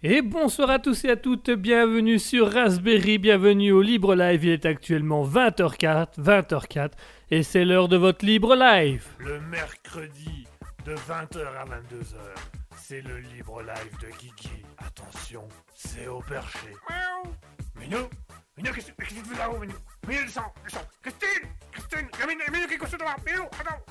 Et bonsoir à tous et à toutes, bienvenue sur Raspberry, bienvenue au Libre Live, il est actuellement 20h04, 20h04, et c'est l'heure de votre Libre Live. Le mercredi, de 20h à 22h, c'est le Libre Live de Guigui. Attention, c'est au perché. Miaou Minou Minou, qu'est-ce que tu fais là-haut, Minou? Minou, descends, descends Christine Christine Minou, Minou, qui est couché devant Minou, attends,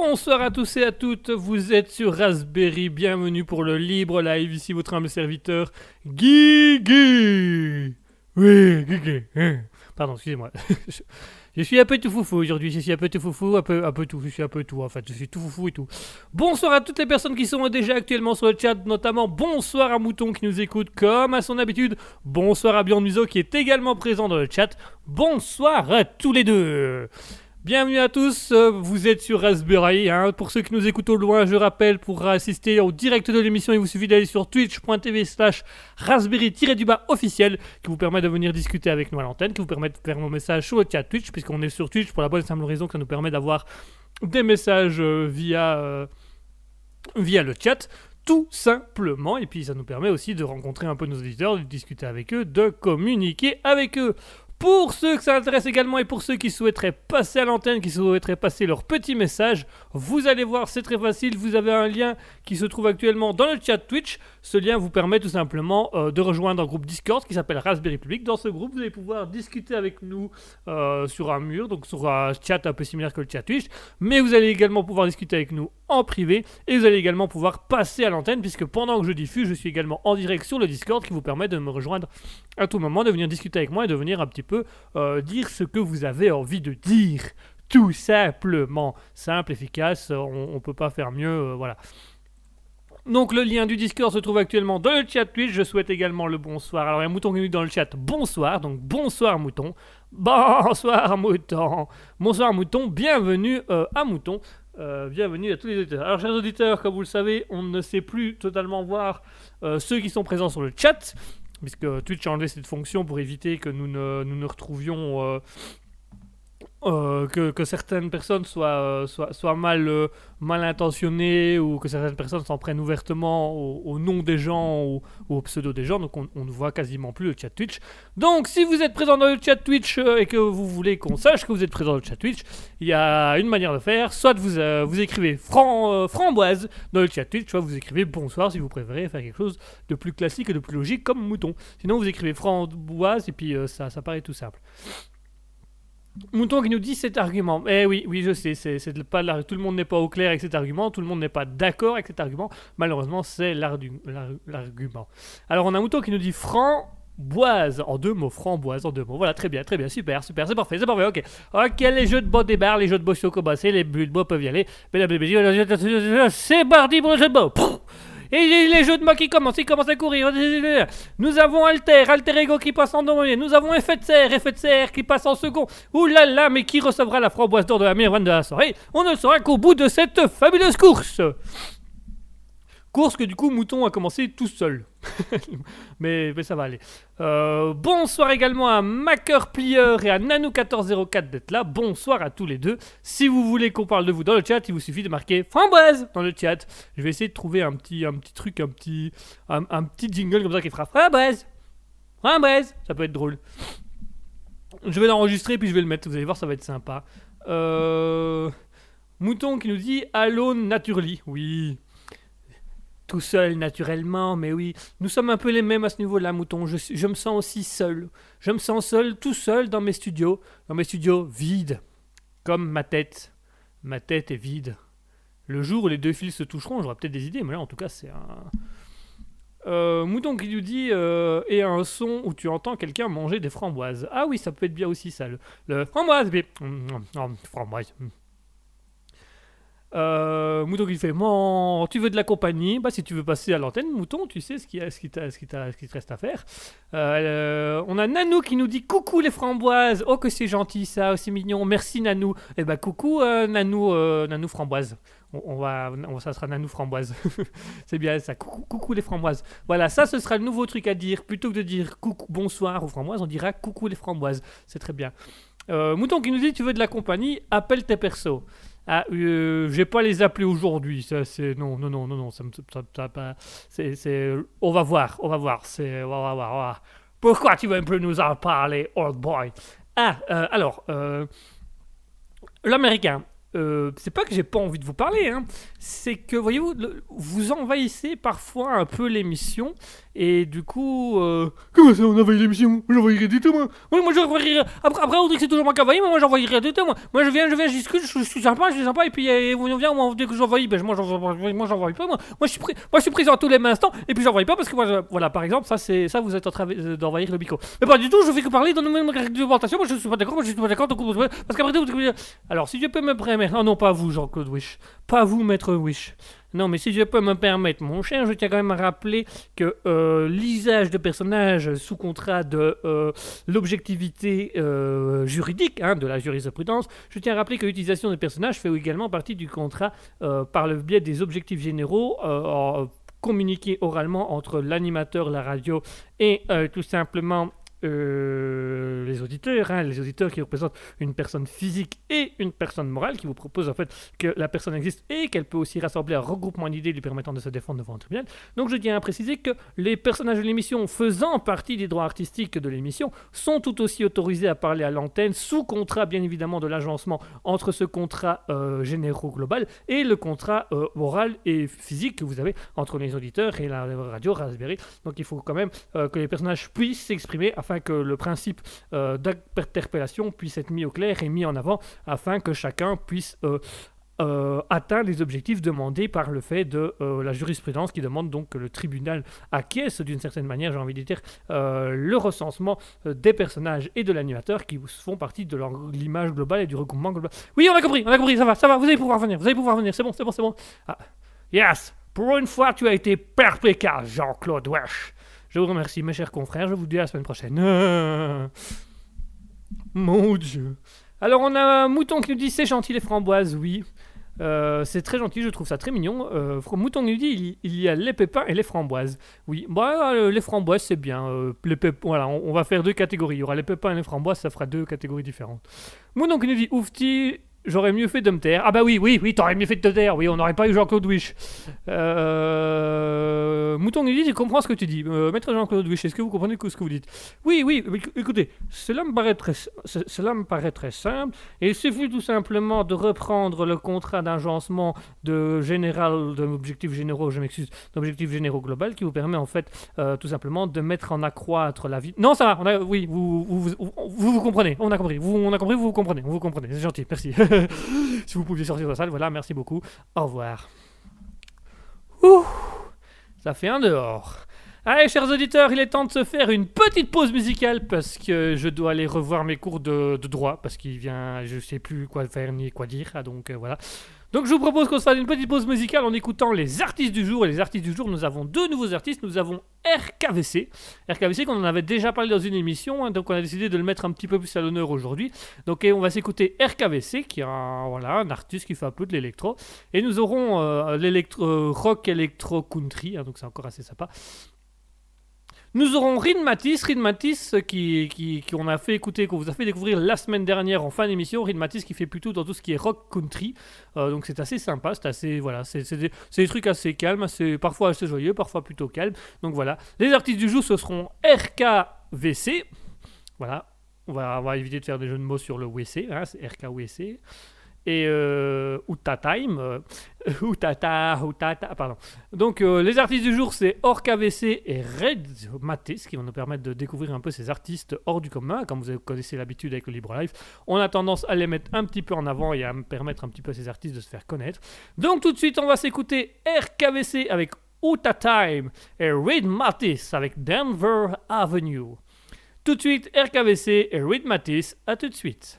Bonsoir à tous et à toutes, vous êtes sur Raspberry, bienvenue pour le Libre Live, ici votre humble serviteur, Guigui Oui, Guigui, hein. Pardon, excusez-moi. Je suis un peu tout foufou aujourd'hui, je suis un peu tout foufou, un peu, un peu tout, je suis un peu tout en fait, je suis tout foufou et tout. Bonsoir à toutes les personnes qui sont déjà actuellement sur le chat, notamment bonsoir à Mouton qui nous écoute comme à son habitude, bonsoir à Bjorn Muso qui est également présent dans le chat, bonsoir à tous les deux Bienvenue à tous, euh, vous êtes sur Raspberry. Hein. Pour ceux qui nous écoutent au loin, je rappelle, pour assister au direct de l'émission, il vous suffit d'aller sur twitch.tv slash raspberry-du-bas officiel, qui vous permet de venir discuter avec nous à l'antenne, qui vous permet de faire vos messages sur le chat Twitch, puisqu'on est sur Twitch pour la bonne et simple raison que ça nous permet d'avoir des messages euh, via, euh, via le chat tout simplement. Et puis ça nous permet aussi de rencontrer un peu nos auditeurs, de discuter avec eux, de communiquer avec eux. Pour ceux que ça intéresse également et pour ceux qui souhaiteraient passer à l'antenne, qui souhaiteraient passer leur petit message, vous allez voir, c'est très facile. Vous avez un lien qui se trouve actuellement dans le chat Twitch. Ce lien vous permet tout simplement euh, de rejoindre un groupe Discord qui s'appelle Raspberry Public. Dans ce groupe, vous allez pouvoir discuter avec nous euh, sur un mur, donc sur un chat un peu similaire que le chat Twitch. Mais vous allez également pouvoir discuter avec nous en privé et vous allez également pouvoir passer à l'antenne puisque pendant que je diffuse, je suis également en direct sur le Discord qui vous permet de me rejoindre à tout moment, de venir discuter avec moi et de venir un petit peu euh, dire ce que vous avez envie de dire. Tout simplement. Simple, efficace, on, ne peut pas faire mieux, voilà. Donc le lien du Discord se trouve actuellement dans le chat Twitch. Je souhaite également le bonsoir. Alors il y a Mouton qui dit dans le chat bonsoir. Donc bonsoir Mouton. Bonsoir Mouton. Bonsoir Mouton. Bienvenue euh, à Mouton. Euh, bienvenue à tous les auditeurs. Alors, chers auditeurs, comme vous le savez, on ne sait plus totalement voir euh, ceux qui sont présents sur le chat, puisque Twitch a enlevé cette fonction pour éviter que nous ne nous, ne retrouvions euh, que, certaines personnes soient, euh, euh, mal intentionnées ou que certaines personnes s'en prennent ouvertement au, nom des gens ou, au pseudo des gens, donc on, ne voit quasiment plus le chat Twitch. Donc si vous êtes présent dans le chat Twitch et que vous voulez qu'on sache que vous êtes présent dans le chat Twitch, il y a une manière de faire, soit vous, vous écrivez fran, framboise dans le chat Twitch, soit vous écrivez bonsoir si vous préférez faire quelque chose de plus classique et de plus logique comme mouton. Sinon vous écrivez framboise et puis ça, ça paraît tout simple. Mouton qui nous dit cet argument. Eh oui, oui, je sais, c'est, pas tout le monde n'est pas au clair avec cet argument, tout le monde n'est pas d'accord avec cet argument. Malheureusement, c'est l'argument. Alors, on a Mouton qui nous dit framboise en deux mots, framboise en deux mots. Voilà, très bien, très bien, super, super, c'est parfait, c'est parfait, ok. Ok, les jeux de bois débarrent, les jeux de bois sont commencés, les buts de bois peuvent y aller. C'est parti pour le jeu de bois. Et les jeux de mots qui commencent, ils commencent à courir. Nous avons Alter, Alter Ego qui passe en premier. Nous avons Effet de serre, Effet de serre qui passe en second. Ouh là là, mais qui recevra la framboise d'or de la meilleure de la soirée? On ne saura qu'au bout de cette fabuleuse course. Course que du coup Mouton a commencé tout seul. mais, ça va aller. Euh, bonsoir également à Maker Plier et à Nanou1404 d'être là. Bonsoir à tous les deux. Si vous voulez qu'on parle de vous dans le chat, il vous suffit de marquer framboise dans le chat. Je vais essayer de trouver un petit, un petit truc, un petit, un, petit jingle comme ça qui fera framboise. Framboise. Ça peut être drôle. Je vais l'enregistrer puis je vais le mettre. Vous allez voir, ça va être sympa. Euh, Mouton qui nous dit Allô Naturely. Oui, tout seul naturellement, mais oui, nous sommes un peu les mêmes à ce niveau-là, mouton. Je, me sens aussi seul. Je me sens seul, tout seul dans mes studios, dans mes studios vides, comme ma tête. Ma tête est vide. Le jour où les deux fils se toucheront, j'aurai peut-être des idées, mais là, en tout cas, c'est un. Euh, mouton qui nous dit euh, et un son où tu entends quelqu'un manger des framboises. Ah oui, ça peut être bien aussi ça. Le, framboise, mais framboise. Euh, mouton qui fait Mon, tu veux de la compagnie? Bah si tu veux passer à l'antenne, Mouton, tu sais ce qui, ce qui, ce qui, ce qui te reste à faire. Euh, on a Nanou qui nous dit coucou les framboises. Oh que c'est gentil ça, c'est mignon. Merci Nanou. Et eh bah coucou euh, Nanou, Nanou framboise. On, va, ça sera Nanou framboise. c'est bien ça. Coucou, coucou, les framboises. Voilà, ça ce sera le nouveau truc à dire. Plutôt que de dire coucou bonsoir aux framboises, on dira coucou les framboises. C'est très bien. Mouton qui nous dit tu veux de la compagnie, appelle tes persos. Ah, euh, je vais pas les appeler aujourd'hui. Ça, c'est non, non, non, non, non. Ça ça, ça pas. C'est. On va voir, on va voir. C'est, on va voir. Pourquoi tu veux peu nous en parler, old boy? Ah, euh, alors, euh, l'américain. Euh, c'est pas que j'ai pas envie de vous parler, hein. c'est que voyez-vous, vous envahissez parfois un peu l'émission et du coup, euh, comment ça on envahit l'émission? J'envahirai du tout moi. Oui, moi j'envahirai. Après, après on dit que c'est toujours moi qui envahis, mais moi j'envahirai du tout moi. Moi je viens, je viens, je discute, je, suis sympa, je suis sympa et puis euh, on vient, on dit que j'envahis, ben moi moi j'envahis pas moi. Moi je suis, pris- moi je suis présent à tous les instants et puis j'envahis pas parce que moi, voilà, par exemple, ça c'est, ça vous êtes en train de- d'envahir le bico. Mais pas du tout, je fais que parler dans nos mêmes réglementations. Moi je suis pas d'accord, moi je suis pas d'accord. Parce qu'après tout, alors si je peux me permettre, oh non pas vous Jean-Claude Wish, pas vous Maître Wish. Non, mais si je peux me permettre, mon cher, je tiens quand même à rappeler que euh, l'usage de personnages sous contrat de euh, l'objectivité euh, juridique, hein, de la jurisprudence, je tiens à rappeler que l'utilisation des personnages fait également partie du contrat par le biais des objectifs généraux communiqués oralement entre l'animateur, la radio et tout simplement euh, les auditeurs, hein, les auditeurs qui représentent une personne physique et une personne morale, qui vous proposent en fait que la personne existe et qu'elle peut aussi rassembler un regroupement d'idées lui permettant de se défendre devant un tribunal. Donc je tiens à préciser que les personnages de l'émission faisant partie des droits artistiques de l'émission sont tout aussi autorisés à parler à l'antenne sous contrat bien évidemment de l'agencement entre ce contrat euh, généraux global et le contrat euh, moral et physique que vous avez entre les auditeurs et la radio Raspberry. Donc il faut quand même euh, que les personnages puissent s'exprimer afin que le principe euh, d'interpellation puisse être mis au clair et mis en avant afin que chacun puisse euh, euh, atteindre les objectifs demandés par le fait de euh, la jurisprudence qui demande donc que le tribunal acquiesce d'une certaine manière, j'ai envie de dire, le recensement des personnages et de l'animateur qui font partie de l'image globale et du regroupement global. Oui, on a compris, on a compris, ça va, ça va, vous allez pouvoir venir, vous allez pouvoir venir, c'est bon, c'est bon, c'est bon. Ah. Yes, pour une fois, tu as été perspicace, Jean-Claude Wesh. Je vous remercie, mes chers confrères, je vous dis à la semaine prochaine. Mon Dieu. Alors, on a un mouton qui nous dit c'est gentil les framboises, oui. Euh, c'est très gentil, je trouve ça très mignon. Euh, mouton nous dit il, y- il y a les pépins et les framboises. Oui, bah, euh, les framboises c'est bien. Euh, les pép- voilà, on, on va faire deux catégories. Il y aura les pépins et les framboises, ça fera deux catégories différentes. Mouton qui nous dit oufti, j'aurais mieux fait de me taire. Ah bah oui, oui, oui, t'aurais mieux fait de te taire. Oui, on n'aurait pas eu Jean-Claude Wish. Euh, Mouton nous dit je comprends ce que tu dis. Euh, Maître Jean-Claude Wish, est-ce que vous comprenez ce que vous dites? Oui, oui, écoutez, cela me paraît très, ce- cela me paraît très simple. Il suffit tout simplement de reprendre le contrat d'agencement de général, généraux, je m'excuse, d'objectifs généraux global qui vous permet en fait euh, tout simplement de mettre en accroître la vie. Non, ça va, oui, vous vous, comprenez, on a compris, vous, on a compris, vous, vous comprenez, vous comprenez, c'est gentil, merci. si vous pouviez sortir de la salle, voilà, merci beaucoup, au revoir. Ouh, ça fait un dehors. Allez, chers auditeurs, il est temps de se faire une petite pause musicale parce que je dois aller revoir mes cours de, droit parce qu'il vient, je sais plus quoi faire ni quoi dire, ah, donc euh, voilà. Donc je vous propose qu'on se fasse une petite pause musicale en écoutant les artistes du jour. Et les artistes du jour, nous avons deux nouveaux artistes. Nous avons RKVC. RKVC qu'on en avait déjà parlé dans une émission, hein, donc on a décidé de le mettre un petit peu plus à l'honneur aujourd'hui. Donc on va s'écouter RKVC, qui est un artiste qui fait un peu de l'électro. Et nous aurons euh, l'électro euh, rock électro country, hein, donc c'est encore assez sympa. Nous aurons Rin Matisse, Rin Matisse qui, qui, on a fait écouter, qu'on vous a fait découvrir la semaine dernière en fin d'émission. Rin Matisse qui fait plutôt dans tout ce qui est rock country. Euh, donc c'est assez sympa, c'est assez voilà, c'est des, des trucs assez calmes, assez, parfois assez joyeux, parfois plutôt calmes. Donc voilà, les artistes du jour ce seront RKVC. Voilà, on va, on va éviter de faire des jeux de mots sur le WC, hein, c'est RKWC. Et euh, Time, euh, Outata, Outata, pardon. Donc euh, les artistes du jour c'est OrcaVC et Red Matis qui vont nous permettre de découvrir un peu ces artistes hors du commun. Comme vous connaissez l'habitude avec le Libre Life, on a tendance à les mettre un petit peu en avant et à me permettre un petit peu à ces artistes de se faire connaître. Donc tout de suite on va s'écouter RKVC avec Uta Time et Red Matis avec Denver Avenue. Tout de suite RKVC et Red Matis, à tout de suite.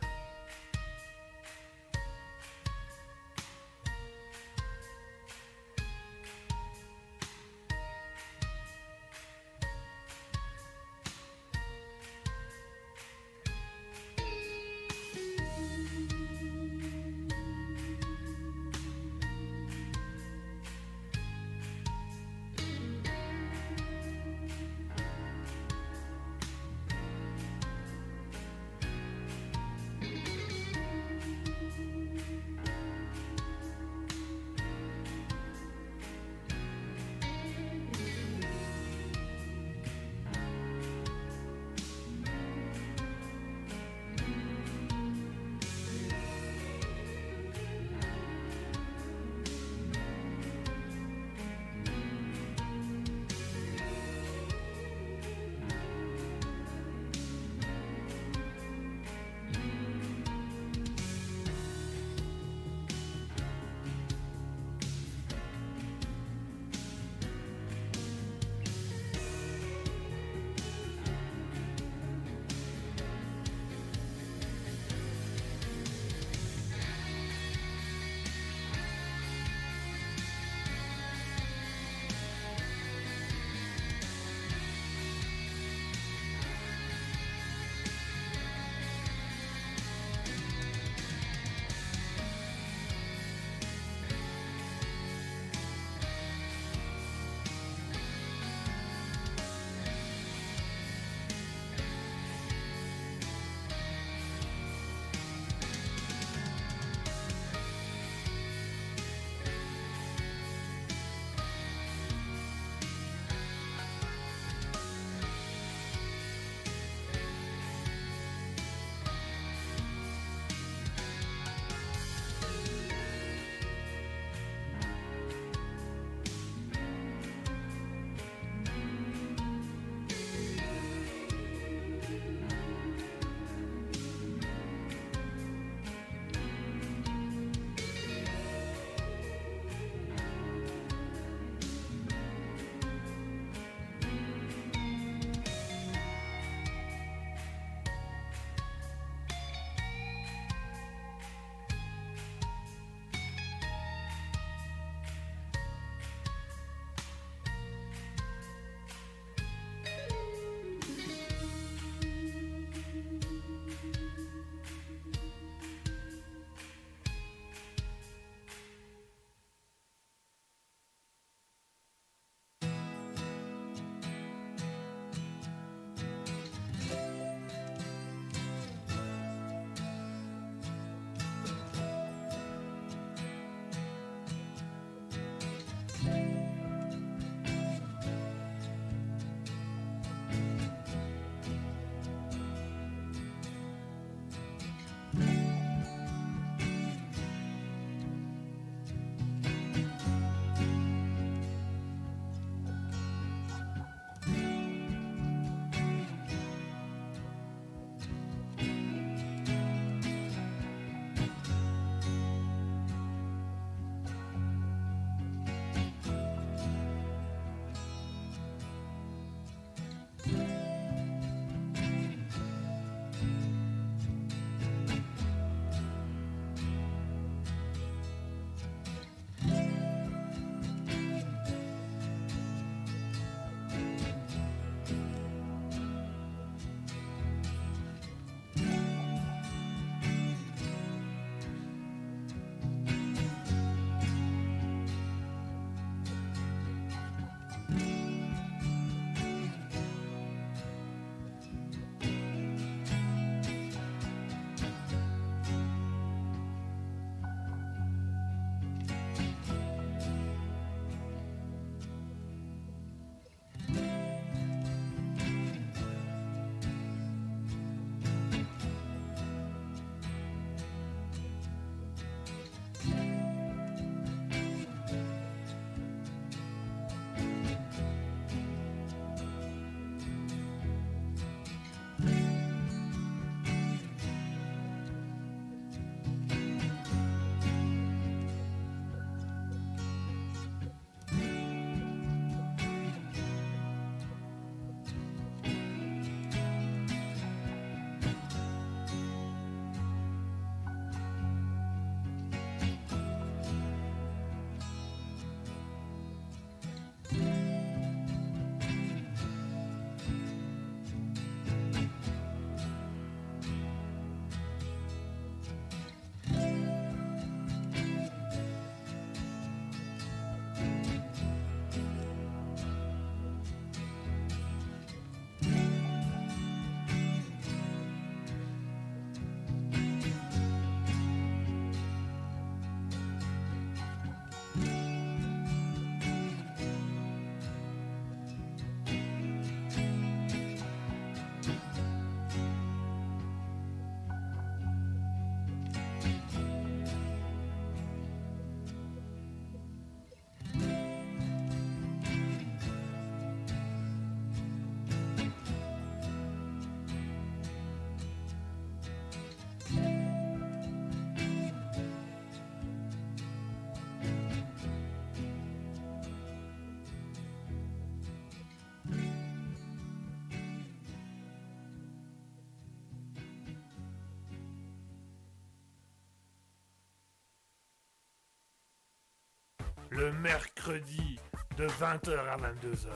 Le mercredi de 20h à 22h.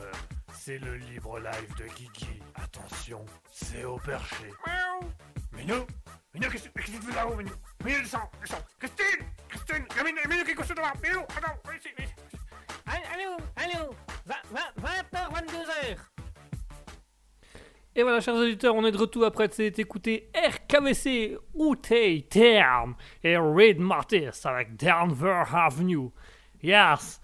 C'est le libre live de Kiki. Attention, c'est au perché. Miaou. Minou Minou, qu'est-ce qu'est-ce que tu fais là-haut, Minou Minou, descends, descends Christine Christine Minou, Minou qui est couché devant Minou, attends, viens ici, viens ici. Allô, allô, 20h, 22h. Et voilà, chers auditeurs, on est de retour après s'être écouté RKVC, Outey, Term et Reed Martis avec Denver Avenue. Yes,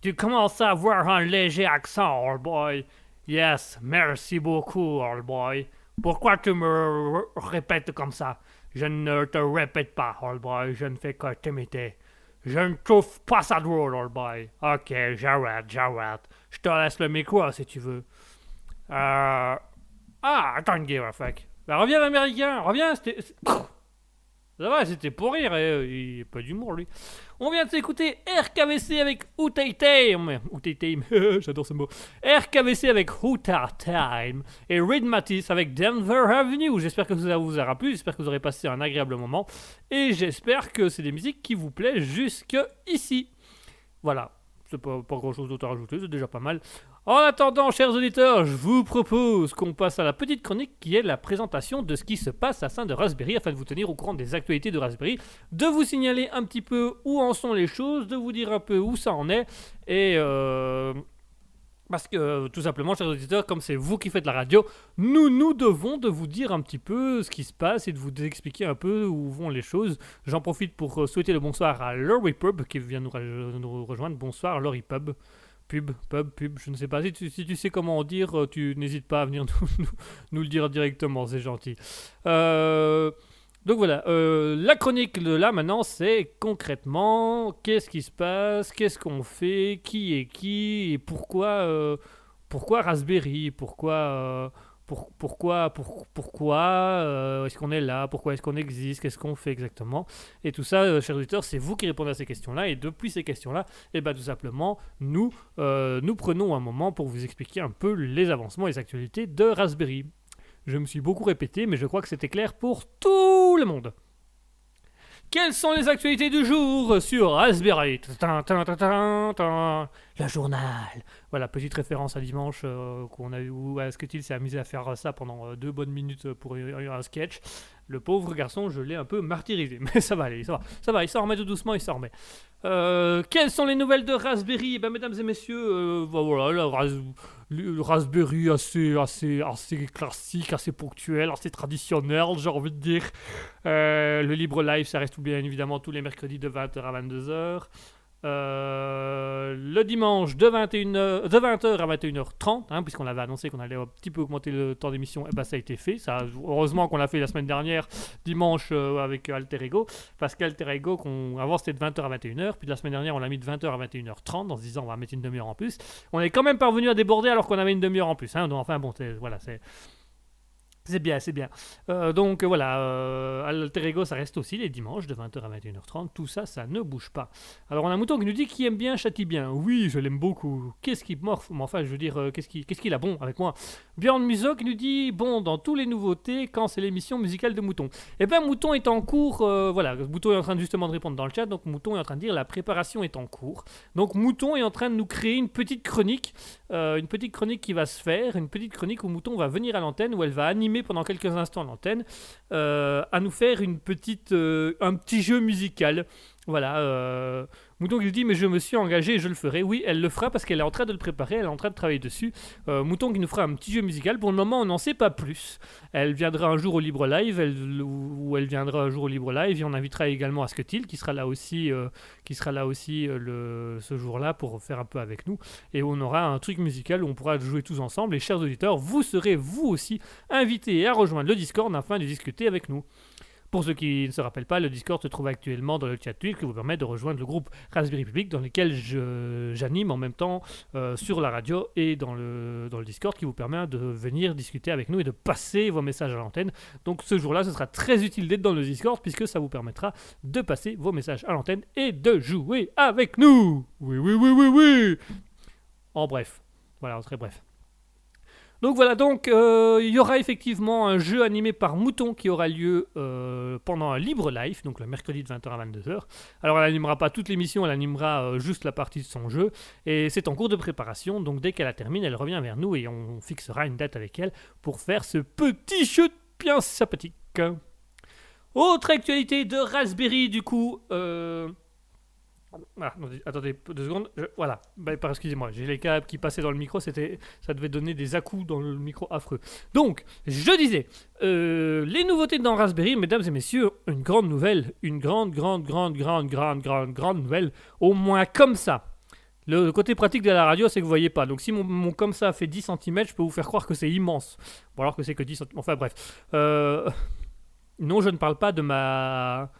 tu commences à avoir un léger accent, old boy. Yes, merci beaucoup, old boy. Pourquoi tu me répètes comme ça? Je ne te répète pas, old boy, je ne fais que t'imiter. Je ne trouve pas ça drôle, old boy. Ok, j'arrête, j'arrête. Je te laisse le micro si tu veux. Euh... Ah, attends une guerre, fuck. Bah, reviens l'américain, reviens, c'était... Ça va, c'était pour rire, et, euh, il a pas d'humour, lui. On vient de s'écouter RKVC avec Outai Time. Outai Time, j'adore ce mot. RKVC avec Outa Time. Et Reed Matisse avec Denver Avenue. J'espère que ça vous aura plu, j'espère que vous aurez passé un agréable moment. Et j'espère que c'est des musiques qui vous plaisent jusque ici. Voilà. C'est pas, pas grand chose d'autre à rajouter, c'est déjà pas mal. En attendant, chers auditeurs, je vous propose qu'on passe à la petite chronique qui est la présentation de ce qui se passe à sein de Raspberry afin de vous tenir au courant des actualités de Raspberry, de vous signaler un petit peu où en sont les choses, de vous dire un peu où ça en est et euh, parce que euh, tout simplement, chers auditeurs, comme c'est vous qui faites la radio, nous nous devons de vous dire un petit peu ce qui se passe et de vous expliquer un peu où vont les choses. J'en profite pour souhaiter le bonsoir à Laurie Pub qui vient nous, nous rejoindre. Bonsoir Laurie Pub. Pub, pub, pub, je ne sais pas. Si tu, sais comment en dire, euh, tu n'hésites pas à venir nous, le dire directement, c'est gentil. Euh, donc voilà, euh, la chronique de là maintenant, c'est concrètement qu'est-ce qui se passe, qu'est-ce qu'on fait, qui est qui, et pourquoi, pourquoi Raspberry, pourquoi, pour- pourquoi, pour- pourquoi euh, est-ce qu'on est là, pourquoi est-ce qu'on existe, qu'est-ce qu'on fait exactement. Et tout ça, euh, chers auditeurs, c'est vous qui répondez à ces questions-là. Et depuis ces questions-là, et ben tout simplement, nous, euh, nous prenons un moment pour vous expliquer un peu les avancements et les actualités de Raspberry. Je me suis beaucoup répété, mais je crois que c'était clair pour tout le monde. Quelles sont les actualités du jour sur Raspberry? Le journal. Voilà, petite référence à dimanche euh, qu'on a eu où Asketil s'est amusé à faire ça pendant euh, deux bonnes minutes pour un sketch. Le pauvre garçon, je l'ai un peu martyrisé, mais ça va aller, ça va, ça va, il s'en remet tout doucement, il s'en remet. Euh, quelles sont les nouvelles de Raspberry? Eh ben, mesdames et messieurs, euh, bah, voilà, le Raspberry assez, assez, assez classique, assez ponctuel, assez traditionnel, j'ai envie de dire. Euh, le libre live, ça reste bien évidemment tous les mercredis de 20h à 22h. Euh, le dimanche de, 21h, de 20h à 21h30, hein, puisqu'on avait annoncé qu'on allait un petit peu augmenter le temps d'émission, et ben ça a été fait. Ça, heureusement qu'on l'a fait la semaine dernière, dimanche euh, avec Alter Ego, parce qu'Alter Ego, qu'on, avant c'était de 20h à 21h, puis la semaine dernière on l'a mis de 20h à 21h30, en se disant on va mettre une demi-heure en plus. On est quand même parvenu à déborder alors qu'on avait une demi-heure en plus. Hein, donc enfin bon, voilà, c'est. C'est bien, c'est bien. Euh, donc euh, voilà, euh, Alter Ego, ça reste aussi les dimanches de 20h à 21h30. Tout ça, ça ne bouge pas. Alors on a un mouton qui nous dit qui aime bien châtie bien. Oui, je l'aime beaucoup. Qu'est-ce qui morphe? Mais enfin, je veux dire, euh, qu'est-ce qui- qu'est-ce qu'il a bon avec moi? Björn Muso qui nous dit bon dans tous les nouveautés quand c'est l'émission musicale de Mouton. Eh ben Mouton est en cours. voilà, Mouton est en train justement de répondre dans le chat. Donc Mouton est en train de dire la préparation est en cours. Donc Mouton est en train de nous créer une petite chronique une petite chronique qui va se faire, une petite chronique où Mouton va venir à l'antenne, où elle va animer pendant quelques instants l'antenne, euh, à nous faire une petite, euh, un petit jeu musical. Voilà. euh, Mouton qui nous dit mais je me suis engagé je le ferai. Oui, elle le fera parce qu'elle est en train de le préparer, elle est en train de travailler dessus. Mouton qui nous fera un petit jeu musical. Pour le moment, on n'en sait pas plus. Elle viendra un jour au Libre Live, elle, elle viendra un jour au Libre Live et on invitera également Asketil qui sera là aussi, euh, qui sera là aussi euh, ce jour-là pour faire un peu avec nous et on aura un truc musical où on pourra jouer tous ensemble. Et chers auditeurs, vous serez vous aussi invités à rejoindre le Discord afin de discuter avec nous. Pour ceux qui ne se rappellent pas, le Discord se trouve actuellement dans le chat Twitch qui vous permet de rejoindre le groupe Raspberry Public dans lequel j'anime en même temps euh, sur la radio et dans le, dans le Discord qui vous permet de venir discuter avec nous et de passer vos messages à l'antenne. Donc ce jour-là, ce sera très utile d'être dans le Discord puisque ça vous permettra de passer vos messages à l'antenne et de jouer avec nous. Oui, oui, oui, oui, oui. En bref. Voilà, en très bref. Donc voilà, donc euh, il y aura effectivement un jeu animé par Mouton qui aura lieu euh, pendant un libre live, donc le mercredi de 20h à 22h. Alors elle animera pas toute l'émission, elle animera euh, juste la partie de son jeu, et c'est en cours de préparation, donc dès qu'elle a terminé, elle revient vers nous et on fixera une date avec elle pour faire ce petit jeu bien sympathique. Autre actualité de Raspberry, du coup. Ah, attendez, deux secondes. Je- voilà, bah, excusez-moi, j'ai les câbles qui passaient dans le micro, c'était, ça devait donner des à-coups dans le micro affreux. Donc, je disais, euh, les nouveautés dans Raspberry, mesdames et messieurs, une grande nouvelle, une grande, grande, grande, grande, grande, grande, grande nouvelle, au moins comme ça. Le côté pratique de la radio, c'est que vous voyez pas. Donc si mon, mon comme ça fait 10 cm, je peux vous faire croire que c'est immense. Bon alors que c'est que 10 cm. Enfin bref. Euh, Non, je ne parle pas de ma...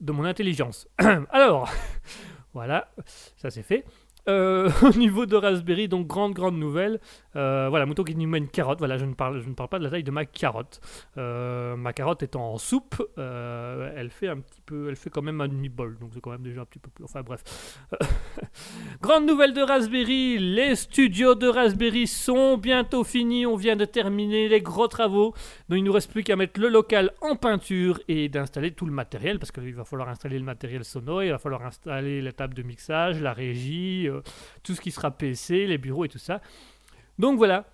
de mon intelligence. alors, voilà, ça c'est fait. Euh, au niveau de Raspberry, donc grande grande nouvelle. Euh, voilà, Mouton qui nous met une carotte. Voilà, je ne parle, je ne parle pas de la taille de ma carotte. Euh, ma carotte étant en soupe, elle fait un petit peu, elle fait quand même un demi-bol, donc c'est quand même déjà un petit peu plus. Enfin bref. grande nouvelle de Raspberry, les studios de Raspberry sont bientôt finis. On vient de terminer les gros travaux. Donc il nous reste plus qu'à mettre le local en peinture et d'installer tout le matériel parce qu'il va falloir installer le matériel sonore, il va falloir installer la table de mixage, la régie, tout ce qui sera PC, les bureaux et tout ça. Donc voilà.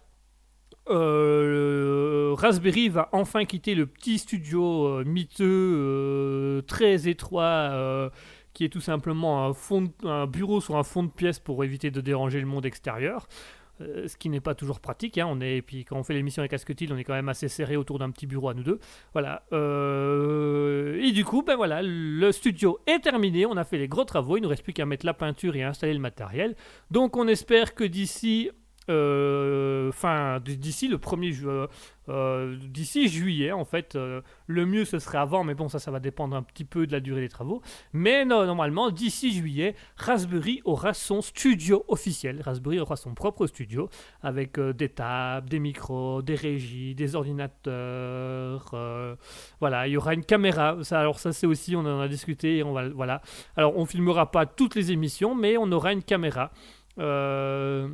Euh, Raspberry va enfin quitter le petit studio euh, miteux, euh, très étroit, euh, qui est tout simplement un, bureau sur un fond de pièce pour éviter de déranger le monde extérieur. Euh, ce qui n'est pas toujours pratique. hein. On est, et puis quand on fait l'émission avec Asketil, on est quand même assez serré autour d'un petit bureau à nous deux. Voilà. Euh, et du coup, ben voilà, le studio est terminé. On a fait les gros travaux. Il nous reste plus qu'à mettre la peinture et à installer le matériel. Donc on espère que d'ici. Euh, d'ici le 1er juin, d'ici juillet, en fait, euh, le mieux ce serait avant, mais bon, ça, ça va dépendre un petit peu de la durée des travaux. Mais non, normalement, d'ici juillet, Raspberry aura son studio officiel. Raspberry aura son propre studio avec euh, des tables, des micros, des régies, des ordinateurs. euh, voilà, il y aura une caméra. Ça, alors ça, c'est aussi, on en a discuté. On va, voilà. Alors, on filmera pas toutes les émissions, mais on aura une caméra. Euh,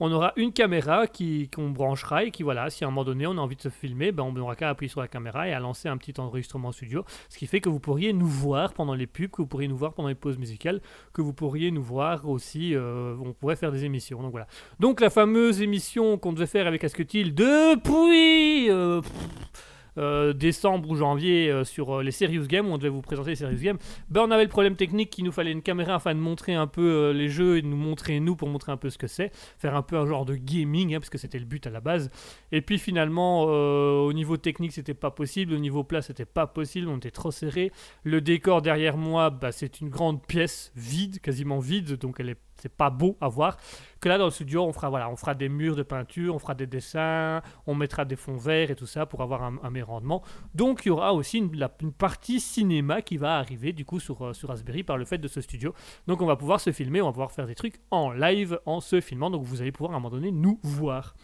on aura une caméra qui qu'on branchera et qui voilà, si à un moment donné on a envie de se filmer, ben on n'aura qu'à appuyer sur la caméra et à lancer un petit enregistrement studio, ce qui fait que vous pourriez nous voir pendant les pubs, que vous pourriez nous voir pendant les pauses musicales, que vous pourriez nous voir aussi, euh, on pourrait faire des émissions. Donc voilà. Donc la fameuse émission qu'on devait faire avec Asketil depuis euh, pff, euh, décembre ou janvier euh, sur euh, les Serious Games, où on devait vous présenter les Serious Games, ben on avait le problème technique qu'il nous fallait une caméra afin de montrer un peu les jeux et de nous montrer nous pour montrer un peu ce que c'est, faire un peu un genre de gaming, hein, parce que c'était le but à la base. Et puis finalement, au niveau technique, c'était pas possible, au niveau place, c'était pas possible, on était trop serré. Le décor derrière moi, bah, c'est une grande pièce vide, quasiment vide, donc elle est c'est pas beau à voir. Que là dans le studio, on fera des murs de peinture, on fera des dessins, on mettra des fonds verts et tout ça pour avoir un, meilleur rendement. Donc il y aura aussi une partie cinéma qui va arriver du coup sur, euh, sur Raspberry par le fait de ce studio. Donc on va pouvoir se filmer, on va pouvoir faire des trucs en live en se filmant. Donc vous allez pouvoir à un moment donné nous voir.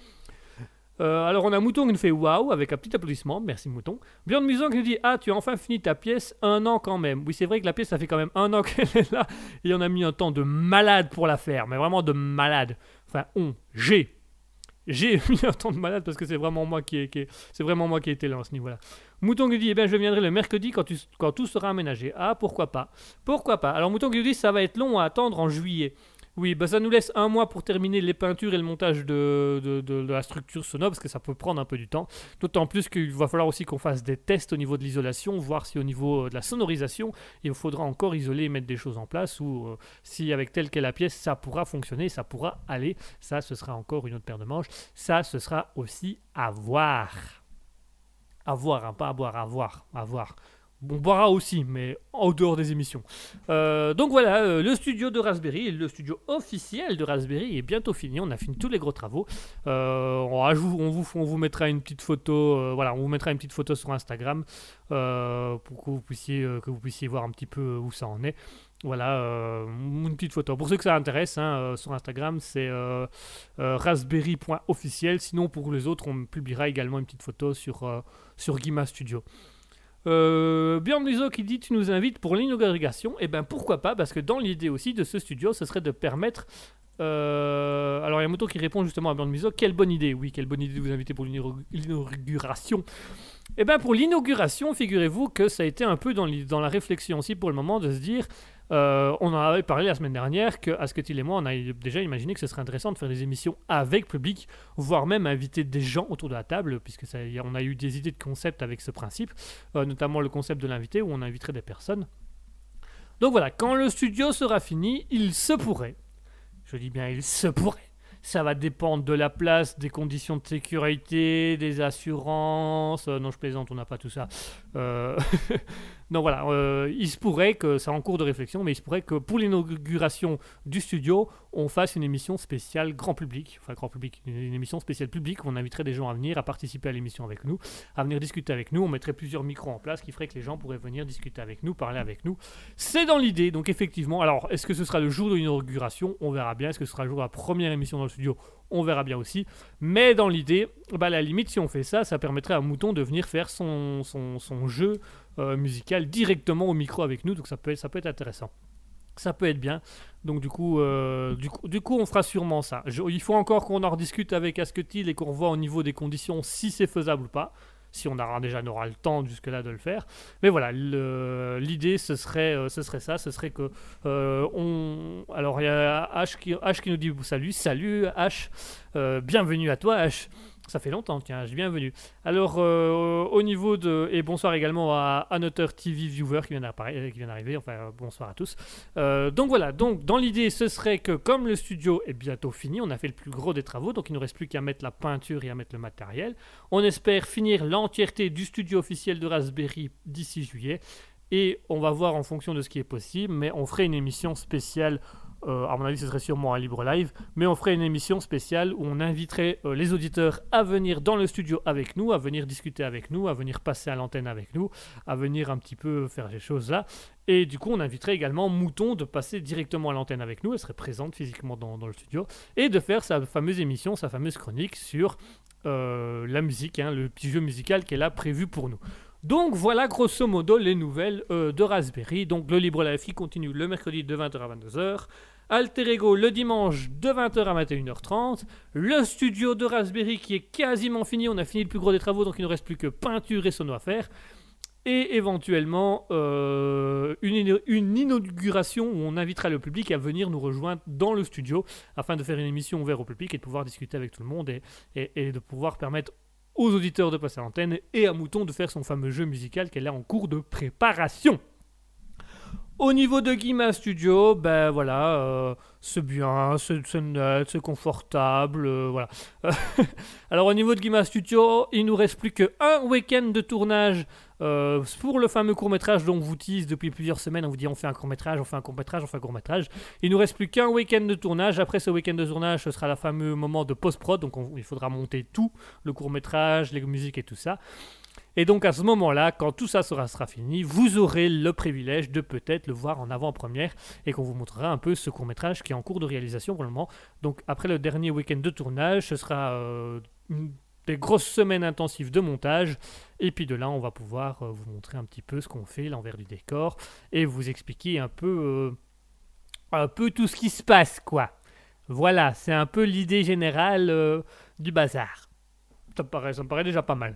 Euh, alors on a Mouton qui nous fait waouh avec un petit applaudissement, merci Mouton. Björn Muson qui nous dit ah tu as enfin fini ta pièce, un an quand même. Oui c'est vrai que la pièce ça fait quand même un an qu'elle est là et on a mis un temps de malade pour la faire, mais vraiment de malade. Enfin on, j'ai, j'ai mis un temps de malade parce que c'est vraiment moi qui ai, c'est vraiment moi qui ai été là à ce niveau-là. Mouton qui dit eh bien je viendrai le mercredi quand, quand tout sera aménagé. Ah pourquoi pas, pourquoi pas? Alors Mouton qui nous dit ça va être long à attendre en juillet. Oui, bah ça nous laisse un mois pour terminer les peintures et le montage de, la structure sonore, parce que ça peut prendre un peu du temps. D'autant plus qu'il va falloir aussi qu'on fasse des tests au niveau de l'isolation, voir si au niveau euh, de la sonorisation, il faudra encore isoler et mettre des choses en place, ou euh, si avec telle qu'est la pièce, ça pourra fonctionner, ça pourra aller. Ça, ce sera encore une autre paire de manches. Ça, ce sera aussi à voir. À voir, hein, pas à boire, à voir, à voir. On boira aussi, mais en dehors des émissions. Euh, donc voilà, euh, le studio de Raspberry, le studio officiel de Raspberry est bientôt fini. On a fini tous les gros travaux. Euh, on, vous, mettra une petite photo. voilà, on vous mettra une petite photo sur Instagram pour que vous puissiez voir un petit peu où ça en est. Voilà, une petite photo. Pour ceux que ça intéresse, hein, sur Instagram, c'est raspberry.officiel. Sinon, pour les autres, on publiera également une petite photo sur, sur Guima Studio. Euh, Björn Muso qui dit tu nous invites pour l'inauguration, et ben pourquoi pas, parce que dans l'idée aussi de ce studio, ce serait de permettre Euh, alors il y a Mouton qui répond justement à Björn Miso. Quelle bonne idée, oui, quelle bonne idée de vous inviter pour l'inaug- l'inauguration. Eh bien pour l'inauguration, figurez-vous que ça a été un peu dans la réflexion aussi pour le moment de se dire, euh, on en avait parlé la semaine dernière, que Asketil et moi, on a déjà imaginé que ce serait intéressant de faire des émissions avec public, voire même inviter des gens autour de la table, puisque ça, on a eu des idées de concept avec ce principe, euh, notamment le concept de l'invité où on inviterait des personnes. Donc voilà, quand le studio sera fini, il se pourrait, je dis bien il se pourrait, ça va dépendre de la place, des conditions de sécurité, des assurances. euh, non, je plaisante, on n'a pas tout ça. non, voilà, euh, il se pourrait que, c'est en cours de réflexion, mais il se pourrait que pour l'inauguration du studio, on fasse une émission spéciale grand public, enfin grand public, une, émission spéciale publique où on inviterait des gens à venir, à participer à l'émission avec nous, à venir discuter avec nous. On mettrait plusieurs micros en place qui ferait que les gens pourraient venir discuter avec nous, parler avec nous. C'est dans l'idée, donc effectivement. Alors, est-ce que ce sera le jour de l'inauguration? On verra bien. Est-ce que ce sera le jour de la première émission dans le studio? On verra bien aussi. Mais dans l'idée, bah, à la limite, si on fait ça, ça permettrait à Mouton de venir faire son, son jeu euh, directement au micro avec nous. Donc ça peut être, intéressant. Ça peut être bien. Donc du coup, euh, du coup, on fera sûrement ça. Il faut encore qu'on en rediscute avec Asketil et qu'on voit au niveau des conditions si c'est faisable ou pas. Si on aura déjà le temps jusque-là de le faire. Mais voilà, l'idée ce serait, euh, ce serait ça, ce serait que euh, on. Alors il y a H qui, nous dit salut, salut H, bienvenue à toi H. Ça fait longtemps, tiens, H, bienvenue. Alors euh, au niveau de et bonsoir également à Annoteur TV Viewer qui vient d'apparaître- qui vient d'arriver. Enfin euh, bonsoir à tous. Euh, donc voilà, donc dans l'idée ce serait que comme le studio est bientôt fini, on a fait le plus gros des travaux, donc il ne nous reste plus qu'à mettre la peinture et à mettre le matériel. On espère finir l'entièreté du studio officiel de Raspberry d'ici juillet. Et on va voir en fonction de ce qui est possible, mais on ferait une émission spéciale. Euh, à mon avis, ce serait sûrement un libre live, mais on ferait une émission spéciale où on inviterait euh, les auditeurs à venir dans le studio avec nous, à venir discuter avec nous, à venir passer à l'antenne avec nous, à venir un petit peu faire ces choses-là. Et du coup, on inviterait également Mouton de passer directement à l'antenne avec nous, elle serait présente physiquement dans, le studio, et de faire sa fameuse émission, sa fameuse chronique sur euh, la musique, hein, le petit jeu musical qu'elle a prévu pour nous. Donc voilà grosso modo les nouvelles de Raspberry. Donc le Libre Live qui continue le mercredi de 20h à 22h. Alter Ego le dimanche de 20h à 21h30. Le studio de Raspberry qui est quasiment fini. On a fini le plus gros des travaux donc il ne reste plus que peinture et sono à faire. Et éventuellement euh, une, ina- une inauguration où on invitera le public à venir nous rejoindre dans le studio afin de faire une émission ouverte au public et de pouvoir discuter avec tout le monde et, et- et de pouvoir permettre aux auditeurs de passer à l'antenne et à Mouton de faire son fameux jeu musical qu'elle est en cours de préparation. Au niveau de Guima Studio, ben voilà, euh, c'est bien, c'est net, c'est confortable, euh, voilà. Alors au niveau de Guima Studio, il nous reste plus qu'un week-end de tournage euh, pour le fameux court-métrage dont on vous tease depuis plusieurs semaines. On vous dit on fait un court-métrage, on fait un court-métrage, on fait un court-métrage. Il nous reste plus qu'un week-end de tournage. Après ce week-end de tournage, ce sera le fameux moment de post-prod, donc on- il faudra monter tout, le court-métrage, les musiques et tout ça. Et donc à ce moment-là, quand tout ça sera, fini, vous aurez le privilège de peut-être le voir en avant-première et qu'on vous montrera un peu ce court-métrage qui est en cours de réalisation pour le moment. Donc après le dernier week-end de tournage, ce sera euh, des grosses semaines intensives de montage. Et puis de là, on va pouvoir euh, vous montrer un petit peu ce qu'on fait, l'envers du décor, et vous expliquer un peu, euh, un peu tout ce qui se passe, quoi. Voilà, c'est un peu l'idée générale du bazar. Ça me paraît déjà pas mal.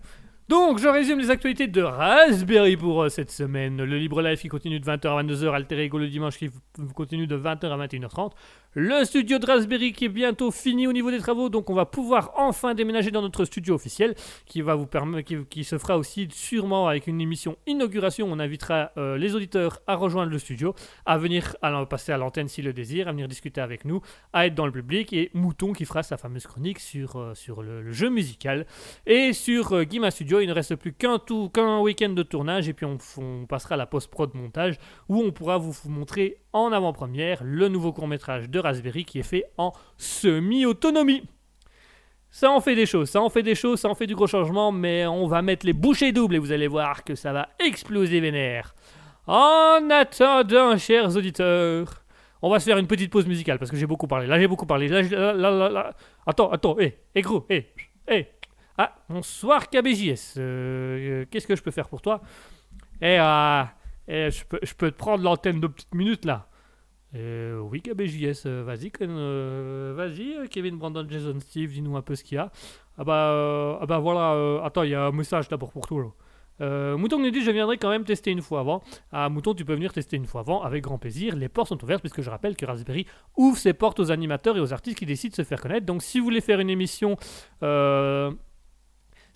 Donc, je résume les actualités de Raspberry pour euh, cette semaine. Le Libre Live qui continue de 20h à 22h, Alter Ego le dimanche qui continue de 20h à 21h30. Le studio de Raspberry qui est bientôt fini au niveau des travaux, donc on va pouvoir enfin déménager dans notre studio officiel qui va vous permettre, qui, se fera aussi sûrement avec une émission inauguration. On invitera euh, les auditeurs à rejoindre le studio, à venir à passer à l'antenne s'ils le désirent, à venir discuter avec nous, à être dans le public et Mouton qui fera sa fameuse chronique sur, euh, sur le, jeu musical. Et sur euh, Studio, il ne reste plus qu'un tout- qu'un week-end de tournage et puis on, passera à la post-prod montage où on pourra vous montrer en avant-première le nouveau court-métrage de Raspberry qui est fait en semi-autonomie. Ça en fait des choses, ça en fait des choses, ça en fait du gros changement, mais on va mettre les bouchées doubles et vous allez voir que ça va exploser vénère. En attendant, chers auditeurs, on va se faire une petite pause musicale parce que j'ai beaucoup parlé. Là, j'ai beaucoup parlé. Là, là, là, là. Attends, attends, hé, hé gros, hé, hé. Ah, bonsoir KBJS. Euh, euh, Qu'est-ce que je peux faire pour toi? Eh, euh, eh, je, peux, te prendre l'antenne de petites minutes là. Euh, oui, KBJS, euh, euh, vas-y, euh, Kevin, Brandon, Jason, Steve, dis-nous un peu ce qu'il y a. Ah bah, ah bah voilà, attends, il y a un message d'abord pour toi. Mouton nous dit je viendrai quand même tester une fois avant. Ah Mouton tu peux venir tester une fois avant avec grand plaisir. Les portes sont ouvertes puisque je rappelle que Raspberry ouvre ses portes aux animateurs et aux artistes qui décident de se faire connaître. Donc si vous voulez faire une émission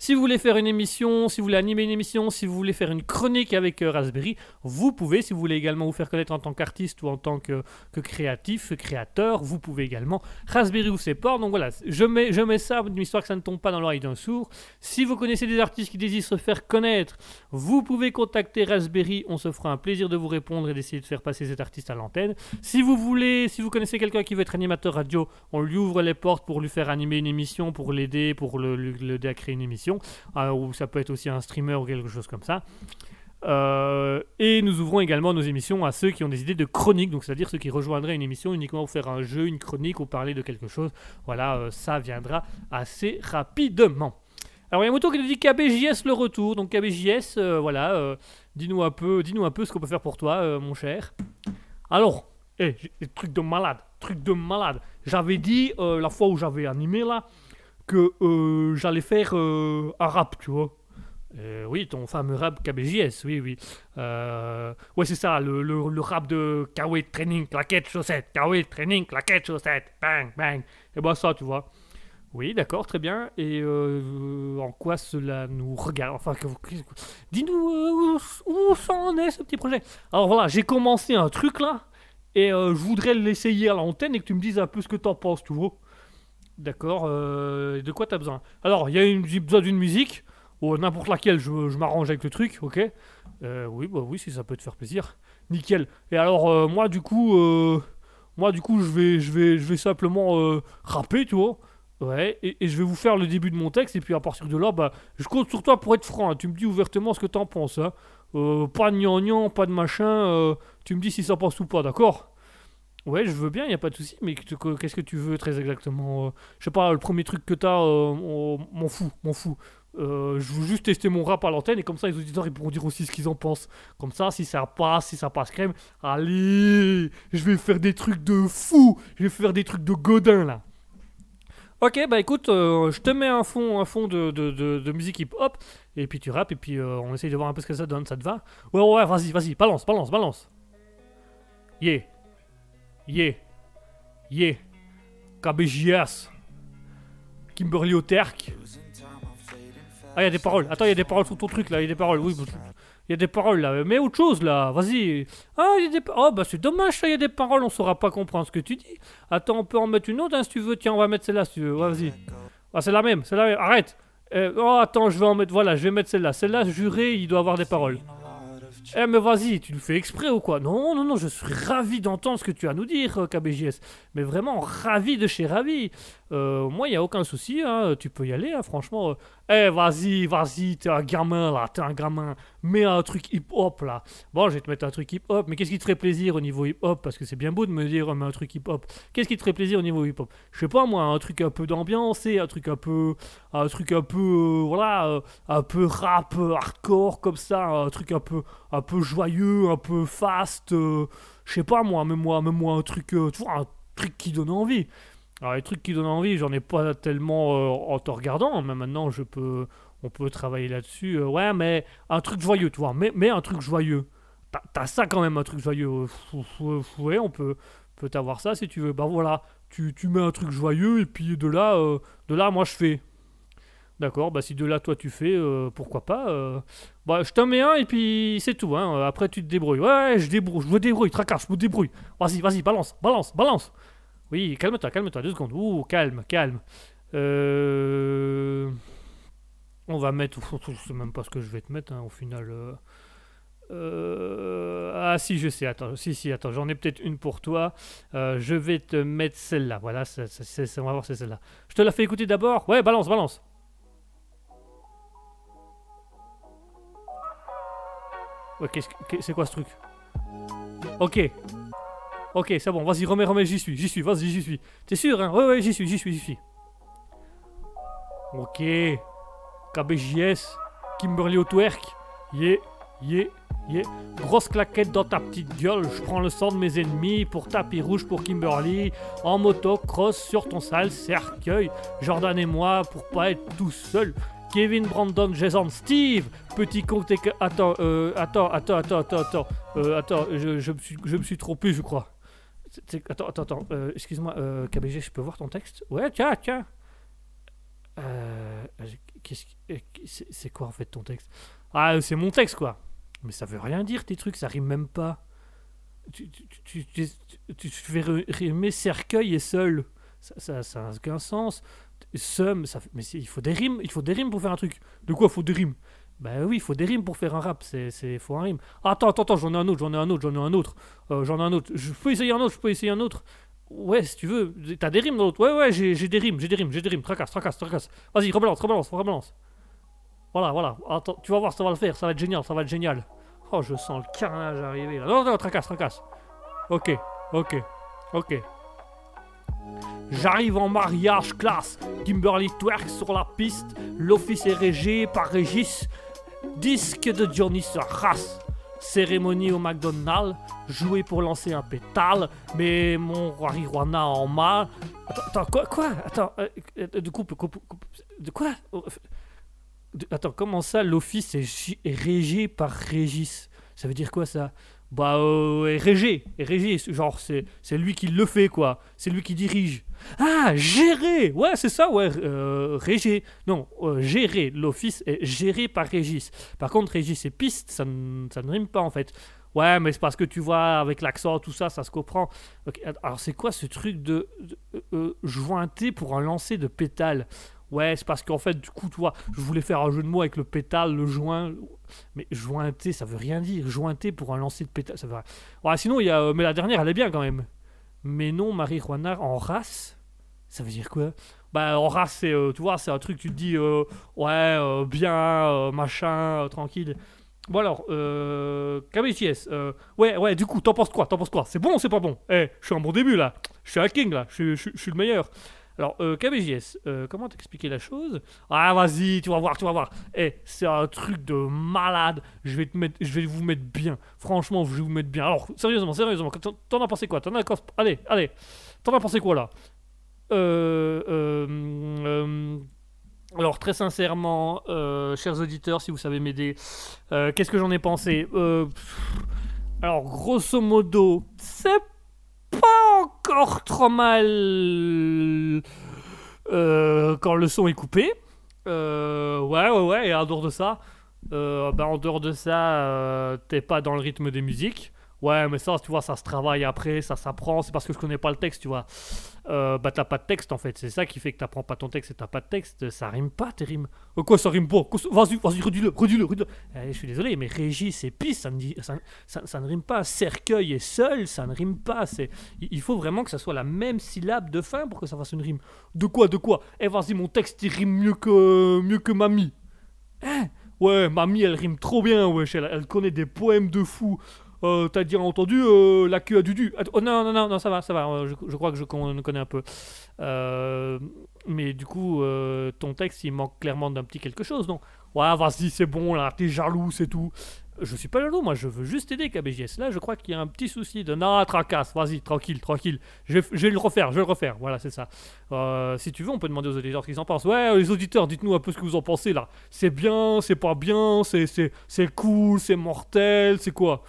si vous voulez faire une émission, si vous voulez animer une émission, si vous voulez faire une chronique avec euh, Raspberry, vous pouvez. Si vous voulez également vous faire connaître en tant qu'artiste ou en tant que, créatif, créateur, vous pouvez également. Raspberry ouvre ses portes. Donc voilà, je mets, je mets ça, histoire que ça ne tombe pas dans l'oreille d'un sourd. Si vous connaissez des artistes qui désirent se faire connaître, vous pouvez contacter Raspberry. On se fera un plaisir de vous répondre et d'essayer de faire passer cet artiste à l'antenne. Si vous voulez, si vous connaissez quelqu'un qui veut être animateur radio, on lui ouvre les portes pour lui faire animer une émission, pour l'aider, pour le- le- l'aider à créer une émission. Euh, ou ça peut être aussi un streamer ou quelque chose comme ça. Euh, et nous ouvrons également nos émissions à ceux qui ont des idées de chronique, donc c'est-à-dire ceux qui rejoindraient une émission uniquement pour faire un jeu, une chronique ou parler de quelque chose. Voilà, euh, ça viendra assez rapidement. Alors il y a Moto qui nous dit KBJS le retour, donc KBJS, voilà, dis-nous un peu, dis-nous un peu ce qu'on peut faire pour toi, mon cher. Alors, eh, trucs de malade, trucs de malade. J'avais dit la fois où j'avais animé là que euh, j'allais faire euh, un rap, tu vois. Euh, oui, ton fameux rap KBJS, oui, oui. Euh, ouais, c'est ça, le, le, le rap de Kawaii Training, claquette, chaussette, Kawaii Training, claquette, chaussette, bang, bang. Et ben ça, tu vois. Oui, d'accord, très bien. Et euh, en quoi cela nous regarde Enfin, dis-nous euh, où, où ça en est ce petit projet? Alors voilà, j'ai commencé un truc là, et euh, je voudrais l'essayer à l'antenne et que tu me dises un peu ce que t'en penses, tu vois. D'accord, euh, de quoi t'as besoin? Alors, il y a une- besoin d'une musique, ou n'importe laquelle, je, m'arrange avec le truc, ok? Euh, Oui, bah oui, si ça peut te faire plaisir. Nickel. Et alors, euh, moi, du coup, moi, du coup, je vais, simplement rapper, tu vois. Ouais, et, je vais vous faire le début de mon texte, et puis à partir de là, bah, je compte sur toi pour être franc. hein. Tu me dis ouvertement ce que t'en penses. Hein. Pas de gnangnan, pas de machin. tu me dis si ça passe ou pas, d'accord? Ouais, je veux bien, y a pas de souci, mais que- que- qu'est-ce que tu veux très exactement euh, Je sais pas, le premier truc que t'as, euh, m'en fous, m'en fous. Euh, je veux juste tester mon rap à l'antenne et comme ça les auditeurs ils pourront dire aussi ce qu'ils en pensent. Comme ça, si ça passe, si ça passe crème, allez, je vais faire des trucs de fou, je vais faire des trucs de godin là. Ok, bah écoute, euh, je te mets un fond, un fond de, de, de- musique hip-hop, et puis tu rappes, et puis on essaye de voir un peu ce que ça donne, ça te va? Ouais, ouais, vas-y, vas-y, balance, balance, balance. Yeah. Yeah. Yeah. KBJS. Kimberly Oterk. Ah, il y a des paroles. Attends, il y a des paroles sur ton truc là, il y a des paroles, oui. Il y a des paroles là, mais autre chose là, vas-y. Ah, y a des Oh, bah c'est dommage ça, il y a des paroles, on saura pas comprendre ce que tu dis. Attends, on peut en mettre une autre hein, si tu veux. Tiens, on va mettre celle-là si tu veux. Vas-y. Ah, c'est la même, c'est la même. Arrête. Euh, oh, attends, je vais en mettre. Voilà, je vais mettre celle-là. Celle-là, juré, il doit avoir des paroles. Eh, mais vas-y, tu le fais exprès ou quoi? Non, non, non, je suis ravi d'entendre ce que tu as à nous dire, euh, KBJS. Mais vraiment ravi de chez ravi. Euh, moi, il n'y a aucun souci, hein, tu peux y aller, hein, franchement. euh. Eh, vas-y, vas-y, t'es un gamin là, t'es un gamin. Mets un truc hip-hop là. Bon, je vais te mettre un truc hip-hop, mais qu'est-ce qui te ferait plaisir au niveau hip-hop? Parce que c'est bien beau de me dire, euh, mets un truc hip-hop. Qu'est-ce qui te ferait plaisir au niveau hip-hop? Je sais pas, moi, un truc un peu d'ambiance, un truc un peu. Un truc un peu. voilà, un peu rap, hardcore, comme ça, un truc un peu un peu joyeux, un peu fast, je sais pas moi, même moi, même moi un truc, un truc qui donne envie. Alors les trucs qui donnent envie, j'en ai pas tellement euh, en te regardant, mais maintenant je peux, on peut travailler là-dessus. euh, ouais, mais un truc joyeux, tu vois, mais, un truc joyeux. T'as- ça quand même, un truc joyeux. euh, Ouais, on peut, peut avoir ça si tu veux. Bah voilà, tu, tu mets un truc joyeux et puis de là, de là, moi je fais. D'accord, bah si de là toi tu fais, pourquoi pas. bah je t'en mets un et puis c'est tout. Hein. Après tu te débrouilles. Ouais, je débrouille, je me débrouille, tracasse, je me débrouille. Vas-y, vas-y, balance, balance, balance. Oui, calme-toi, calme-toi, deux secondes. Ouh, calme, calme. Euh... On va mettre, je sais même pas ce que je vais te mettre hein, au final. euh. Euh, Ah si, je sais, attends, si, si, attends, j'en ai peut-être une pour toi. Je vais te mettre celle-là, voilà, c'est- c'est- c'est- on va voir c'est celle-là. Je te la fais écouter d'abord? Ouais, balance, balance. Ouais, qu'est-ce que- c'est quoi ce truc? Ok. Ok, c'est bon, vas-y, remets, remets, j'y suis, j'y suis, vas-y, j'y suis. T'es sûr, hein? Ouais, ouais, j'y suis, j'y suis, j'y suis. Ok. KBJS, Kimberly twerk. Yeah, yeah, Yeah. Grosse claquette dans ta petite gueule, je prends le sang de mes ennemis pour tapis rouge pour Kimberly, en moto, cross sur ton sale cercueil, Jordan et moi pour pas être tout seul. Kevin, Brandon, Jason, Steve, petit con, que... Attends, euh, attends, attends, attends, attends, attends, euh, attends, je me suis, je me suis trompé, je crois. Attends, attends, attends, euh, excuse-moi, euh, KBG, je peux voir ton texte? Ouais, tiens, tiens. Euh, euh, c'est quoi en fait ton texte? Ah, c'est mon texte quoi. Mais ça veut rien dire tes trucs, ça rime même pas. Tu, tu, tu, tu, fais ri- rimer cercueil et seul. Ça, ça, ça n'a aucun sens. Somme, ça mais il faut des rimes, il faut des rimes pour faire un truc. De quoi faut des rimes? Bah oui, il faut des rimes pour faire un rap, c'est faut un rime. Attends, attends, attends, j'en ai un autre, j'en ai un autre, j'en ai un autre. Euh, j'en ai un autre. Je peux essayer un autre, je peux essayer un autre. Ouais, si tu veux. T'as des rimes dans l'autre. Ouais, ouais, j'ai j'ai des rimes, j'ai des rimes, j'ai des rimes. Tracasse, tracasse, tracasse. Vas-y, rebalance, rebalance, rebalance. Voilà, voilà. Attends, tu vas voir, ça va le faire, ça va être génial, ça va être génial. Oh, je sens le carnage arriver là. Non, non, tracasse, tracasse. Ok, ok, ok. J'arrive en mariage classe. Kimberly twerk sur la piste. L'office est régé par Régis. Disque de Johnny se race. Cérémonie au McDonald's. Joué pour lancer un pétale. Mais mon marijuana en mal. Attends, attends, quoi, quoi? Attends, euh, euh, de quoi? Oh, de- Attends, comment ça l'office est, est régé par Régis? Ça veut dire quoi ça? Bah, euh, est régé, genre c'est lui qui le fait quoi, c'est lui qui dirige. Ah, gérer Ouais, c'est ça, ouais, euh. Non, euh, gérer, l'office est géré par Régis. Par contre, Régis et piste, ça, ça ne rime pas en fait. Ouais, mais c'est parce que tu vois, avec l'accent, tout ça, ça se comprend. Alors c'est quoi ce truc de, de euh, euh, jointer pour un lancer de pétale? Ouais, c'est parce qu'en fait, du coup, tu vois, je voulais faire un jeu de mots avec le pétale, le joint. Mais jointer, ça veut rien dire. Jointer pour un lancer de pétale, ça veut rien. Ouais, sinon, il y a. mais la dernière, elle est bien quand même. Mais non, marijuana en race, ça veut dire quoi? Bah, en race, c'est. euh, tu vois, c'est un truc, tu te dis, euh, ouais, euh, bien, machin, tranquille. Bon alors, euh, KBTS, ouais, ouais, du coup, t'en penses quoi? T'en penses quoi? C'est bon ou c'est pas bon? Eh, je suis un bon début là. Je suis un king là. Je suis le meilleur. Alors, euh, KBJS, euh, comment t'expliquer la chose? Ah, vas-y, tu vas voir, tu vas voir. Eh, c'est un truc de malade. Je vais vous mettre bien. Franchement, je vais vous mettre bien. Alors, sérieusement, sérieusement, t'en as pensé quoi? T'en as Allez, allez. T'en as pensé quoi là? Euh, alors très sincèrement, chers auditeurs, si vous savez m'aider, qu'est-ce que j'en ai pensé? Alors grosso modo, c'est pas encore trop mal euh, quand le son est coupé. Euh, ouais, ouais, ouais. Et en dehors de ça, euh, ben, en dehors de ça, t'es pas dans le rythme des musiques. Ouais, mais ça, tu vois, ça se travaille après, ça s'apprend. C'est parce que je connais pas le texte, tu vois. Euh, bah, t'as pas de texte en fait. C'est ça qui fait que t'apprends pas ton texte et t'as pas de texte. Ça rime pas, tes rimes. Euh, quoi, ça rime pas? Vas-y, vas-y, redis-le, redis-le, redis-le. Eh, je suis désolé, mais Régis et piste, ça ça, ça- ça ne rime pas. Cercueil et seul, ça ne rime pas. C'est, il faut vraiment que ça soit la même syllabe de fin pour que ça fasse une rime. De quoi, de quoi? Eh, vas-y, mon texte, il rime mieux que, mieux que mamie. Hein? Ouais, mamie, elle rime trop bien, wesh. Elle, elle connaît des poèmes de fou. Euh, T'as déjà entendu euh, la queue à Dudu oh, non, non, non, non, ça va, ça va. euh, je, je crois que je con- connais un peu. Mais du coup, ton texte, il manque clairement d'un petit quelque chose, non Ouais, vas-y, c'est bon, là, t'es jaloux, c'est tout. Je suis pas jaloux, moi, je veux juste aider KBJS. Là, je crois qu'il y a un petit souci de. Non, tracasse, vas-y, tranquille, tranquille. Je vais, le refaire, je vais le refaire. Voilà, c'est ça. Si tu veux, on peut demander aux auditeurs ce qu'ils en pensent. Ouais, les auditeurs, dites-nous un peu ce que vous en pensez là. C'est bien, c'est pas bien, c'est cool, c'est mortel, c'est quoi?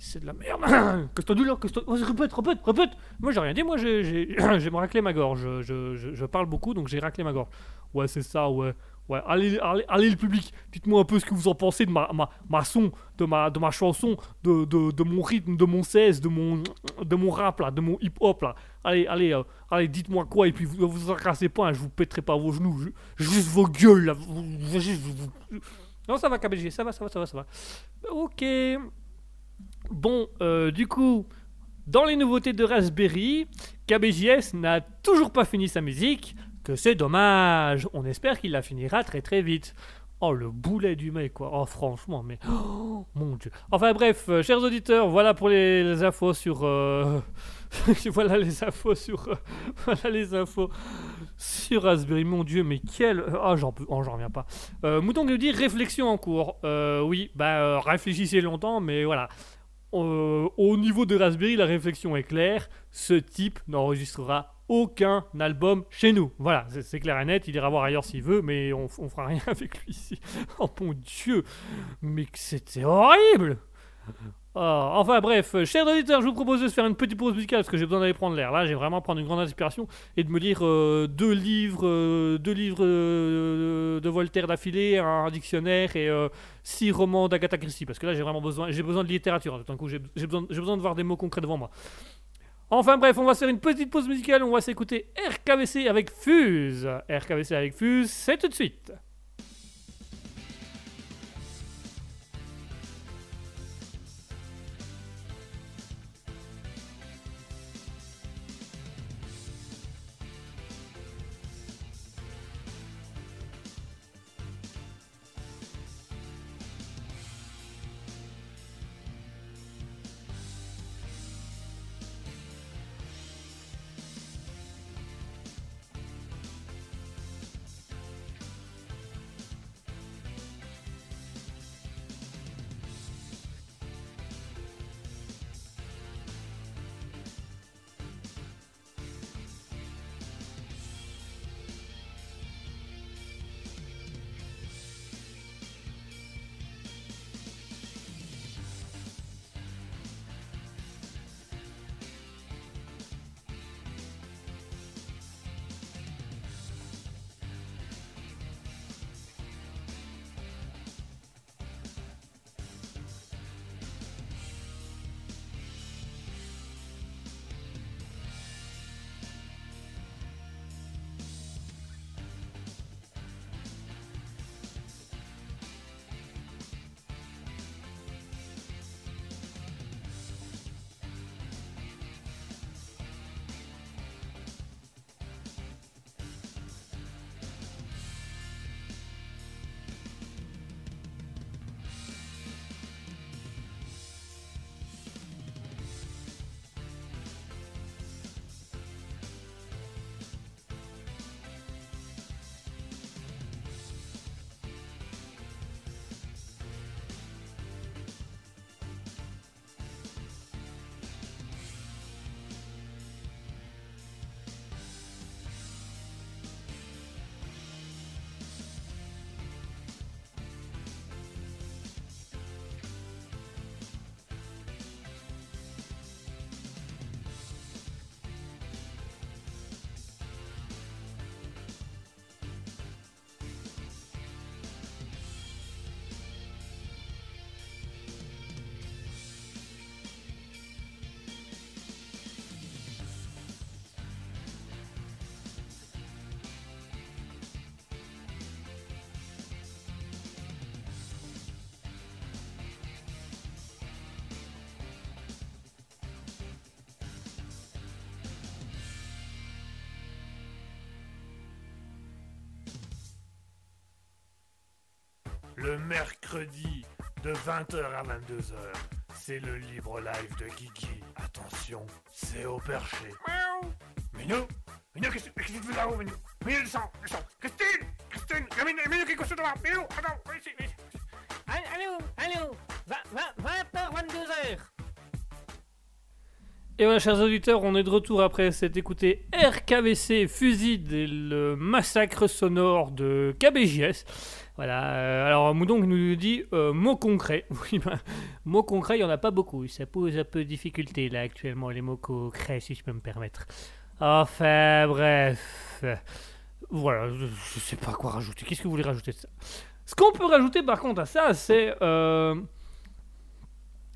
C'est de la merde. Que Qu'est-ce que t'as- Vas-y, répète, répète, répète. Moi, j'ai rien dit, moi, j'ai, raclé ma gorge. Je, je, je- parle beaucoup, donc j'ai raclé ma gorge. Ouais, c'est ça, ouais. Ouais, allez, allez, allez le public, dites-moi un peu ce que vous en pensez de ma, ma, ma son, de ma, de ma chanson, de, de, de mon rythme, de mon 16, de mon, de mon rap là, de mon hip-hop là. Allez, allez, euh, allez, dites-moi quoi, et puis vous vous cassez pas, hein, je vous pèterai pas vos genoux, je- juste vos gueules là. Non, ça va, KBG, ça va, ça va, ça va, ça va. Ok. Bon, euh, du coup, dans les nouveautés de Raspberry, KBJS n'a toujours pas fini sa musique, que c'est dommage. On espère qu'il la finira très très vite. Oh, le boulet du mec, quoi. Oh, franchement, mais. oh, mon dieu. Enfin, bref, euh, chers auditeurs, voilà pour les, infos sur. euh, voilà les infos sur. voilà les infos sur Raspberry. Mon dieu, mais quel. Ah, j'en peux. Oh, j'en reviens pas. Mouton nous dit réflexion en cours. Oui, bah, réfléchissez longtemps, mais voilà. Euh, au niveau de Raspberry, la réflexion est claire. Ce type n'enregistrera aucun album chez nous. Voilà, c'est- clair et net. Il ira voir ailleurs s'il veut, mais on, on fera rien avec lui ici. Oh mon dieu, mais c'était horrible! Ah, enfin bref, euh, chers auditeurs, je vous propose de se faire une petite pause musicale parce que j'ai besoin d'aller prendre l'air. Là, j'ai vraiment prendre une grande inspiration et de me lire euh, deux livres, euh, deux livres de Voltaire d'affilée, un dictionnaire et six romans d'Agatha Christie. Parce que là, j'ai vraiment besoin, j'ai besoin de littérature. Tout d'un coup, j'ai besoin, besoin de voir des mots concrets devant moi. Enfin bref, on va se faire une petite pause musicale. On va s'écouter RKVC avec Fuse. RKVC avec Fuse, c'est tout de suite. Le mercredi de 20h à 22h, c'est le libre live de Kiki. Attention, c'est au perché. Miaou. Minou Minou, qu'est-ce qu'est-ce que tu fais là-haut, Minou? Minou, descends, descends Christine Christine Minou, Minou, qui est couché devant Minou, attends, viens ici, viens ici. Allô, allô, 20h, 22h. Et voilà, chers auditeurs, on est de retour après s'être écouté RKVC Fuside et le massacre sonore de KBJS. Voilà, euh, alors Moudon nous dit euh, mots concrets. Oui, ben, mots concrets, il n'y en a pas beaucoup. Ça pose un peu de difficulté là actuellement, les mots concrets, si je peux me permettre. Enfin, bref. Voilà, je, je sais pas quoi rajouter. Qu'est-ce que vous voulez rajouter de ça? Ce qu'on peut rajouter par contre à ça, c'est. Euh,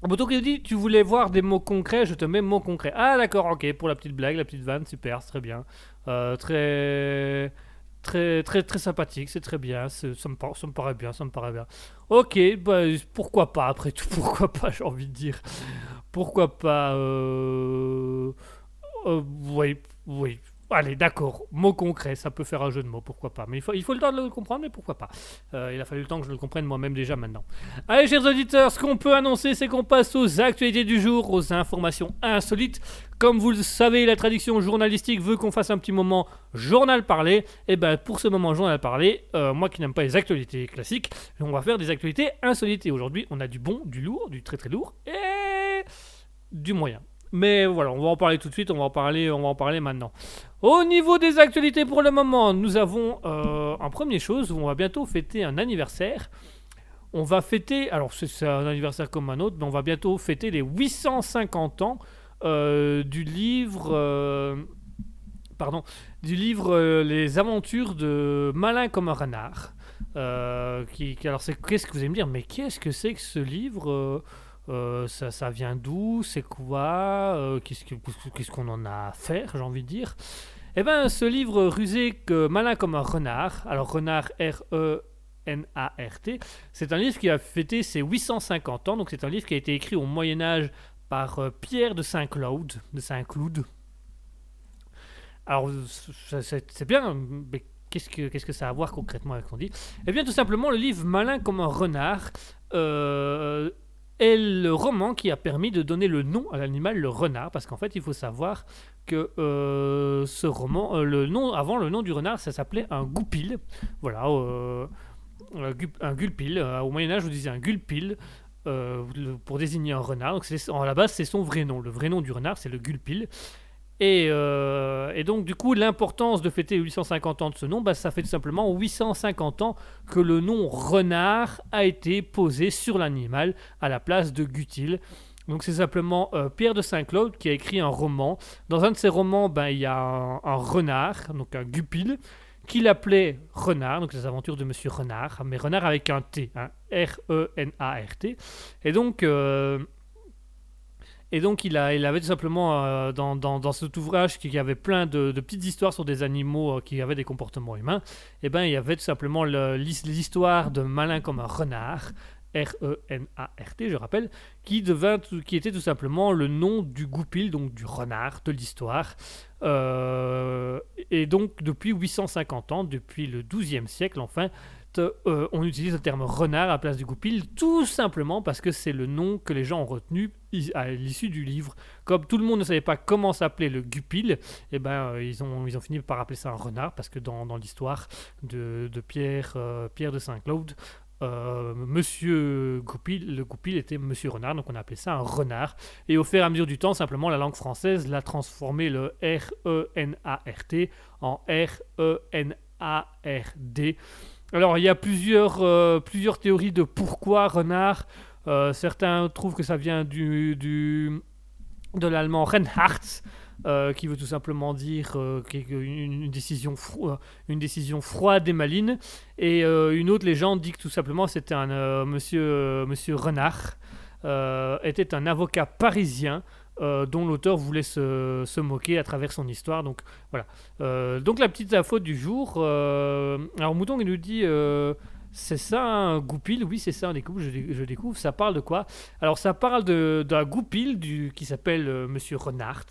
Boto qui dit tu voulais voir des mots concrets, je te mets mots concrets. Ah d'accord, ok, pour la petite blague, la petite vanne, super, c'est très bien. Euh, très, très, très, très sympathique, c'est très bien, ça me, par- ça me paraît bien, ça me paraît bien. Ok, bah, pourquoi pas, après tout, pourquoi pas, j'ai envie de dire. Pourquoi pas, euh... euh, oui, oui. Allez, d'accord, mot concret, ça peut faire un jeu de mots, pourquoi pas. Mais il faut, le temps de le comprendre, mais pourquoi pas. Euh, il a fallu le temps que je le comprenne moi-même déjà maintenant. Allez, chers auditeurs, ce qu'on peut annoncer, c'est qu'on passe aux actualités du jour, aux informations insolites. Comme vous le savez, la tradition journalistique veut qu'on fasse un petit moment journal parlé. Et ben pour ce moment journal parlé, euh, moi qui n'aime pas les actualités classiques, on va faire des actualités insolites. Et aujourd'hui, on a du bon, du lourd, du très très lourd et du moyen. Mais voilà, on va en parler tout de suite, on va en parler, on va en parler maintenant. Au niveau des actualités pour le moment, nous avons euh, en première chose on va bientôt fêter un anniversaire. On va fêter, alors c'est un anniversaire comme un autre, mais on va bientôt fêter les 850 ans euh, du livre, euh, pardon, du livre euh, Les aventures de Malin comme un renard. Euh, qui, alors qu'est-ce que vous allez me dire Mais qu'est-ce que c'est que ce livre euh, ça, ça vient d'où? C'est quoi? Euh, Qu'est-ce que- qu'est-ce qu'on en a à faire J'ai envie de dire? Eh ben, ce livre rusé que malin comme un renard. Alors renard R E N A R T. C'est un livre qui a fêté ses 850 ans. Donc c'est un livre qui a été écrit au Moyen Âge par euh, Pierre de Saint-Claude, de Saint-Cloud. Alors c'est bien, mais qu'est-ce que qu'est-ce que ça a à voir concrètement avec son livre Eh bien tout simplement le livre Malin comme un renard euh, est le roman qui a permis de donner le nom à l'animal le renard parce qu'en fait il faut savoir que euh, ce roman, euh, le nom avant le nom du renard, ça s'appelait un goupil. Voilà, euh, un gu- un gulpil. Au Moyen Âge, on disait un gulpil. pour désigner un renard. Donc à la base, c'est son vrai nom. Le vrai nom du renard, c'est le gulpil. Et, euh, et donc, du coup, l'importance de fêter les 850 ans de ce nom, bah, ça fait tout simplement 850 ans que le nom renard a été posé sur l'animal à la place de gutil. Donc, c'est simplement euh, Pierre de Saint-Claude qui a écrit un roman. Dans un de ses romans, ben, il y a un, un renard, donc un gupil, qu'il appelait Renard, donc les aventures de Monsieur Renard, mais Renard avec un T, hein, R-E-N-A-R-T. Et donc, euh, et donc il, a, il avait tout simplement euh, dans, dans, dans cet ouvrage qui avait plein de, de petites histoires sur des animaux euh, qui avaient des comportements humains, et ben il y avait tout simplement le- l'his- l'histoire de Malin comme un renard, R-E-N-A-R-T, je rappelle, qui, devint, qui était tout simplement le nom du goupil, donc du renard de l'histoire. Euh, et donc, depuis 850 ans, depuis le XIIe siècle, enfin, euh, on utilise le terme renard à la place du goupil, tout simplement parce que c'est le nom que les gens ont retenu à l'issue du livre. Comme tout le monde ne savait pas comment s'appelait le goupil, et ben, euh, ils, ont, fini par appeler ça un renard, parce que dans, l'histoire de, Pierre, euh, Pierre de Saint-Claude, Monsieur Goupil, le Goupil était Monsieur Renard, donc on a appelé ça un renard. Et au fur et à mesure du temps, simplement, la langue française l'a transformé le R-E-N-A-R-T en R-E-N-A-R-D. Alors, il y a plusieurs, euh, plusieurs théories de pourquoi renard. Euh, certains trouvent que ça vient du, du- de l'allemand Reinhardt, euh, qui veut tout simplement dire une, une décision une décision froide et maline. Et une autre légende dit que tout simplement c'était un monsieur, monsieur Renard, était un avocat parisien euh, dont l'auteur voulait se, se moquer à travers son histoire. Donc voilà. Euh, donc la petite info du jour. euh, alors Mouton il nous dit. c'est ça un goupil? Oui, c'est ça un découvre, je, je découvre. Ça parle de quoi? Alors ça parle d'un goupil qui s'appelle Monsieur Renard.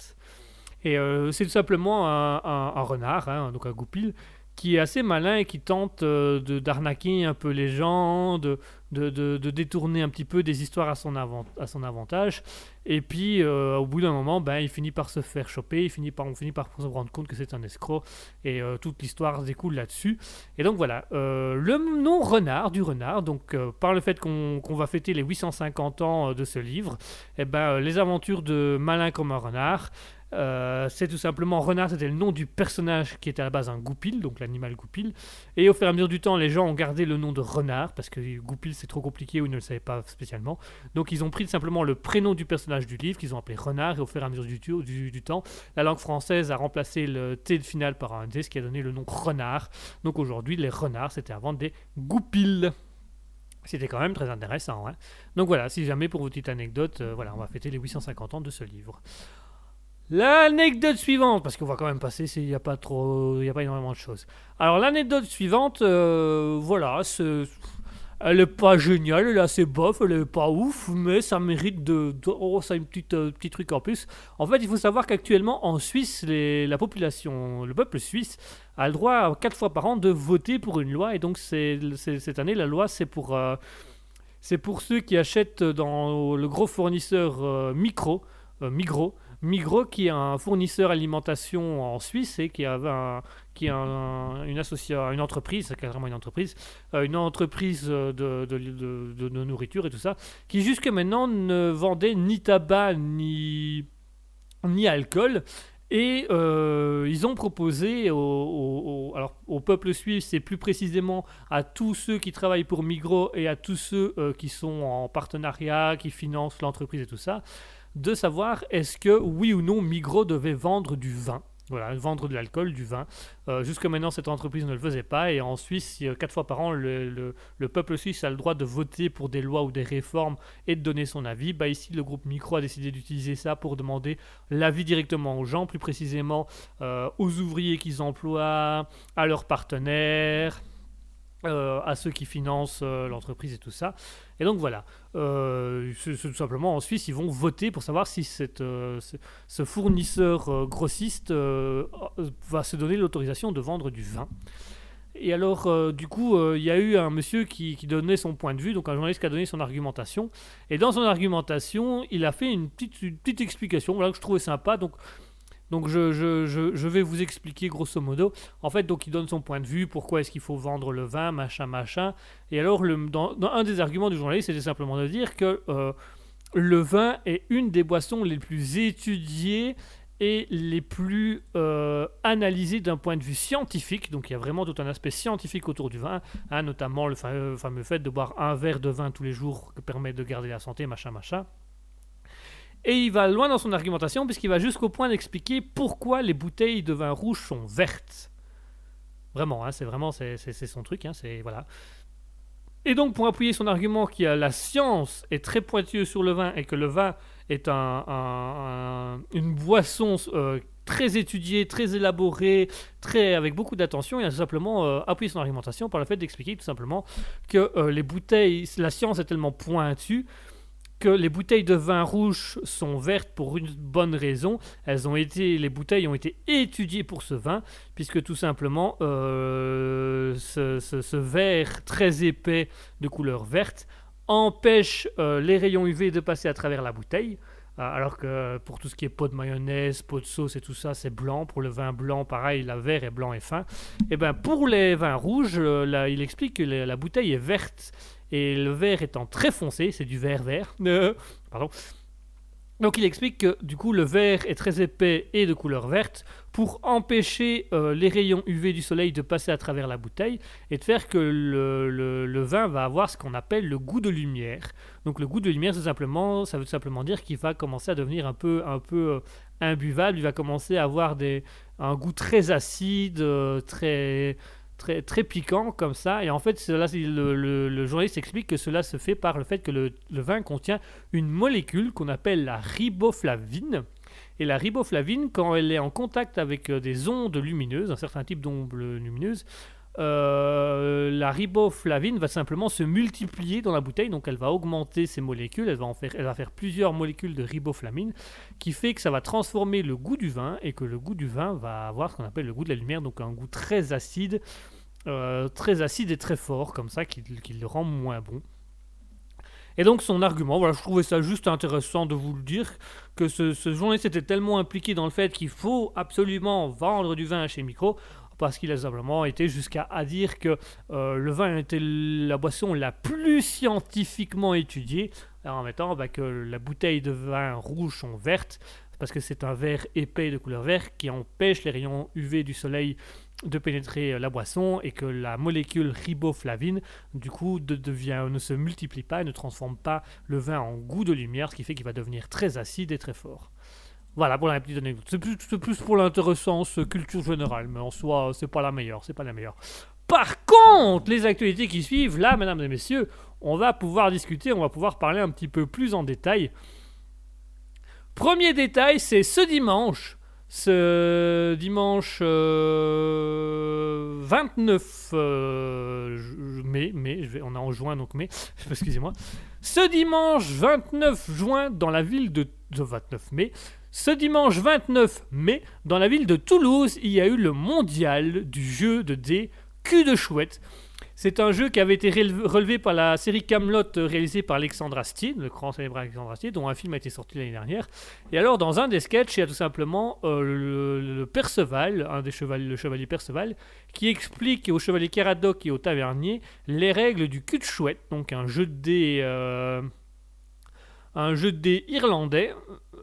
Et c'est tout simplement un, un- un renard, hein, donc un goupil, qui est assez malin et qui tente euh, de d'arnaquer un peu les gens, de, de, de- détourner un petit peu des histoires à son, à son avantage. Et puis, euh, au bout d'un moment, ben, il finit par se faire choper, il finit par, on finit par se rendre compte que c'est un escroc, et euh, toute l'histoire découle là-dessus. Et donc voilà, le nom renard du renard, donc par le fait qu'on va fêter les 850 ans de ce livre, eh ben, les aventures de Malin comme un renard, euh, c'est tout simplement Renard, c'était le nom du personnage qui était à la base un goupil, donc l'animal goupil. Et au fur et à mesure du temps, les gens ont gardé le nom de Renard parce que goupil c'est trop compliqué ou ils ne le savaient pas spécialement. Donc ils ont pris simplement le prénom du personnage du livre qu'ils ont appelé Renard. Et au fur et à mesure du, temps, la langue française a remplacé le T de final par un D, ce qui a donné le nom Renard. Donc aujourd'hui, les renards c'était avant des goupils. C'était quand même très intéressant. hein. Donc voilà, si jamais pour vos petites anecdotes, euh, voilà, on va fêter les 850 ans de ce livre. L'anecdote suivante, parce qu'on va quand même passer, il n'y a pas trop, il a pas énormément de choses. Alors l'anecdote suivante, euh, voilà, Elle est pas géniale, elle est assez bof, elle est pas ouf, mais ça mérite de. oh, ça a une petite, euh, petit truc en plus. En fait, il faut savoir qu'actuellement, en Suisse, la population, le peuple suisse, a le droit, quatre fois par an, de voter pour une loi. Et donc, cette année, la loi, c'est pour. euh, c'est pour ceux qui achètent dans le gros fournisseur euh, Micro, Migros, Migros qui est un fournisseur alimentation en Suisse et qui avait un, est un- une, entreprise, c'est carrément une entreprise, euh, une entreprise de, nourriture et tout ça, qui jusque maintenant ne vendait ni tabac ni, alcool. Et euh, ils ont proposé au peuple suisse, et plus précisément à tous ceux qui travaillent pour Migros et à tous ceux euh, qui sont en partenariat, qui financent l'entreprise et tout ça, de savoir est-ce que oui ou non Migros devait vendre du vin. Voilà, vendre de l'alcool, du vin. Euh, jusque maintenant, cette entreprise ne le faisait pas. Et en Suisse, quatre fois par an, le peuple suisse a le droit de voter pour des lois ou des réformes et de donner son avis. Bah, ici, le groupe Micro a décidé d'utiliser ça pour demander l'avis directement aux gens, plus précisément euh, aux ouvriers qu'ils emploient, à leurs partenaires, euh, à ceux qui financent euh, l'entreprise et tout ça. Et donc voilà, Euh, tout simplement en Suisse, ils vont voter pour savoir si ce, fournisseur grossiste va se donner l'autorisation de vendre du vin. Et alors, du coup, il y a eu un monsieur qui, donnait son point de vue, donc un journaliste qui a donné son argumentation. Et dans son argumentation, il a fait une petite, petite explication voilà, que je trouvais sympa. Donc, donc je, vais vous expliquer grosso modo. En fait, donc il donne son point de vue, pourquoi est-ce qu'il faut vendre le vin, machin, machin. Et alors, un des arguments du journaliste, c'était simplement de dire que euh, le vin est une des boissons les plus étudiées et les plus euh, analysées d'un point de vue scientifique. Donc il y a vraiment tout un aspect scientifique autour du vin, hein, notamment le fa- fameux fait de boire un verre de vin tous les jours qui permet de garder la santé, machin, machin. Et il va loin dans son argumentation puisqu'il va jusqu'au point d'expliquer pourquoi les bouteilles de vin rouge sont vertes. Vraiment, hein, c'est vraiment c'est, son truc, hein, c'est voilà. Et donc pour appuyer son argument que la science est très pointilleuse sur le vin et que le vin est un- une boisson euh, très étudiée, très élaborée, très avec beaucoup d'attention, il a tout simplement euh, appuyé son argumentation par le fait d'expliquer tout simplement que euh, les bouteilles, la science est tellement pointue que les bouteilles de vin rouge sont vertes pour une bonne raison. Elles ont été, les bouteilles ont été étudiées pour ce vin, puisque tout simplement euh, ce, verre très épais de couleur verte empêche euh, les rayons UV de passer à travers la bouteille. Euh, Alors que pour tout ce qui est pot de mayonnaise, pot de sauce et tout ça, c'est blanc. Pour le vin blanc, pareil, la verre est blanc et fin. Et ben pour les vins rouges, il explique que la bouteille est verte et le verre étant très foncé, c'est du verre vert. Euh, pardon. Donc il explique que du coup le verre est très épais et de couleur verte pour empêcher euh, les rayons UV du soleil de passer à travers la bouteille et de faire que le, vin va avoir ce qu'on appelle le goût de lumière. Donc le goût de lumière, c'est simplement, ça veut simplement dire qu'il va commencer à devenir un peu, un peu euh, imbuvable. Il va commencer à avoir un goût très acide, très, très, piquant comme ça. Et en fait, le journaliste explique que cela se fait par le fait que le, le vin contient une molécule qu'on appelle la riboflavine. Et la riboflavine, quand elle est en contact avec euh, des ondes lumineuses, un certain type d'ondes lumineuses, euh, la riboflavine va simplement se multiplier dans la bouteille, donc elle va augmenter ses molécules, elle va, en faire, plusieurs molécules de riboflavine, qui fait que ça va transformer le goût du vin, et que le goût du vin va avoir ce qu'on appelle le goût de la lumière, donc un goût très acide, euh, très acide et très fort, comme ça, qui, qui le rend moins bon. Et donc son argument, voilà, je trouvais ça juste intéressant de vous le dire, que ce, ce journaliste était tellement impliqué dans le fait qu'il faut absolument vendre du vin chez Micro, parce qu'il a simplement été jusqu'à dire que euh, le vin était la boisson la plus scientifiquement étudiée, en mettant bah, que la bouteille de vin rouge sont vertes, parce que c'est un verre épais de couleur verte qui empêche les rayons UV du soleil de pénétrer euh, la boisson et que la molécule riboflavine du coup de- devient, ne se multiplie pas et ne transforme pas le vin en goût de lumière, ce qui fait qu'il va devenir très acide et très fort. Voilà pour la petite anecdote. C'est plus, plus pour l'intéressance euh, culture générale, mais en soi, euh, c'est pas la meilleure, c'est pas la meilleure. Par contre, les actualités qui suivent, là, mesdames et messieurs, on va pouvoir discuter, on va pouvoir parler un petit peu plus en détail. Premier détail, c'est ce dimanche Ce dimanche euh, 29 euh, ju- mai, mai, on est en juin donc mai, excusez-moi. Ce dimanche 29 juin dans la ville de, de 29 mai, ce dimanche 29 mai dans la ville de Toulouse, il y a eu le mondial du jeu de dés cul de chouette. C'est un jeu qui avait été relevé par la série Camelot euh, réalisée par Alexandre Astier, le grand célèbre Alexandre Astier, dont un film a été sorti l'année dernière. Et alors, dans un des sketchs, il y a tout simplement euh, le, Perceval, un des chevalier Perceval, qui explique au chevalier Caradoc et au tavernier les règles du cul de chouette, donc un jeu de dés, euh, un jeu de dés irlandais,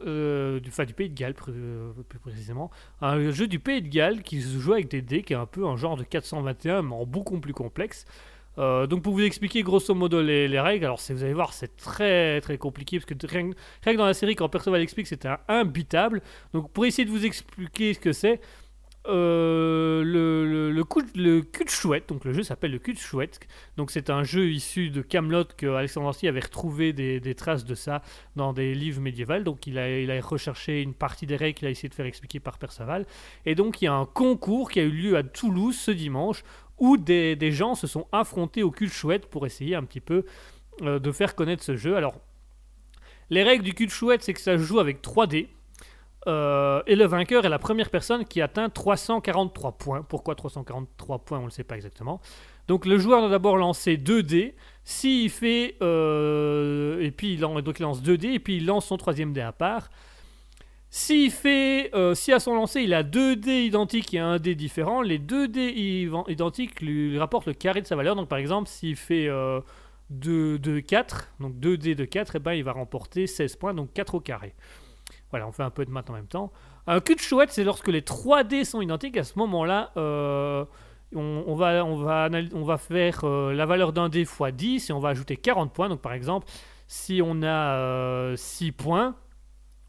euh, du, du Pays de Galles plus, euh, plus précisément, un jeu du Pays de Galles qui se joue avec des dés, qui est un peu un genre de 421, mais en beaucoup plus complexe. Euh, donc pour vous expliquer grosso modo les, les règles, alors vous allez voir c'est très très compliqué parce que rien, rien que dans la série quand Perceval explique c'était imbitable. Donc pour essayer de vous expliquer ce que c'est, euh, le, cul de chouette, donc le jeu s'appelle le cul de chouette, donc c'est un jeu issu de Camelot que Alexandre Astier avait retrouvé des, traces de ça dans des livres médiévaux, donc il a, recherché une partie des règles qu'il a essayé de faire expliquer par Perceval, et donc il y a un concours qui a eu lieu à Toulouse ce dimanche où des, gens se sont affrontés au cul de chouette pour essayer un petit peu euh, de faire connaître ce jeu. Alors, les règles du cul de chouette, c'est que ça joue avec 3 dés. Euh, et le vainqueur est la première personne qui atteint 343 points. Pourquoi 343 points On ne le sait pas exactement. Donc le joueur doit d'abord lancer 2 dés. S'il fait... euh, et puis il, en- donc il lance 2 dés et puis il lance son troisième dé à part. S'il fait, euh, si à son lancer il a deux dés identiques et un dé différent, les deux dés ivan- identiques lui, rapportent le carré de sa valeur. Donc par exemple, s'il fait euh, 2, 2, 4, donc 2 dés de 4, et ben, il va remporter 16 points, donc 4 au carré. Voilà, on fait un peu de maths en même temps. Un cul de chouette, c'est lorsque les 3 dés sont identiques. À ce moment-là, euh, on, va, faire euh, la valeur d'un dé x 10 et on va ajouter 40 points. Donc par exemple, si on a euh, 6 points,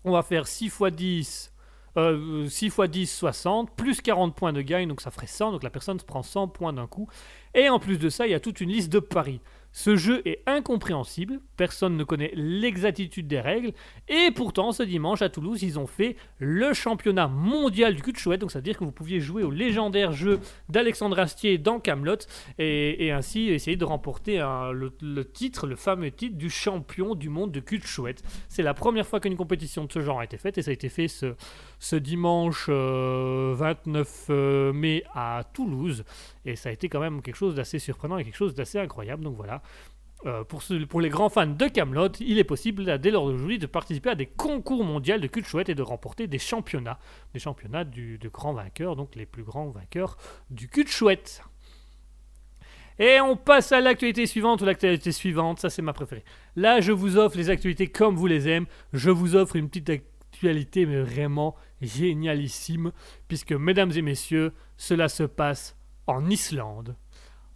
on va faire 6 x 10, euh, 6 x 10, 60, plus 40 points de gain, donc ça ferait 100, donc la personne se prend 100 points d'un coup. Et en plus de ça, il y a toute une liste de paris. Ce jeu est incompréhensible, personne ne connaît l'exactitude des règles, et pourtant ce dimanche à Toulouse, ils ont fait le championnat mondial du cul de chouette, donc c'est-à-dire que vous pouviez jouer au légendaire jeu d'Alexandre Astier dans Camelot et, ainsi essayer de remporter le, titre, le fameux titre du champion du monde de cul de chouette. C'est la première fois qu'une compétition de ce genre a été faite et ça a été fait ce, dimanche euh, 29 euh, mai à Toulouse. Et ça a été quand même quelque chose d'assez surprenant et quelque chose d'assez incroyable. Donc voilà. Euh, pour, les grands fans de Camelot, il est possible dès lors d'aujourd'hui de participer à des concours mondiaux de cul chouette et de remporter des championnats, des championnats du, de grands vainqueurs, donc les plus grands vainqueurs du cul chouette. Et on passe à l'actualité suivante ou l'actualité suivante, ça c'est ma préférée. Là, je vous offre les actualités comme vous les aimez. Je vous offre une petite actualité, mais vraiment génialissime, puisque, mesdames et messieurs, cela se passe en Islande.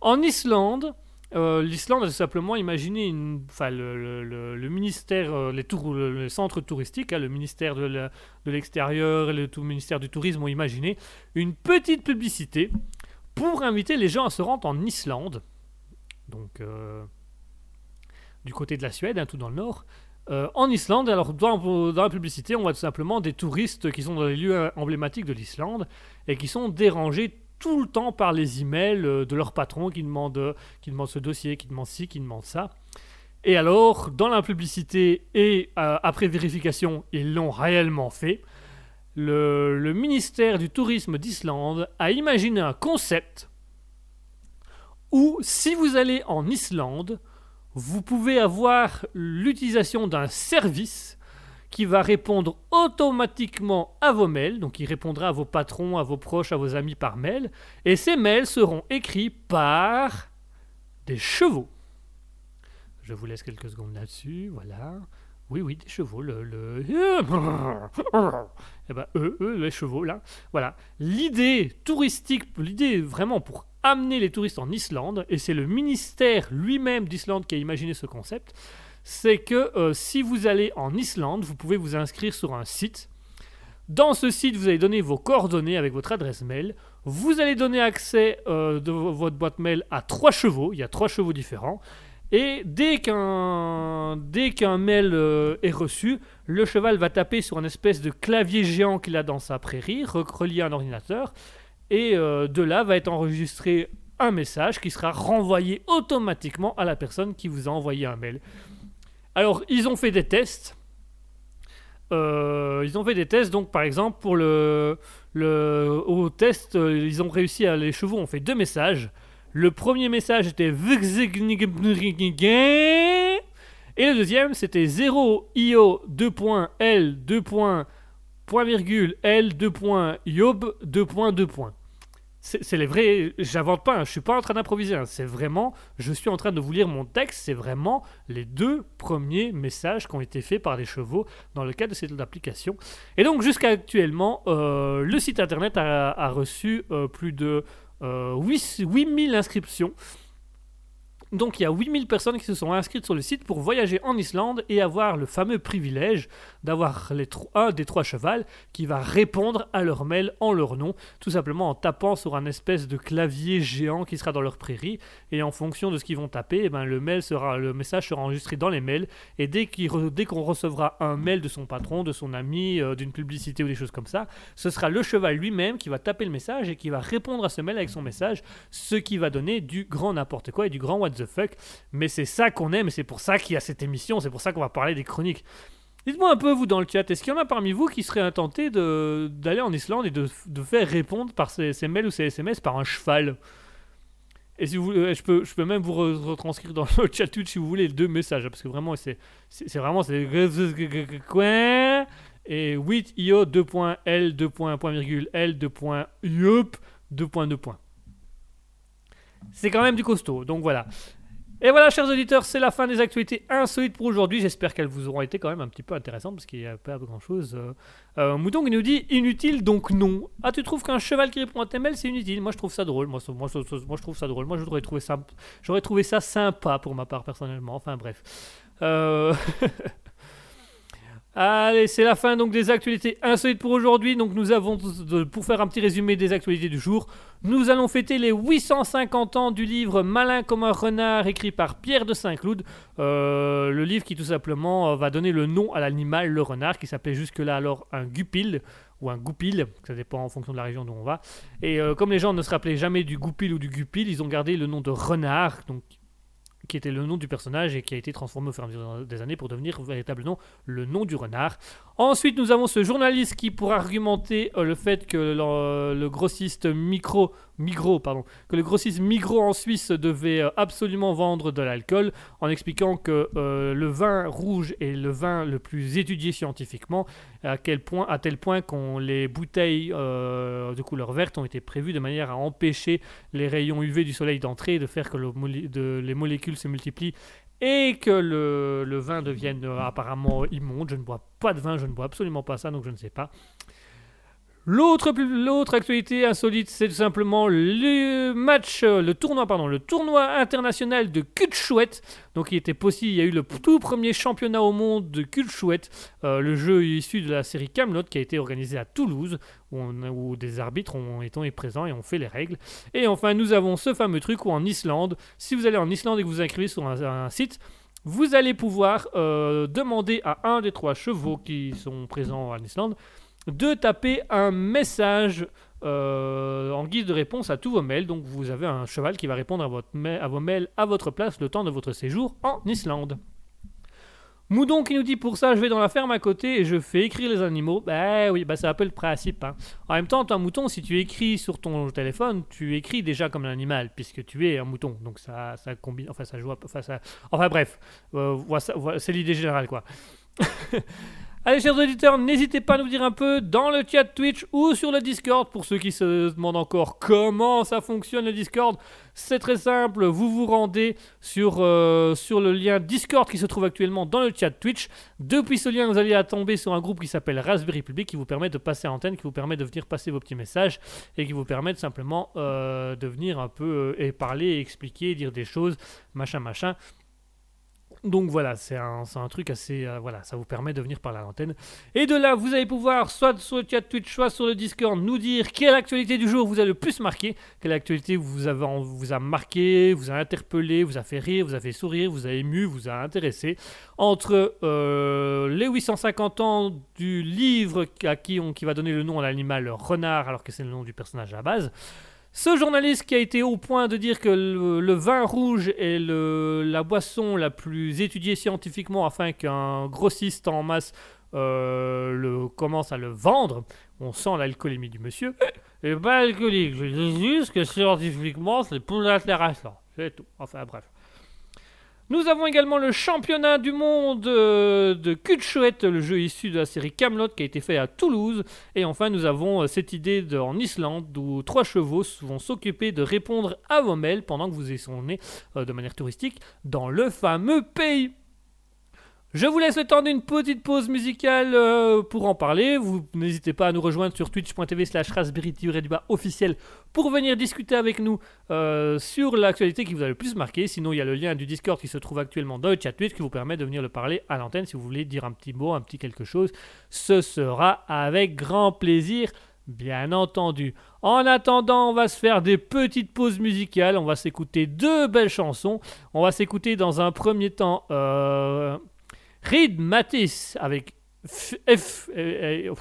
En Islande, euh, l'Islande a simplement imaginé une, le, le- ministère, euh, les tours, le, le centre touristique, hein, le ministère de l'extérieur et le tout ministère du tourisme ont imaginé une petite publicité pour inviter les gens à se rendre en Islande, donc euh, du côté de la Suède, hein, tout dans le nord. En Islande, alors dans, la publicité, on voit tout simplement des touristes qui sont dans les lieux emblématiques de l'Islande et qui sont dérangés tout le temps par les emails euh, de leur patron qui demande, euh, qui demande ce dossier, qui demande ci, qui demande ça. Et alors, dans la publicité et euh, après vérification, ils l'ont réellement fait. Le, le ministère du tourisme d'Islande a imaginé un concept où si vous allez en Islande, vous pouvez avoir l'utilisation d'un service qui va répondre automatiquement à vos mails, donc il répondra à vos patrons, à vos proches, à vos amis par mail, et ces mails seront écrits par des chevaux. Je vous laisse quelques secondes là-dessus, voilà. Oui, oui, des chevaux, le... le... Eh ben, eux, eux, les chevaux, là. Voilà. L'idée touristique, l'idée vraiment pour amener les touristes en Islande, et c'est le ministère lui-même d'Islande qui a imaginé ce concept, c'est que euh, si vous allez en Islande, vous pouvez vous inscrire sur un site. Dans ce site, vous allez donner vos coordonnées avec votre adresse mail. Vous allez donner accès euh, de vo- votre boîte mail à trois chevaux. Il y a trois chevaux différents. Et dès qu'un mail euh, est reçu, le cheval va taper sur un espèce de clavier géant qu'il a dans sa prairie, re- relié à un ordinateur, et de là va être enregistré un message qui sera renvoyé automatiquement à la personne qui vous a envoyé un mail. Alors, ils ont fait des tests. Euh, ils ont fait des tests, donc par exemple, pour le, le, au test, euh, ils ont réussi à. Les chevaux ont fait deux messages. Le premier message était et le deuxième c'était 0 io 2.l 2. point virgule l 2.yob 2.2 points. C'est c'est les vrais. J'invente pas, hein, je suis pas en train d'improviser. hein, C'est vraiment. Je suis en train de vous lire mon texte. C'est vraiment les deux premiers messages qui ont été faits par les chevaux dans le cadre de cette application. Et donc, jusqu'à actuellement, euh, le site internet a, reçu euh, plus de euh, 8 8000 inscriptions. Donc, il y a 8000 personnes qui se sont inscrites sur le site pour voyager en Islande et avoir le fameux privilège d'avoir un des trois chevals qui va répondre à leur mail en leur nom, tout simplement en tapant sur un espèce de clavier géant qui sera dans leur prairie. Et en fonction de ce qu'ils vont taper, eh ben, le, mail sera, le message sera enregistré dans les mails. Et dès qu'on recevra un mail de son patron, de son ami, euh, d'une publicité ou des choses comme ça, ce sera le cheval lui-même qui va taper le message et qui va répondre à ce mail avec son message, ce qui va donner du grand n'importe quoi et du grand what fuck. Mais c'est ça qu'on aime c'est pour ça qu'il y a cette émission, c'est pour ça qu'on va parler des chroniques. Dites-moi un peu, vous, dans le chat, est-ce qu'il y en a parmi vous qui seraient intentés d'aller en Islande et de, de faire répondre par ces, ces mails ou ces SMS par un cheval? Et si vous euh, je peux, je peux même vous re- retranscrire dans le chat Twitch si vous voulez les deux messages, parce que vraiment, c'est vraiment... Et 8 io 2.l 2.l 2.yup 2.2 points. C'est quand même du costaud, donc voilà. Et voilà, chers auditeurs, c'est la fin des actualités insolites pour aujourd'hui. J'espère qu'elles vous auront été quand même un petit peu intéressantes parce qu'il n'y a pas grand chose. Euh, Mouton nous dit inutile donc non. Ah, tu trouves qu'un cheval qui répond à tes mails c'est inutile Moi je trouve ça drôle. Moi, moi, moi je trouve ça drôle. Moi j'aurais trouvé ça, j'aurais trouvé ça sympa pour ma part personnellement. Enfin bref. Euh... Allez, c'est la fin donc des actualités insolites pour aujourd'hui. Donc nous avons, de- pour faire un petit résumé des actualités du jour, nous allons fêter les 850 ans du livre Malin comme un renard écrit par Pierre de Saint-Cloud. Euh, le livre qui tout simplement euh, va donner le nom à l'animal, le renard, qui s'appelait jusque-là alors un goupil ou un goupil, ça dépend en fonction de la région d'où on va. Et euh, comme les gens ne se rappelaient jamais du goupil ou du gupil, ils ont gardé le nom de renard, donc qui était le nom du personnage et qui a été transformé au fur et à mesure des années pour devenir véritablement le nom du renard. Ensuite, nous avons ce journaliste qui, pour argumenter euh, le fait que le, le grossiste micro, pardon, que le grossiste en Suisse devait euh, absolument vendre de l'alcool, en expliquant que euh, le vin rouge est le vin le plus étudié scientifiquement, à, quel point, à tel point qu'on les bouteilles euh, de couleur verte ont été prévues de manière à empêcher les rayons UV du soleil d'entrer, et de faire que les molécules se multiplient et que le, vin devienne apparemment immonde. Je ne bois pas de vin, je ne bois absolument pas ça, donc je ne sais pas. L'autre, actualité insolite, c'est tout simplement le match, euh, le tournoi, pardon, le tournoi international de cul chouette. Donc, il était possible, il y a eu le tout premier championnat au monde de cul euh, le jeu issu de la série Camelot qui a été organisé à Toulouse, où, des arbitres ont été présents et ont fait les règles. Et enfin, nous avons ce fameux truc où en Islande, si vous allez en Islande et que vous vous inscrivez sur un, un site, vous allez pouvoir euh, demander à un des trois chevaux qui sont présents en Islande de taper un message euh, en guise de réponse à tous vos mails. Donc vous avez un cheval qui va répondre à, votre vos mails à votre place le temps de votre séjour en Islande. Moudon qui nous dit pour ça je vais dans la ferme à côté et je fais écrire les animaux. Bah oui, bah c'est un le principe. hein. En même temps, toi mouton, si tu écris sur ton téléphone, tu écris déjà comme un animal puisque tu es un mouton. Donc ça, ça combine, enfin ça joue, enfin ça, enfin bref, euh, c'est l'idée générale quoi. Allez, chers auditeurs, n'hésitez pas à nous dire un peu dans le chat Twitch ou sur le Discord. Pour ceux qui se demandent encore comment ça fonctionne le Discord, c'est très simple. Vous vous rendez sur, euh, sur le lien Discord qui se trouve actuellement dans le chat Twitch. Depuis ce lien, vous allez tomber sur un groupe qui s'appelle Raspberry Public qui vous permet de passer à antenne, qui vous permet de venir passer vos petits messages et qui vous permet de simplement euh, de venir un peu euh, et parler, expliquer, dire des choses, machin, machin. Donc voilà, c'est un, truc assez. euh, voilà, ça vous permet de venir parler à l'antenne. Et de là, vous allez pouvoir, soit sur le chat Twitch, soit sur le Discord, nous dire quelle actualité du jour vous a le plus marqué, quelle actualité vous, avez, a marqué, vous a interpellé, vous a fait rire, vous a fait sourire, vous a ému, vous a intéressé. Entre euh, les 850 ans du livre qui, qui va donner le nom à l'animal renard, alors que c'est le nom du personnage à la base. Ce journaliste qui a été au point de dire que le, le vin rouge est le- la boisson la plus étudiée scientifiquement afin qu'un grossiste en masse euh, commence à le vendre, on sent l'alcoolémie du monsieur. Et pas alcoolique, je dis juste que scientifiquement c'est plus intéressant. C'est tout. Enfin bref. Nous avons également le championnat du monde euh, de cul de chouette, le jeu issu de la série Camelot qui a été fait à Toulouse. Et enfin, nous avons euh, cette idée en Islande où trois chevaux vont s'occuper de répondre à vos mails pendant que vous y séjournez euh, de manière touristique dans le fameux pays. Je vous laisse le temps d'une petite pause musicale euh, pour en parler. Vous n'hésitez pas à nous rejoindre sur twitch.tv slash officiel pour venir discuter avec nous euh, sur l'actualité qui vous a le plus marqué. Sinon, il y a le lien du Discord qui se trouve actuellement dans le chat Twitch qui vous permet de venir le parler à l'antenne si vous voulez dire un petit mot, un petit quelque chose. Ce sera avec grand plaisir, bien entendu. En attendant, on va se faire des petites pauses musicales. On va s'écouter deux belles chansons. On va s'écouter dans un premier temps euh, Reed Matisse avec F. F- euh, euh,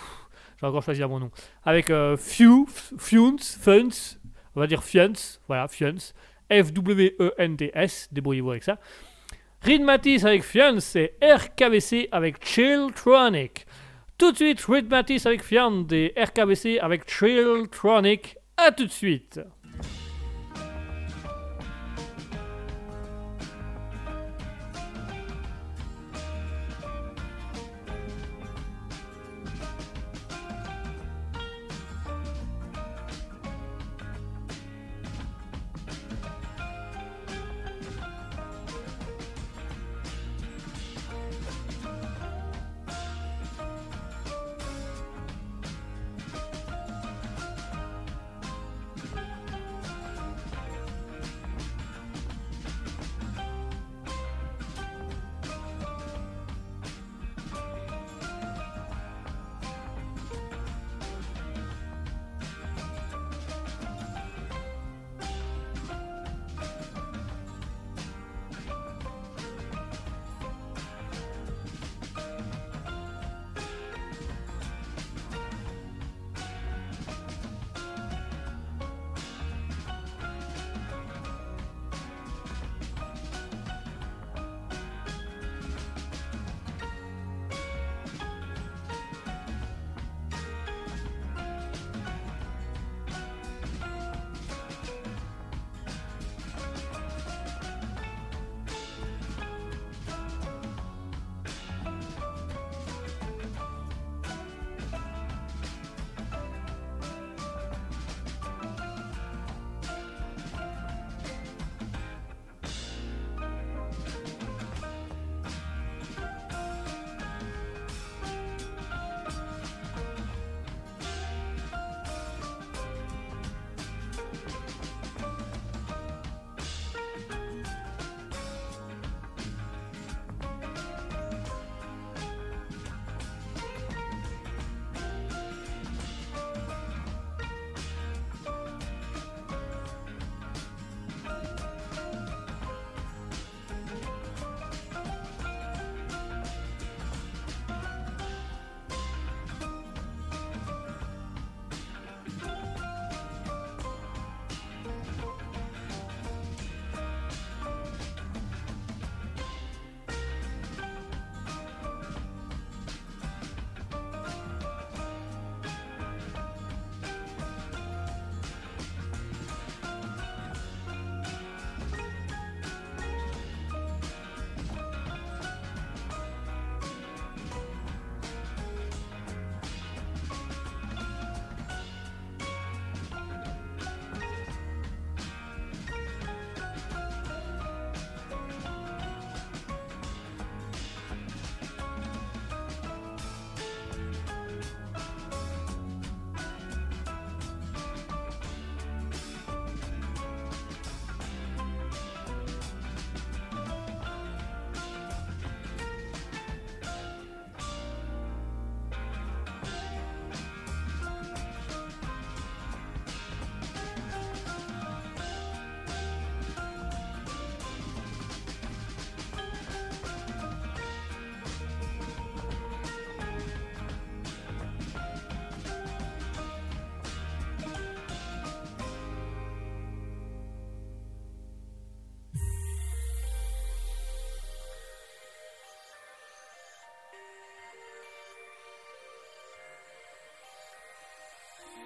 J'ai encore choisi mon nom. Avec euh, Funs, Funs, on va dire Funs, voilà, Funs, F-W-E-N-T-S, débrouillez-vous avec ça. Reed Matisse avec Fiance et RKBC avec Chilltronic. Tout de suite, Reed Matisse avec Fiance et RKBC avec Chilltronic. A tout de suite.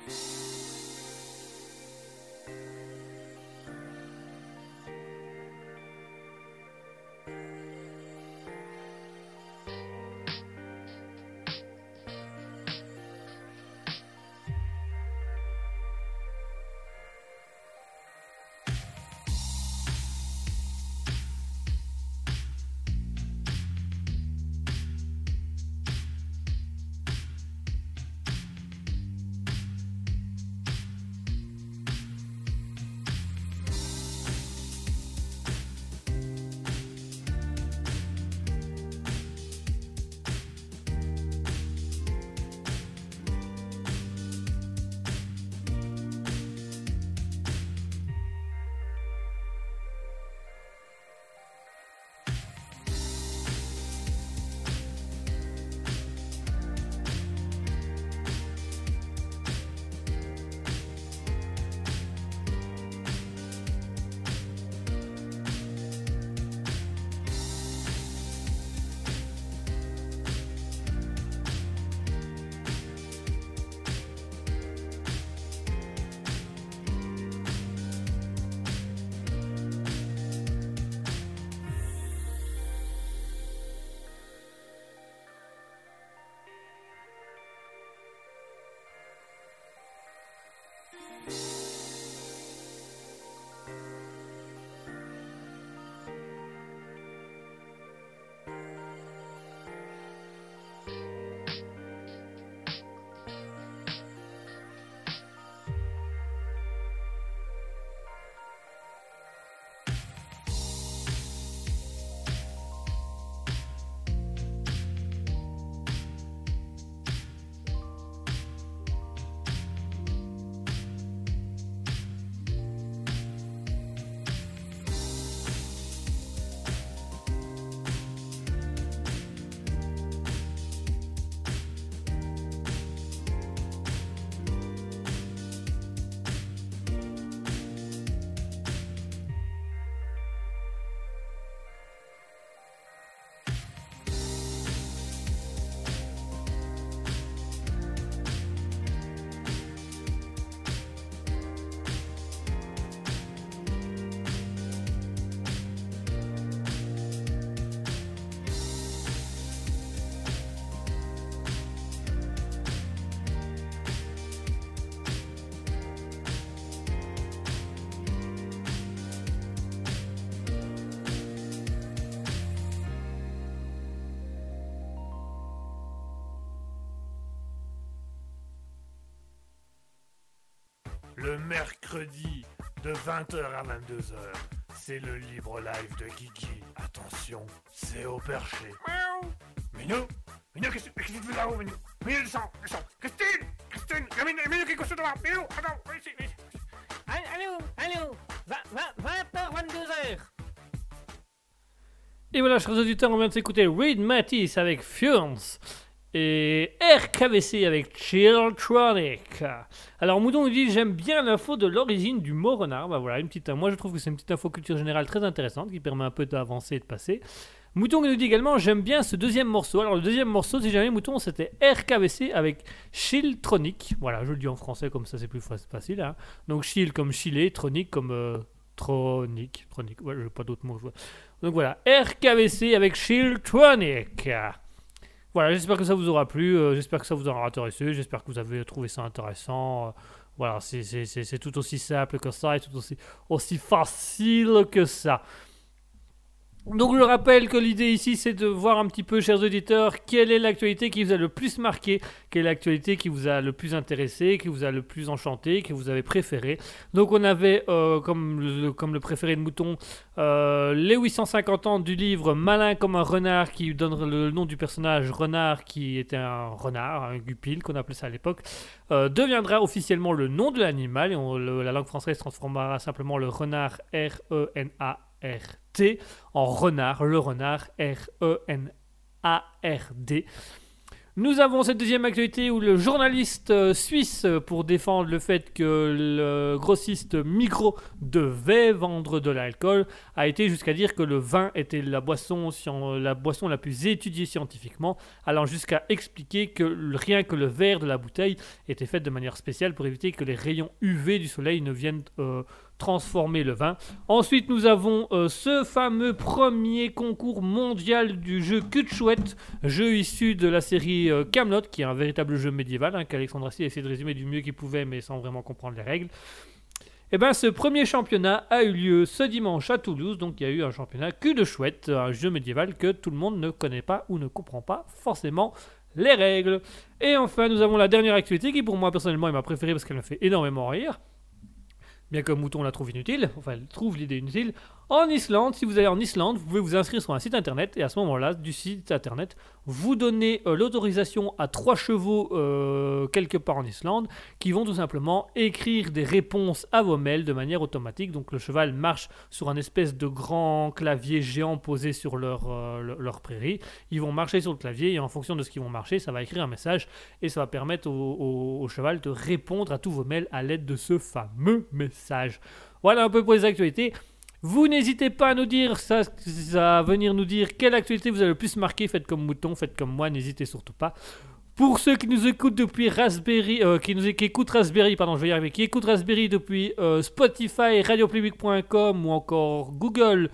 you Le mercredi de 20h à 22h, c'est le libre live de Kiki. Attention, c'est au perché. Miaou. Minou Minou, qu'est-ce que tu fais là-haut, Minou? Minou, descends, descends Christine Christine Minou, Minou qui est couché devant Minou, attends, viens ici, viens ici. Allô, allô, 20h, 22h. Et voilà, chers auditeurs, on vient de s'écouter Reed Matisse avec Fumes et RKVC avec Chilltronic. Alors Moudon nous dit j'aime bien l'info de l'origine du mot renard. Bah voilà, une petite, moi je trouve que c'est une petite info culture générale très intéressante qui permet un peu d'avancer et de passer. Mouton nous dit également j'aime bien ce deuxième morceau. Alors le deuxième morceau, si jamais Mouton, c'était RKVC avec Chilltronic. Voilà, je le dis en français comme ça c'est plus fa- facile. hein. Donc Chill comme chiller, Tronic comme euh, tronic, tronic. Ouais, j'ai pas d'autres mots. Donc voilà, RKVC avec Chilltronic. Voilà, j'espère que ça vous aura plu, euh, j'espère que ça vous aura intéressé, j'espère que vous avez trouvé ça intéressant. euh, voilà, c'est- tout aussi simple que ça et tout aussi facile que ça. Donc je rappelle que l'idée ici c'est de voir un petit peu, chers auditeurs, quelle est l'actualité qui vous a le plus marqué, quelle est l'actualité qui vous a le plus intéressé, qui vous a le plus enchanté, que vous avez préféré. Donc on avait euh, comme, le, préféré de Mouton euh, les 850 ans du livre Malin comme un renard qui donne le nom du personnage renard qui était un renard, un gupil qu'on appelait ça à l'époque, euh, deviendra officiellement le nom de l'animal et la langue française transformera simplement le renard E En renard, le renard R-E-N-A-R-D. Nous avons cette deuxième actualité où le journaliste euh, suisse, euh, pour défendre le fait que le grossiste Micro devait vendre de l'alcool, a été jusqu'à dire que le vin était la boisson, la plus étudiée scientifiquement, allant jusqu'à expliquer que rien que le verre de la bouteille était fait de manière spéciale pour éviter que les rayons UV du soleil ne viennent euh, transformer le vin. Ensuite, nous avons euh, ce fameux premier concours mondial du jeu Cul de Chouette, jeu issu de la série euh, Camelot, qui est un véritable jeu médiéval, hein, qu'Alexandre Astier a essayé de résumer du mieux qu'il pouvait, mais sans vraiment comprendre les règles. Et ben, ce premier championnat a eu lieu ce dimanche à Toulouse, donc il y a eu un championnat Cul de Chouette, un jeu médiéval que tout le monde ne connaît pas ou ne comprend pas forcément les règles. Et enfin, nous avons la dernière activité qui, pour moi personnellement, est ma préférée parce qu'elle me fait énormément rire. Bien que Mouton la trouve inutile, enfin elle trouve l'idée inutile. En Islande, si vous allez en Islande, vous pouvez vous inscrire sur un site internet et à ce moment-là, du site internet, vous donnez euh, l'autorisation à trois chevaux euh, quelque part en Islande qui vont tout simplement écrire des réponses à vos mails de manière automatique. Donc le cheval marche sur un espèce de grand clavier géant posé sur leur, euh, le- leur prairie. Ils vont marcher sur le clavier et en fonction de ce qu'ils vont marcher, ça va écrire un message et ça va permettre au cheval de répondre à tous vos mails à l'aide de ce fameux message. Voilà un peu pour les actualités. Vous n'hésitez pas à nous dire, ça, à venir nous dire quelle actualité vous avez le plus marqué. Faites comme Mouton, faites comme moi, n'hésitez surtout pas. Pour ceux qui nous écoutent depuis Raspberry, euh, qui nous écoutent Raspberry, pardon, je vais y arriver, qui écoutent Raspberry depuis euh, Spotify, radiopublic.com ou encore Google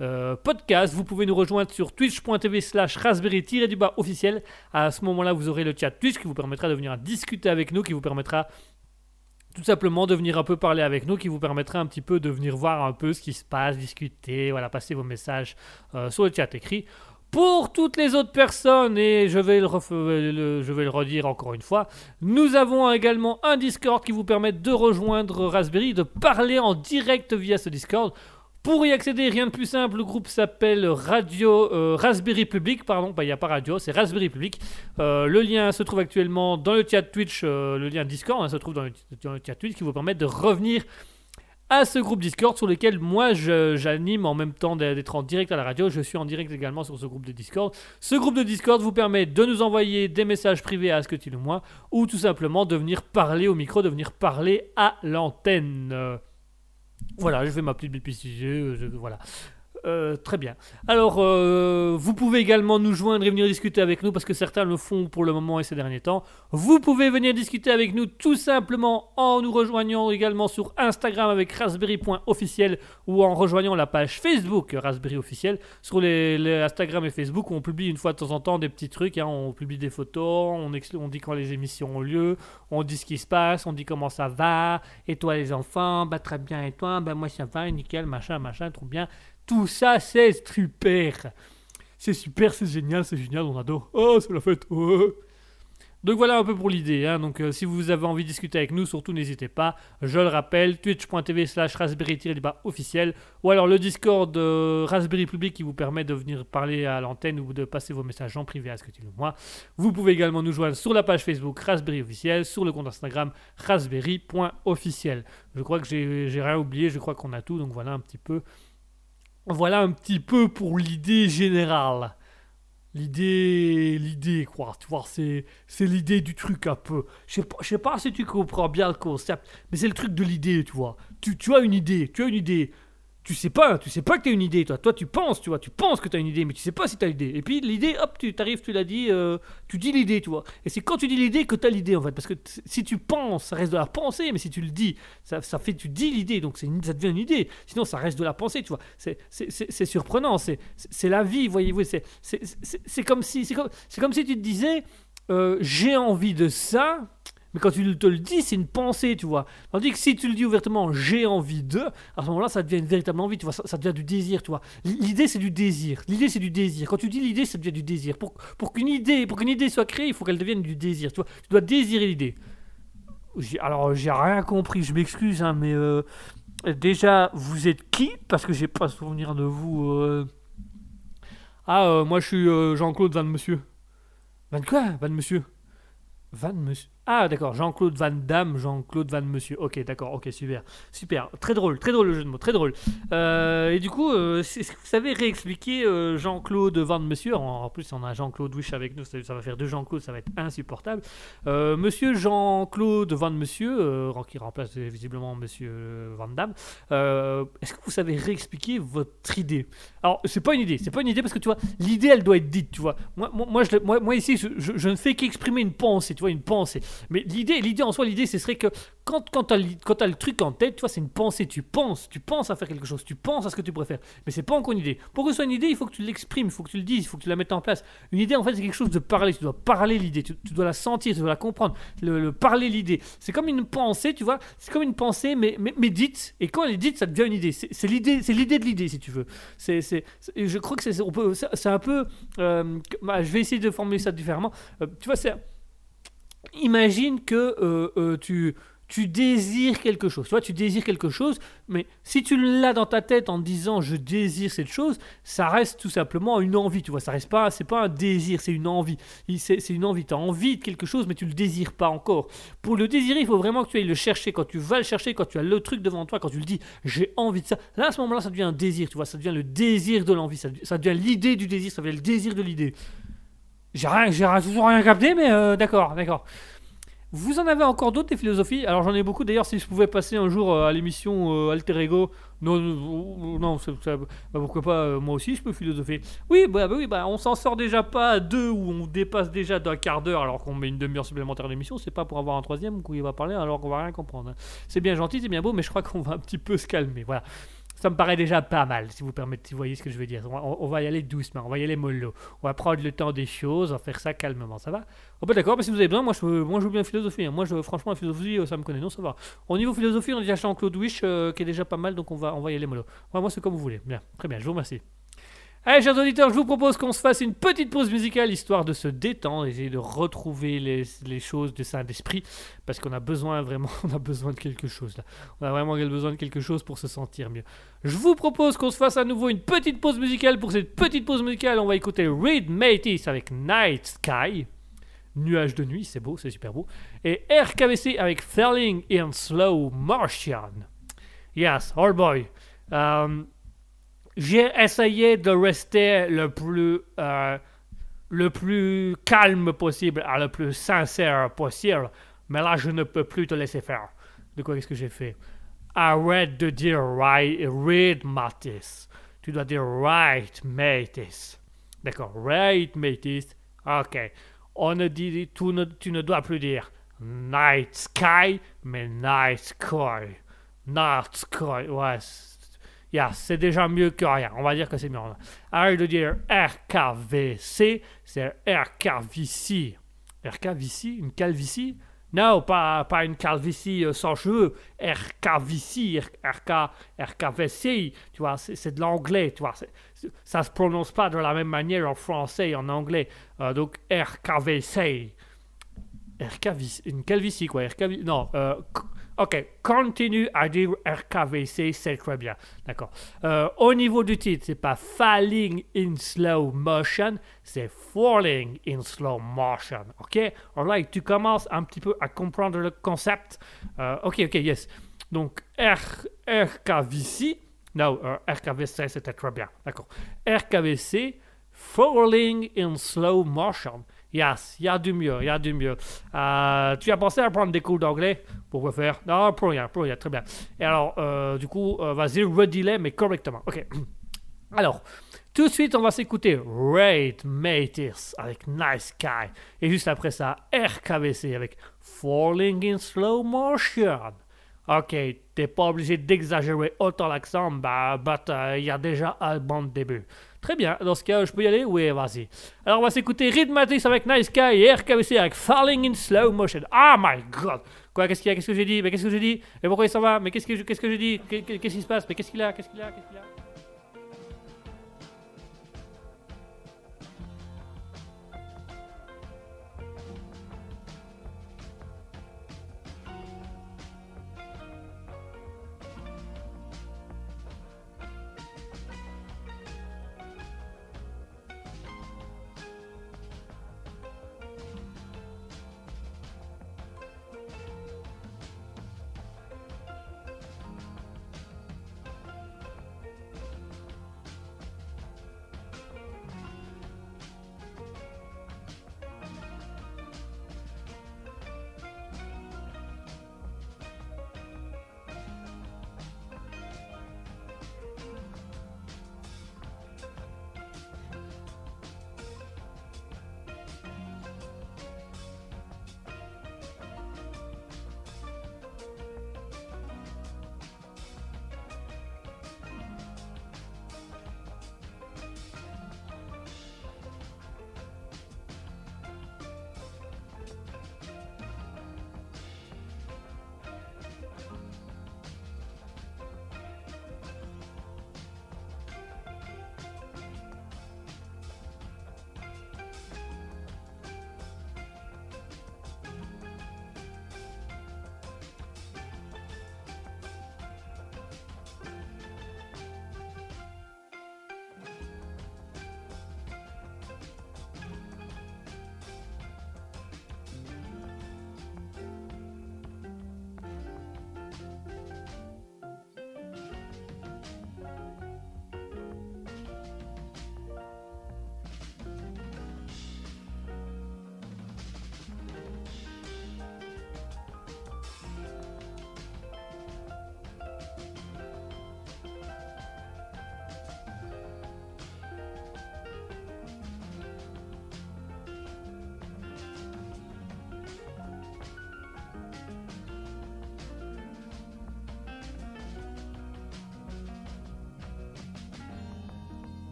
euh, Podcast, vous pouvez nous rejoindre sur twitch.tv slash raspberry-du-bas officiel. À ce moment-là, vous aurez le chat Twitch qui vous permettra de venir discuter avec nous, qui vous permettra tout simplement de venir un peu parler avec nous, qui vous permettra un petit peu de venir voir un peu ce qui se passe, discuter, voilà, passer vos messages euh, sur le chat écrit. Pour toutes les autres personnes, et je vais le, le- je vais le redire encore une fois, nous avons également un Discord qui vous permet de rejoindre Raspberry, de parler en direct via ce Discord. Pour y accéder, rien de plus simple, le groupe s'appelle Radio euh, Raspberry Public, pardon, bah, il n'y a pas radio, c'est Raspberry Public. Euh, le lien se trouve actuellement dans le chat Twitch, euh, le lien Discord hein, se trouve dans le, chat Twitch qui vous permet de revenir à ce groupe Discord sur lequel moi j'anime en même temps d'être en direct à la radio. Je suis en direct également sur ce groupe de Discord. Ce groupe de Discord vous permet de nous envoyer des messages privés à Asketil ou moi ou tout simplement de venir parler au micro, de venir parler à l'antenne. Voilà, je fais ma petite euh, je- voilà. Euh, très bien. Alors, euh, vous pouvez également nous joindre et venir discuter avec nous parce que certains le font pour le moment et ces derniers temps. Vous pouvez venir discuter avec nous tout simplement en nous rejoignant également sur Instagram avec raspberry.officiel ou en rejoignant la page Facebook Raspberry officiel. Sur les, Instagram et Facebook, on publie une fois de temps en temps des petits trucs. hein. On publie des photos, on dit quand les émissions ont lieu, on dit ce qui se passe, on dit comment ça va. Et toi les enfants, bah très bien. Et toi, bah moi ça va, nickel, machin, machin, trop bien. Tout ça, c'est super. C'est super, c'est génial, c'est génial, on adore. Oh, c'est la fête. oh. Donc voilà un peu pour l'idée. hein. Donc euh, si vous avez envie de discuter avec nous, surtout n'hésitez pas. Je le rappelle, twitch.tv slash raspberry-débat officiel. Ou alors le Discord euh, Raspberry Public qui vous permet de venir parler à l'antenne ou de passer vos messages en privé à ce que tu le moi. Vous pouvez également nous joindre sur la page Facebook Raspberry officiel, sur le compte Instagram raspberry.officiel. Je crois que j'ai rien oublié, je crois qu'on a tout. Donc voilà un petit peu. Voilà un petit peu pour l'idée générale. L'idée, l'idée quoi, tu vois, c'est, c'est l'idée du truc un peu. Je sais pas, je sais pas si tu comprends bien le concept, mais c'est le truc de l'idée, tu vois. Tu, tu as une idée, tu as une idée. Tu sais pas, tu sais pas que tu as une idée, toi. Toi, tu penses, tu vois, tu penses que tu as une idée, mais tu sais pas si tu as l'idée. Et puis l'idée, hop, tu t'arrives, tu l'as dit, euh, tu dis l'idée, tu vois. Et c'est quand tu dis l'idée que tu as l'idée, en fait. Parce que si tu penses, ça reste de la pensée, mais si tu le dis, ça, ça fait, tu dis l'idée, donc ça devient une idée. Sinon, ça reste de la pensée, tu vois. C'est, surprenant, c'est, la vie, voyez-vous. C'est, comme si, c'est comme, comme si tu te disais, euh, j'ai envie de ça. Mais quand tu te le dis, c'est une pensée, tu vois. Tandis que si tu le dis ouvertement, j'ai envie de, à ce moment-là, ça devient une véritable envie, tu vois. Ça, devient du désir, tu vois. L'idée, c'est du désir. L'idée, c'est du désir. Quand tu dis l'idée, ça devient du désir. Pour, pour qu'une idée, pour qu'une idée soit créée, il faut qu'elle devienne du désir, tu vois. Tu dois désirer l'idée. Alors, j'ai rien compris, je m'excuse, hein, mais euh, déjà, vous êtes qui? Parce que j'ai pas souvenir de vous. euh. Ah, euh, moi, je suis Jean-Claude Van Monsieur. Van quoi? Van Monsieur Van Monsieur Ah, d'accord, Jean-Claude Van Damme, Jean-Claude Van Monsieur. Ok, d'accord, ok, super. Super, très drôle, très drôle le jeu de mots, très drôle. Euh, et du coup, euh, est-ce que vous savez réexpliquer euh, Jean-Claude Van Monsieur? En, plus, on a Jean-Claude Wish avec nous, ça, va faire deux Jean-Claude, ça va être insupportable. Monsieur Jean-Claude Van Monsieur, qui remplace visiblement Monsieur Van Damme, est-ce que vous savez réexpliquer votre idée? Alors, c'est pas une idée, c'est pas une idée parce que tu vois, l'idée elle doit être dite, tu vois. Moi, moi, moi, je, moi, ici, je, je- je ne fais qu'exprimer une pensée, tu vois, une pensée. Mais l'idée, l'idée en soi, l'idée, ce serait que quand, quand tu as, le truc en tête, tu vois, c'est une pensée, tu penses, tu penses à faire quelque chose, tu penses à ce que tu préfères. Mais c'est pas encore une idée. Pour que ce soit une idée, il faut que tu l'exprimes, il faut que tu le dises, il faut que tu la mettes en place. Une idée, en fait, c'est quelque chose de parler. Tu dois parler l'idée, tu, dois la sentir, tu dois la comprendre, le, le parler l'idée. C'est comme une pensée, tu vois, c'est comme une pensée, mais, mais. Et quand elle est dite, ça devient une idée. C'est l'idée, c'est l'idée de l'idée, si tu veux. C'est, je crois que c'est, c'est un peu. euh, bah, je vais essayer de formuler ça différemment. Euh, tu vois, c'est imagine que euh, euh, tu, tu désires quelque chose. Tu vois, tu désires quelque chose, mais si tu l'as dans ta tête en disant je désire cette chose, ça reste tout simplement une envie. Tu vois, ça reste pas, c'est pas un désir, c'est une envie. C'est une envie. Tu as envie de quelque chose, mais tu le désires pas encore. Pour le désirer, il faut vraiment que tu ailles le chercher. Quand tu vas le chercher, quand tu as le truc devant toi, quand tu le dis j'ai envie de ça, là à ce moment-là, ça devient un désir. Tu vois, ça devient le désir de l'envie. Ça, ça devient l'idée du désir, ça devient le désir de l'idée. J'ai rien, j'ai toujours rien capté, mais euh, d'accord, d'accord. Vous en avez encore d'autres des philosophies? Alors j'en ai beaucoup. D'ailleurs, si je pouvais passer un jour euh, à l'émission euh, Alter Ego, non, non, c'est- ça- bah, pourquoi pas Moi aussi, je peux philosopher. Oui, bah, bah oui, bah on s'en sort déjà pas à deux où on dépasse déjà d'un quart d'heure alors qu'on met une demi-heure supplémentaire d'émission. C'est pas pour avoir un troisième où il va parler alors qu'on va rien comprendre. hein. C'est bien gentil, c'est bien beau, mais je crois qu'on va un petit peu se calmer. Voilà. Ça me paraît déjà pas mal, si vous permettez, vous voyez ce que je veux dire. On va, y aller doucement, on va y aller mollo. On va prendre le temps des choses, on va faire ça calmement, ça va? Oh bah d'accord, mais si vous avez besoin, moi je, moi bien philosopher. hein. Moi je, franchement la philosophie euh, ça me connaît, non ça va. Au niveau philosophie, on a déjà Jean-Claude Wish euh, qui est déjà pas mal, donc on va, on va y aller mollo. Moi c'est comme vous voulez. Bien, très bien, je vous remercie. Allez, chers auditeurs, je vous propose qu'on se fasse une petite pause musicale histoire de se détendre, essayer de retrouver les, choses de saint d'esprit, parce qu'on a besoin vraiment, on a besoin de quelque chose là. On a vraiment besoin de quelque chose pour se sentir mieux. Je vous propose qu'on se fasse à nouveau une petite pause musicale. Pour cette petite pause musicale, on va écouter Reed Matis avec Night Sky. Nuage de nuit, c'est beau, c'est super beau. Et RKVC avec Falling in Slow Motion. Yes, oh boy. Euh, J'ai essayé de rester le plus, euh, le plus calme possible, le plus sincère possible. Mais là, je ne peux plus te laisser faire. De quoi est-ce que j'ai fait? Arrête de dire right, read Matis. Tu dois dire right Matis. D'accord, right Matis. Ok. On ne dit, tu ne, tu ne dois plus dire night sky, mais night sky. Night sky, ouais. Yeah, c'est déjà mieux que rien. On va dire que c'est mieux. Arrête de dire RKVC, c'est RKVC. RKVC, une calvitie? Non, pas, pas une calvitie euh, sans cheveux. RKVC, RK, RKVC, tu vois, c'est de l'anglais, tu vois. ça se prononce pas de la même manière en français et en anglais. Euh, donc RKVC. RKVC, une calvitie quoi. RKV, non, euh, ok, continue à dire RKVC, c'est très bien. D'accord. Euh, au niveau du titre, c'est pas falling in slow motion, c'est falling in slow motion. Ok? Alright, tu commences un petit peu à comprendre le concept. Euh, ok, ok, yes. Donc, R, RKVC, non, euh, RKVC, c'était très bien. D'accord. RKVC, falling in slow motion. Yes, il y a du mieux, il y a du mieux. Euh, tu as pensé à prendre des cours d'anglais Pourquoi faire? Non, pour rien, pour rien, très bien. Et alors, euh, du coup, euh, vas-y, redis-les, mais correctement. Ok. Alors, tout de suite, on va s'écouter Raid Matis avec Nice Guy. Et juste après ça, RKVC avec Falling in Slow Motion. Ok, t'es pas obligé d'exagérer autant l'accent, bah, il y a déjà un bon début. Très bien, dans ce cas, je peux y aller? Oui, vas-y. Alors, on va s'écouter Reed Matis avec Nice Guy et RKVC avec Falling in Slow Motion. Oh my god! Quoi, qu'est-ce qu'il y a? Qu'est-ce que j'ai dit? Mais qu'est-ce que j'ai dit? Et pourquoi il s'en va? Mais qu'est-ce que, je- qu'est-ce que j'ai dit? Qu'est- Qu'est-ce qui se passe? Mais qu'est-ce qu'il a? Qu'est-ce qu'il a? Qu'est-ce qu'il a?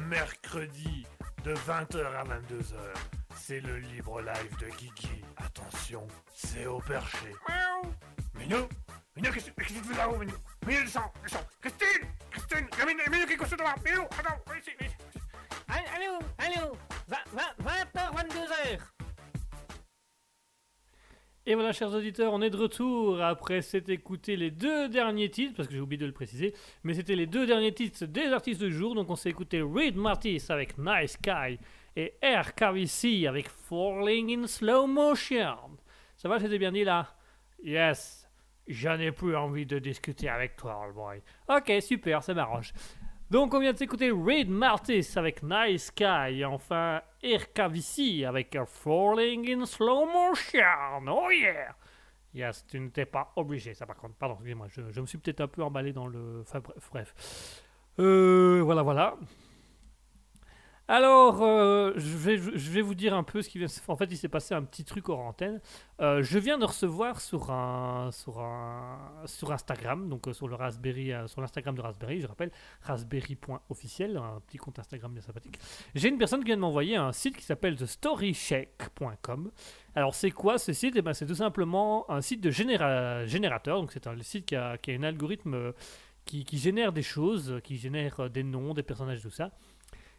Mercredi de 20h à 22h. C'est le libre live de Kiki. Attention, c'est au perché. Miaou. Minou Minou, qu'est-ce qu'est-ce que tu fais là-haut, Minou? Minou, descends, descends Christine Christine Il y a Minou, Minou qui est couché devant Minou, attends, viens ici, viens ici. Allô, allô, 20h, 22h. Et voilà, chers auditeurs, on est de retour après s'être écouté les deux derniers titres, parce que j'ai oublié de le préciser, mais c'était les deux derniers titres des artistes du jour. Donc on s'est écouté Reed Martis avec Nice Sky et RKVC avec Falling in Slow Motion. Ça va, j'étais bien dit là? Yes, j'en ai plus envie de discuter avec toi, all boy. Ok, super, ça m'arrange. Donc on vient de s'écouter Reed Martis avec Nice Sky et enfin RKVC avec Falling in Slow Motion. Oh yeah! Yes, tu n'étais pas obligé, ça par contre. Pardon, excusez-moi, je, je me suis peut-être un peu emballé dans le. Enfin bref. Euh, voilà, voilà. Alors, euh, je, vais, vous dire un peu ce qui vient. En fait, il s'est passé un petit truc hors antenne. Euh, je viens de recevoir sur un sur un sur Instagram, donc euh, sur le Raspberry, sur l'Instagram de Raspberry, je rappelle raspberry.officiel, un petit compte Instagram bien sympathique. J'ai une personne qui vient de m'envoyer un site qui s'appelle thestorycheck.com. Alors c'est quoi ce site? Eh ben, c'est tout simplement un site de généra- générateur. Donc c'est un site qui a, qui a un algorithme qui, génère des choses, qui génère des noms, des personnages, tout ça.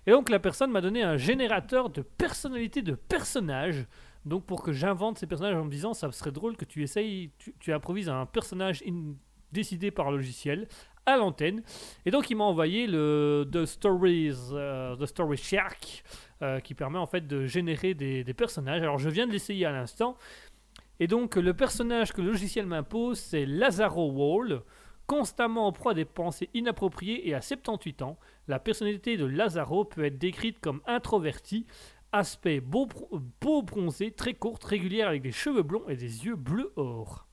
Et donc la personne m'a donné un générateur de personnalités de personnages. Donc pour que j'invente ces personnages en me disant ça serait drôle que tu essayes, tu, improvises un personnage décidé par logiciel à l'antenne. Et donc il m'a envoyé le The Stories, euh, The Story Shark, euh, qui permet en fait de générer des, des personnages. Alors je viens de l'essayer à l'instant. Et donc le personnage que le logiciel m'impose, c'est Lazaro Wall, constamment en proie à des pensées inappropriées et à 78 ans. La personnalité de Lazaro peut être décrite comme introvertie, aspect beau, bro- peau bronzée, très courte, régulière avec des cheveux blonds et des yeux bleu or.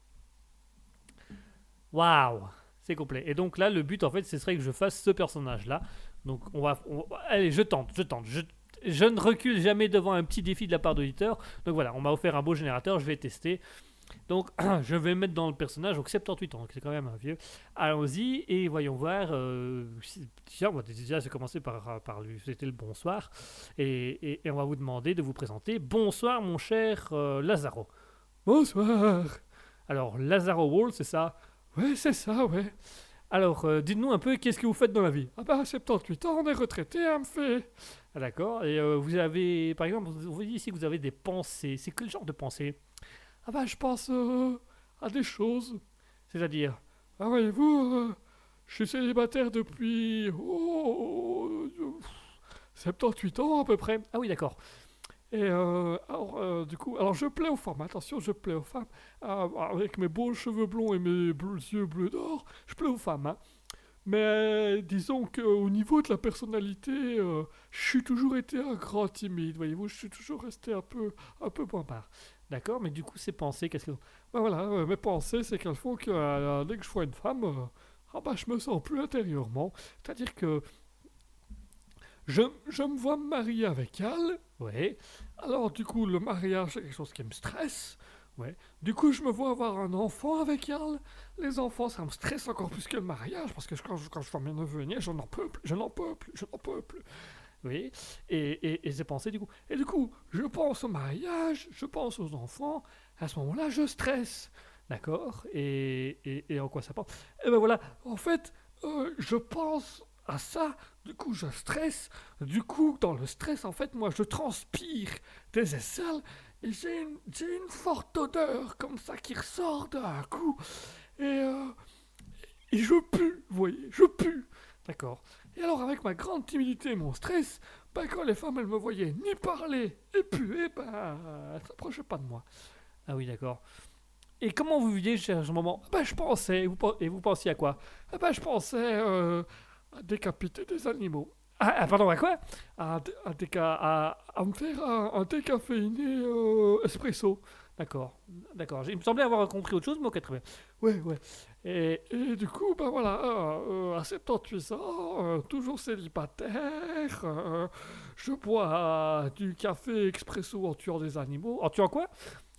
Waouh, c'est complet. Et donc là, le but en fait, ce serait que je fasse ce personnage-là. Donc on va, allez, je tente, je tente. Je, je ne recule jamais devant un petit défi de la part d'auditeur. Donc voilà, on m'a offert un beau générateur, je vais tester. Donc je vais mettre dans le personnage, donc 78 ans, c'est quand même un vieux. Allons-y et voyons voir. Euh, tiens, on va déjà se commencer par, par lui. C'était le bonsoir. Et, et- et on va vous demander de vous présenter. Bonsoir, mon cher euh, Lazaro. Bonsoir. Alors, Lazaro Wall, c'est ça? Ouais, c'est ça, ouais. Alors, euh, dites-nous un peu, qu'est-ce que vous faites dans la vie? Ah bah, 78 ans, on est retraité, hein, me fait. Ah, d'accord. Et vous avez, par exemple, vous vous dites ici que vous avez des pensées. C'est quel genre de pensées? Ah bah, je pense euh, à des choses. C'est-à-dire Ah, voyez-vous, euh, je suis célibataire depuis oh, euh, 78 ans à peu près. Ah oui, d'accord. Et euh, alors, euh, du coup, alors je plais aux femmes, attention, je plais aux femmes. Euh, avec mes beaux cheveux blonds et mes bleus- yeux bleus d'or, je plais aux femmes. hein. Mais disons qu'au niveau de la personnalité, je suis toujours été un grand timide, voyez-vous, je suis toujours resté un peu, un peu bombard. D'accord, mais du coup, ces pensées, qu'est-ce que... Ben voilà, euh, mes pensées, c'est qu'elles font que euh, dès que je vois une femme, euh, ah bah, je me sens plus intérieurement. C'est-à-dire que je, je me vois me marier avec elle. Ouais. Alors, du coup, le mariage, c'est quelque chose qui me stresse. Ouais. Du coup, je me vois avoir un enfant avec elle. Les enfants, ça me stresse encore plus que le mariage, parce que je- quand je, quand je vois mes neveux et nièces, je n'en peux plus, je n'en peux plus, je n'en peux plus. Et, et, et j'ai pensé du coup. Et du coup, je pense au mariage, je pense aux enfants. À ce moment-là, je stresse. D'accord? Et, et, et en quoi ça pense Eh ben voilà, en fait, euh, je pense à ça, du coup, je stresse. Du coup, dans le stress, en fait, moi, je transpire des aisselles et j'ai une, une forte odeur comme ça qui ressort d'un coup. Et, euh, et je pue, vous voyez, je pue. D'accord? Et alors, avec ma grande timidité et mon stress, ben, quand les femmes, elles me voyaient ni parler et puer, ben, elles s'approchaient pas de moi. Ah oui, d'accord. Et comment vous viviez à ce moment? Ben, Je pensais, et vous, et vous pensiez à quoi? Eh ben, Je pensais euh, à décapiter des animaux. Ah, ah, pardon, à quoi? À, dé- à, déca- à, à me faire un, un décaféiné euh, espresso. D'accord, d'accord. Il me semblait avoir compris autre chose, mais ok, très bien. Ouais, ouais. Et, et du coup, ben voilà, euh, euh, à 78 ans, euh, toujours célibataire, euh, je bois du café expresso en tuant des animaux. En tuant quoi?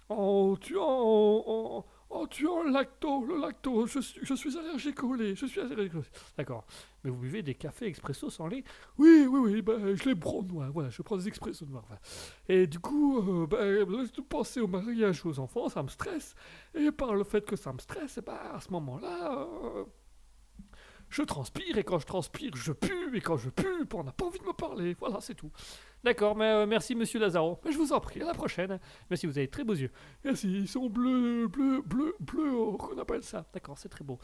En tuant, en, tu as un lacto, le lacto, je je suis allergique au lait, je suis allergique au lait. D'accord. Mais vous buvez des cafés expresso sans lait? Oui, oui, oui, ben, je les prends noirs, voilà, je prends des expressos noirs. voilà. Et du coup, euh, ben, laisse-nous penser au mariage aux enfants, ça me stresse. Et par le fait que ça me stresse, ben, à ce moment-là, euh, je transpire, et quand je transpire, je pue, et quand je pue, on n'a pas envie de me parler. Voilà, c'est tout. D'accord, mais euh, merci monsieur Lazaro. Je vous en prie, à la prochaine. Merci, vous avez très beaux yeux. Merci, ils sont bleus, bleus, bleus, bleus, oh, qu'on appelle ça. D'accord, c'est très beau.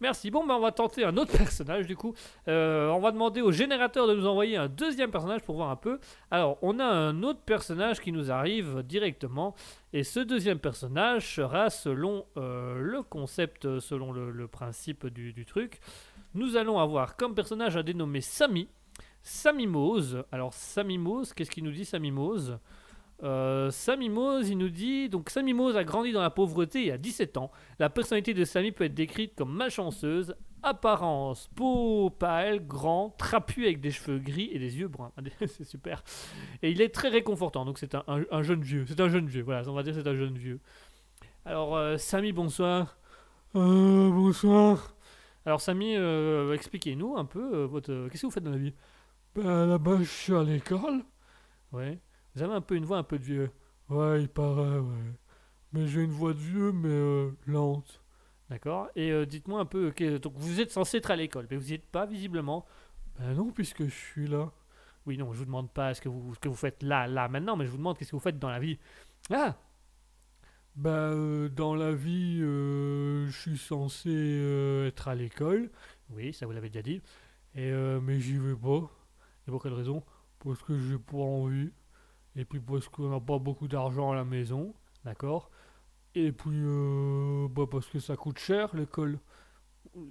Merci. Bon, ben, on va tenter un autre personnage du coup. Euh, on va demander au générateur de nous envoyer un deuxième personnage pour voir un peu. Alors, on a un autre personnage qui nous arrive directement. Et ce deuxième personnage sera selon euh, le concept, selon le, principe du truc. Nous allons avoir comme personnage un dénommé Samy. Samy Mose. Alors, Samy Mose, qu'est-ce qu'il nous dit, Samy Mose? Euh, Samy Mose, il nous dit donc Samy Mose a grandi dans la pauvreté et a 17 ans. La personnalité de Samy peut être décrite comme malchanceuse, apparence, peau pâle, grand, trapu avec des cheveux gris et des yeux bruns. c'est super. Et il est très réconfortant. Donc c'est un jeune vieux. C'est un jeune vieux. Voilà, on va dire c'est un jeune vieux. Alors euh, Samy, bonsoir. Euh, bonsoir. Alors Samy, euh, expliquez-nous un peu euh, votre. Qu'est-ce que vous faites dans la vie? Ben, là-bas, je suis à l'école. Ouais. Vous avez un peu une voix un peu de vieux. Ouais, il paraît, ouais. Mais j'ai une voix de vieux, mais euh, lente. D'accord. Et euh, dites-moi un peu. donc vous êtes censé être à l'école, mais vous n'y êtes pas visiblement. Ben non, puisque je suis là. Oui, non, je vous demande pas ce que vous, ce que vous faites là, là, maintenant, mais je vous demande qu'est-ce que vous faites dans la vie. Ah Ben, euh, dans la vie, euh, je suis censé euh, être à l'école. Oui, ça vous l'avez déjà dit. Et, mais j'y vais pas. Et pour quelle raison? Parce que j'ai pas envie. Et puis parce qu'on n'a pas beaucoup d'argent à la maison. D'accord? Et puis, bah parce que ça coûte cher, l'école.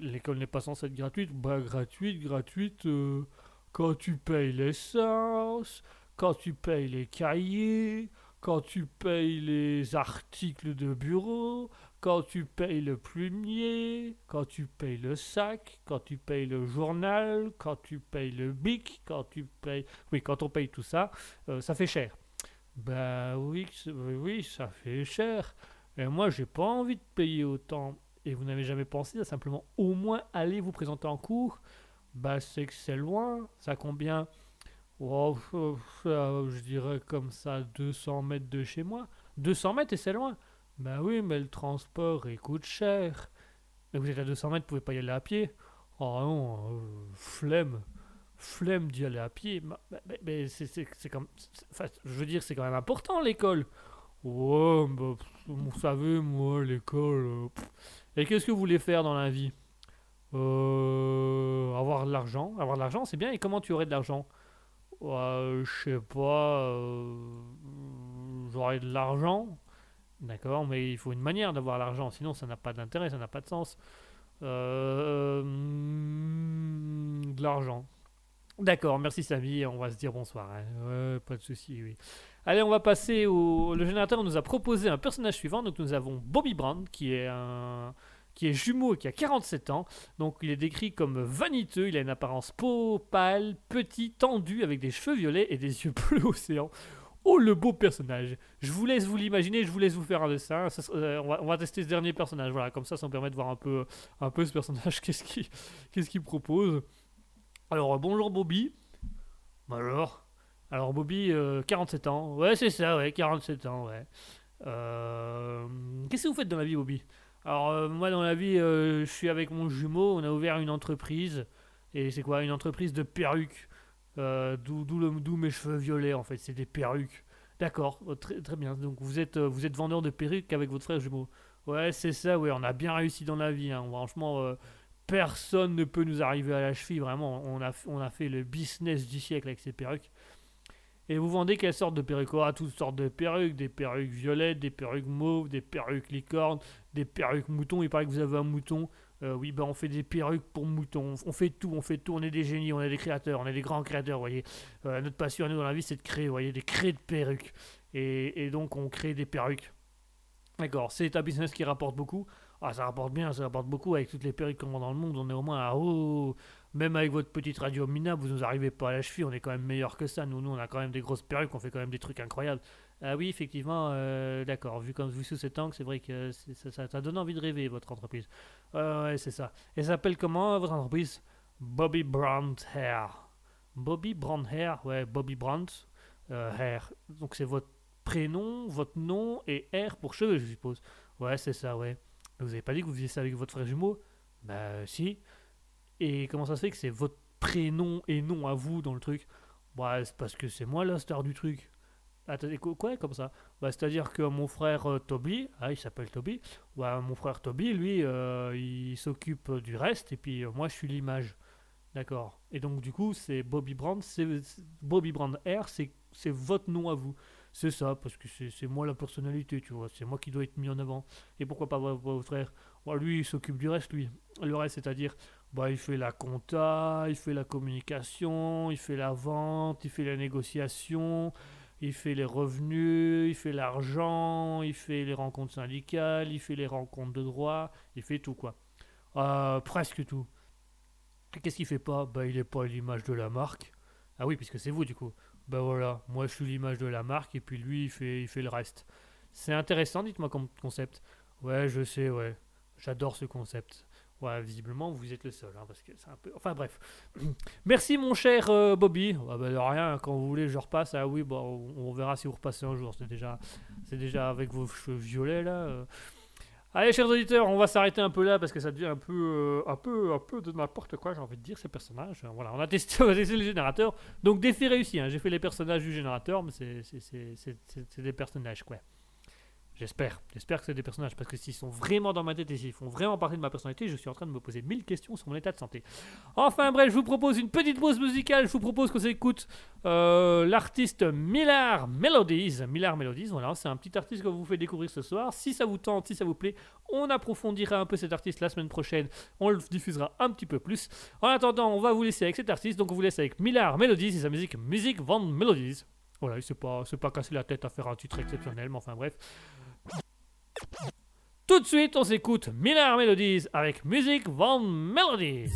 L'école n'est pas censée être gratuite. Bah, gratuite, gratuite. quand tu payes l'essence, quand tu payes les cahiers, quand tu payes les articles de bureau, quand tu payes le plumier, quand tu payes le sac, quand tu payes le journal, quand tu payes le bic, quand tu payes... Oui, quand on paye tout ça, euh, ça fait cher. Bah oui, oui, ça fait cher. Et moi, j'ai pas envie de payer autant. Et vous n'avez jamais pensé à simplement au moins aller vous présenter en cours? Bah, c'est que c'est loin. Ça combien Euh, Je dirais comme ça 200 mètres de chez moi. 200 mètres et c'est loin. Bah oui, mais le transport, il coûte cher. Mais vous êtes à 200 mètres, vous pouvez pas y aller à pied. Oh non, euh, flemme. Flemme d'y aller à pied. Mais c'est comme. Enfin, je veux dire, c'est quand même important l'école. Ouais, bah, vous savez, moi, l'école... euh, Et qu'est-ce que vous voulez faire dans la vie? Euh, Avoir de l'argent. Avoir de l'argent, c'est bien. Et comment tu aurais de l'argent? Ouais, je sais pas... euh, de l'argent. D'accord, mais il faut une manière d'avoir l'argent, sinon ça n'a pas d'intérêt, ça n'a pas de sens. Euh, de l'argent. D'accord, merci Samy, on va se dire bonsoir. hein. Pas de souci, oui. Allez, on va passer au. Le générateur nous a proposé un personnage suivant. Donc, nous avons Bobby Brown, qui est un. Qui est jumeau et qui a 47 ans. Donc, il est décrit comme vaniteux. Il a une apparence peau pâle, petit, tendu, avec des cheveux violets et des yeux bleus océan. Oh, le beau personnage. Je vous laisse vous l'imaginer, je vous laisse vous faire un dessin. Euh, on, va, on va tester ce dernier personnage. Voilà, comme ça, ça me permet de voir un peu, un peu ce personnage, qu'est-ce qu'il qu'est-ce qu'il propose? Alors, euh, bonjour Bobby. Bonjour. Alors Bobby, euh, 47 ans. Ouais, c'est ça, ouais, 47 ans, ouais. Euh, Qu'est-ce que vous faites dans la vie, Bobby? Alors euh, moi, dans la vie, euh, je suis avec mon jumeau. On a ouvert une entreprise. Et c'est quoi Une entreprise de perruques. Euh, D'où mes cheveux violets, en fait. C'est des perruques. D'accord, oh, très, bien. Donc vous êtes, euh, vous êtes vendeur de perruques avec votre frère jumeau. Ouais, c'est ça, ouais. On a bien réussi dans la vie. hein. Franchement, personne ne peut nous arriver à la cheville. Vraiment, on a, on a fait le business du siècle avec ces perruques. Et vous vendez quelle sorte de perruques Ah, toutes sortes de perruques, des perruques violettes, des perruques mauves, des perruques licornes, des perruques moutons. Il paraît que vous avez un mouton. Euh, oui, ben on fait des perruques pour moutons. On fait tout, on fait tout. On est des génies, on est des créateurs, on est des grands créateurs, voyez. Euh, notre passion à nous dans la vie, c'est de créer, vous voyez, des créer de perruques. Et, donc, on crée des perruques. D'accord, c'est un business qui rapporte beaucoup. Ah, ça rapporte bien, ça rapporte beaucoup avec toutes les perruques qu'on vend dans le monde. On est au moins à haut. Même avec votre petite radio minable, vous nous arrivez pas à la cheville. On est quand même meilleur que ça. Nous, nous, on a quand même des grosses perruques. On fait quand même des trucs incroyables. Ah oui, effectivement, euh, d'accord. Vu comme vu sous cet angle, c'est vrai que ça, ça, ça donne envie de rêver, votre entreprise. Ouais, ouais, c'est ça. Et ça s'appelle comment, votre entreprise? Bobby Brandt Hair. Bobby Brandt Hair, ouais, Bobby Brandt euh, Hair. Donc c'est votre prénom, votre nom et R pour cheveux, je suppose. Ouais, c'est ça, ouais. Vous avez pas dit que vous faisiez ça avec votre frère jumeau? Bah, euh, si. Et comment ça se fait que c'est votre prénom et nom à vous dans le truc? Bah, c'est parce que c'est moi la star du truc. Attendez, quoi, comme ça? Bah, c'est-à-dire que mon frère euh, Toby, ah, il s'appelle Toby, bah, mon frère Toby, lui, euh, il s'occupe du reste, et puis euh, moi, je suis l'image. D'accord? Et donc, du coup, c'est Bobby Brand, c'est Bobby Brand R, c'est votre nom à vous. C'est ça, parce que c'est moi la personnalité, tu vois. C'est moi qui dois être mis en avant. Et pourquoi pas vo- votre frère? Bah, Lui, il s'occupe du reste, lui. Le reste, c'est-à-dire, bah, il fait la compta, il fait la communication, il fait la vente, il fait la négociation, il fait les revenus, il fait l'argent, il fait les rencontres syndicales, il fait les rencontres de droit, il fait tout, quoi. Euh, presque tout. Qu'est-ce qu'il fait pas Bah, il est pas l'image de la marque. Ah oui, puisque c'est vous, du coup. Bah voilà, moi je suis l'image de la marque et puis lui il fait, il fait le reste. C'est intéressant, dites-moi comme concept. Ouais, je sais, ouais. J'adore ce concept. Ouais, visiblement vous êtes le seul, hein, parce que c'est un peu. Enfin bref. Merci mon cher euh, Bobby. Ah bah, de rien, quand vous voulez je repasse. Ah oui, bon, on on verra si vous repassez un jour. C'est déjà, c'est déjà avec vos cheveux violets là. euh. Allez, chers auditeurs, on va s'arrêter un peu là parce que ça devient un peu, euh, un peu, un peu de n'importe quoi. J'ai envie de dire ces personnages. Voilà, on a testé, on a testé le générateur. Donc défi réussi. hein. J'ai fait les personnages du générateur, mais c'est des personnages quoi. J'espère, j'espère que c'est des personnages parce que s'ils sont vraiment dans ma tête et s'ils font vraiment partie de ma personnalité, je suis en train de me poser mille questions sur mon état de santé. Enfin bref, je vous propose une petite pause musicale. Je vous propose qu'on s'écoute euh, l'artiste Millard Melodies. Millard Melodies, voilà, c'est un petit artiste que vous fait découvrir ce soir. Si ça vous tente, si ça vous plaît, on approfondira un peu cet artiste la semaine prochaine. On le diffusera un petit peu plus. En attendant, on va vous laisser avec cet artiste. Donc on vous laisse avec Millard Melodies et sa musique Music Van Melodies. Voilà, il s'est pas, pas cassé la tête à faire un titre exceptionnel, mais enfin bref. Tout de suite, on s'écoute Millard Melodies avec Music Van Melodies.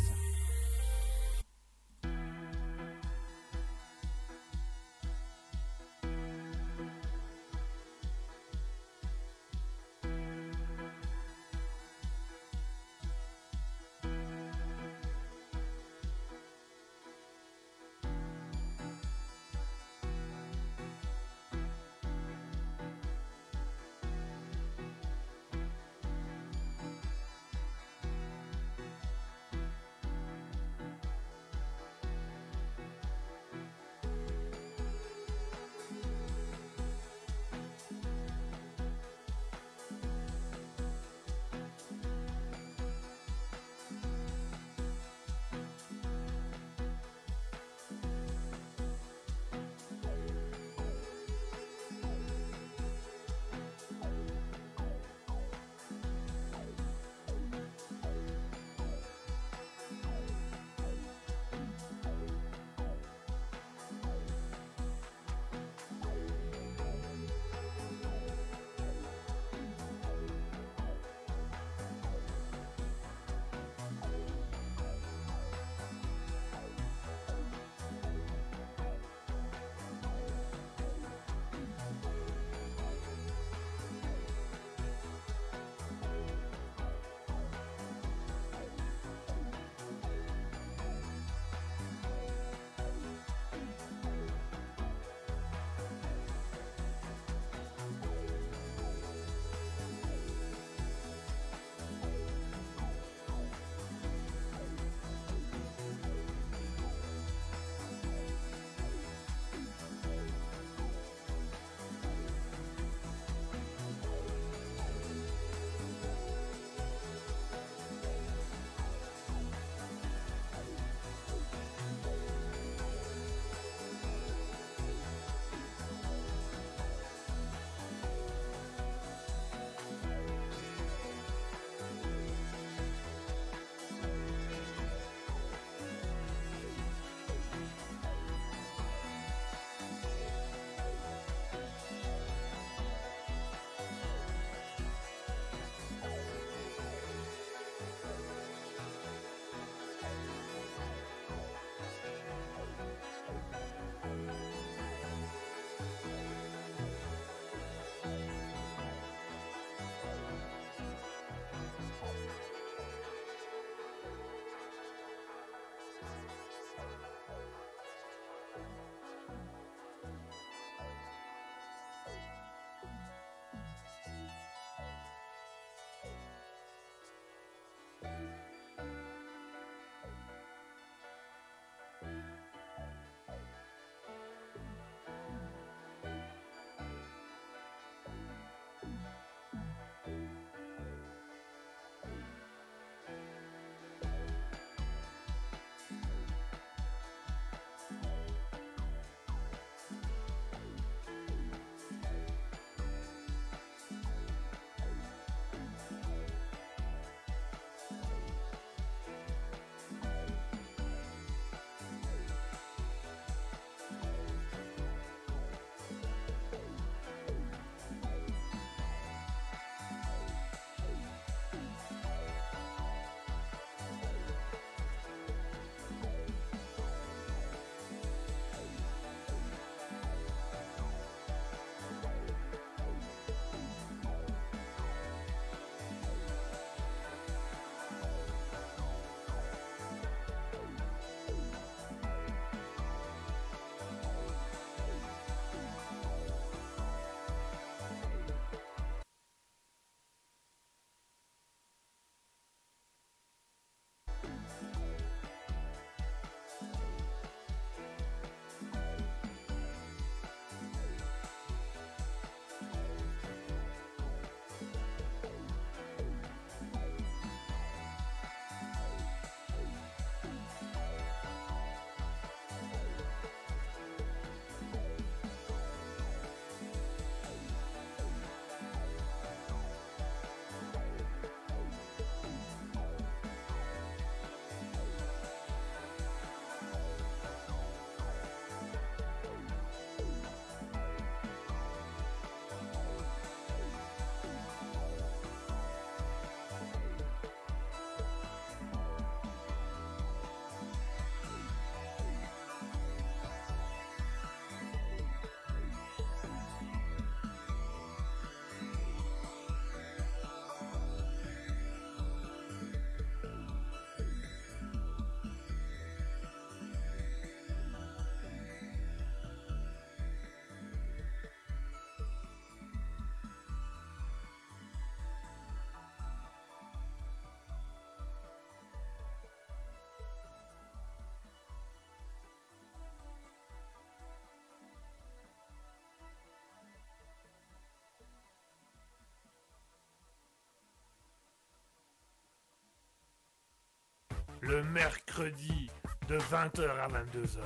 Le mercredi de 20h à 22h.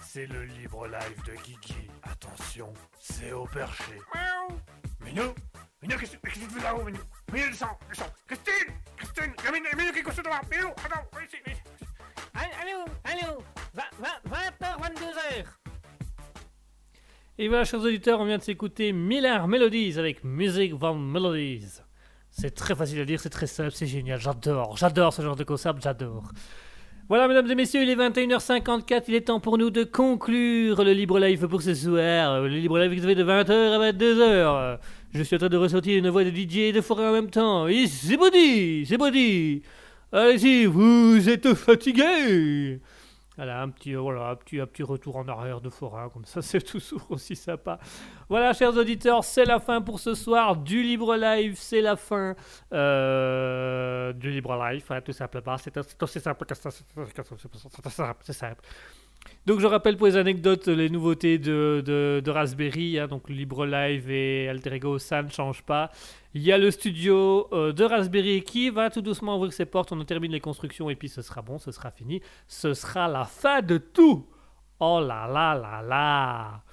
C'est le libre live de Kiki. Attention, c'est au perché. Miaou. Minou Minou, qu'est-ce que qu'est-ce que tu fais là-haut, Minou? Minou, descends, descends Christine Christine Il y a Minou, Minou qui est couché devant Minou, attends, viens ici, viens ici. Allô, allô, 20h, 22h. Et voilà, chers auditeurs, on vient de s'écouter Miller Melodies avec Music Van Melodies. C'est très facile à dire, c'est très simple, c'est génial, j'adore, j'adore ce genre de concept, j'adore. Voilà, mesdames et messieurs, il est 21h54, il est temps pour nous de conclure le Libre Live pour ce soir. Le Libre Live fait de 20h à 22h. Je suis en train de ressortir une voix de DJ et de forêt en même temps. C'est dit, c'est dit. Allez-y, vous êtes fatigué. Voilà, un petit, euh, voilà, un petit, retour en arrière de forain, comme ça, c'est toujours aussi sympa. Voilà, chers auditeurs, c'est la fin pour ce soir du Libre Live, c'est la fin euh, du Libre Live, tout simplement. C'est c'est aussi simple que ça, simple. Donc, je rappelle pour les anecdotes les nouveautés de, de, Raspberry, hein, donc Libre Live et Alter Ego, ça ne change pas. Il y a le studio euh, de Raspberry qui va tout doucement ouvrir ses portes. On en termine les constructions et puis ce sera bon, ce sera fini. Ce sera la fin de tout. Oh là là là là.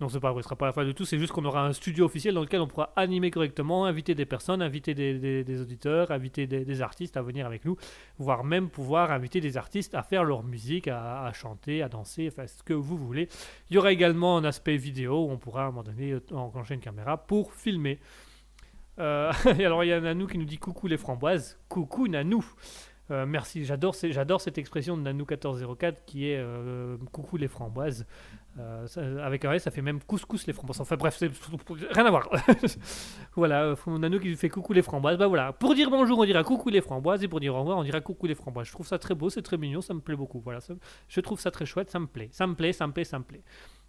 Non, c'est pas vrai, ce sera pas la fin de tout. C'est juste qu'on aura un studio officiel dans lequel on pourra animer correctement, inviter des personnes, inviter des, auditeurs, inviter des, des artistes à venir avec nous, voire même pouvoir inviter des artistes à faire leur musique, à, à chanter, à danser, enfin ce que vous voulez. Il y aura également un aspect vidéo où on pourra à un moment donné euh, enclencher une caméra pour filmer. Euh, et alors il y a Nanou qui nous dit coucou les framboises. Coucou Nanou. Euh, merci, j'adore, cette expression de Nanou1404 qui est euh, coucou les framboises. Avec un S, ça fait même couscous les framboises. Enfin bref, rien à voir. voilà, Nanou qui fait coucou les framboises. Bah voilà, pour dire bonjour, on dira coucou les framboises et pour dire au revoir, on dira coucou les framboises. Je trouve ça très beau, c'est très mignon, ça me plaît beaucoup. Voilà, je trouve ça très chouette, ça me plaît, ça me plaît, ça me plaît, ça me plaît.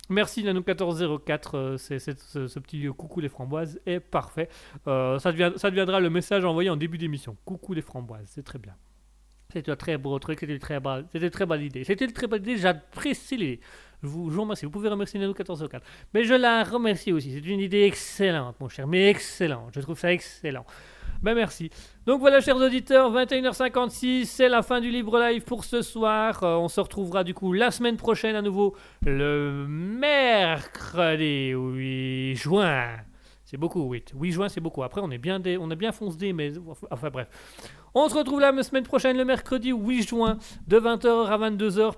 Merci Nanou1404, euh, c'est, ce, ce petit coucou les framboises est parfait. Euh, ça, devient- deviendra le message envoyé en début d'émission. Coucou les framboises, c'est très bien. C'était un très beau truc, c'était une très belle, c'était très bonne idée. C'était une très bonne idée, j'apprécie l'idée. Je vous, remercie. Vous pouvez remercier Nanou1404. Mais je la remercie aussi. C'est une idée excellente, mon cher. Mais excellente. Je trouve ça excellent. Ben merci. Donc voilà, chers auditeurs, 21h56, c'est la fin du Libre Live pour ce soir. Euh, on se retrouvera du coup la semaine prochaine à nouveau, le mercredi 8 juin. C'est beaucoup, 8. 8 juin, c'est beaucoup. Après, on est bien, dé- on a bien foncé, mais enfin bref. On se retrouve la semaine prochaine, le mercredi 8 juin, de 20h à 22h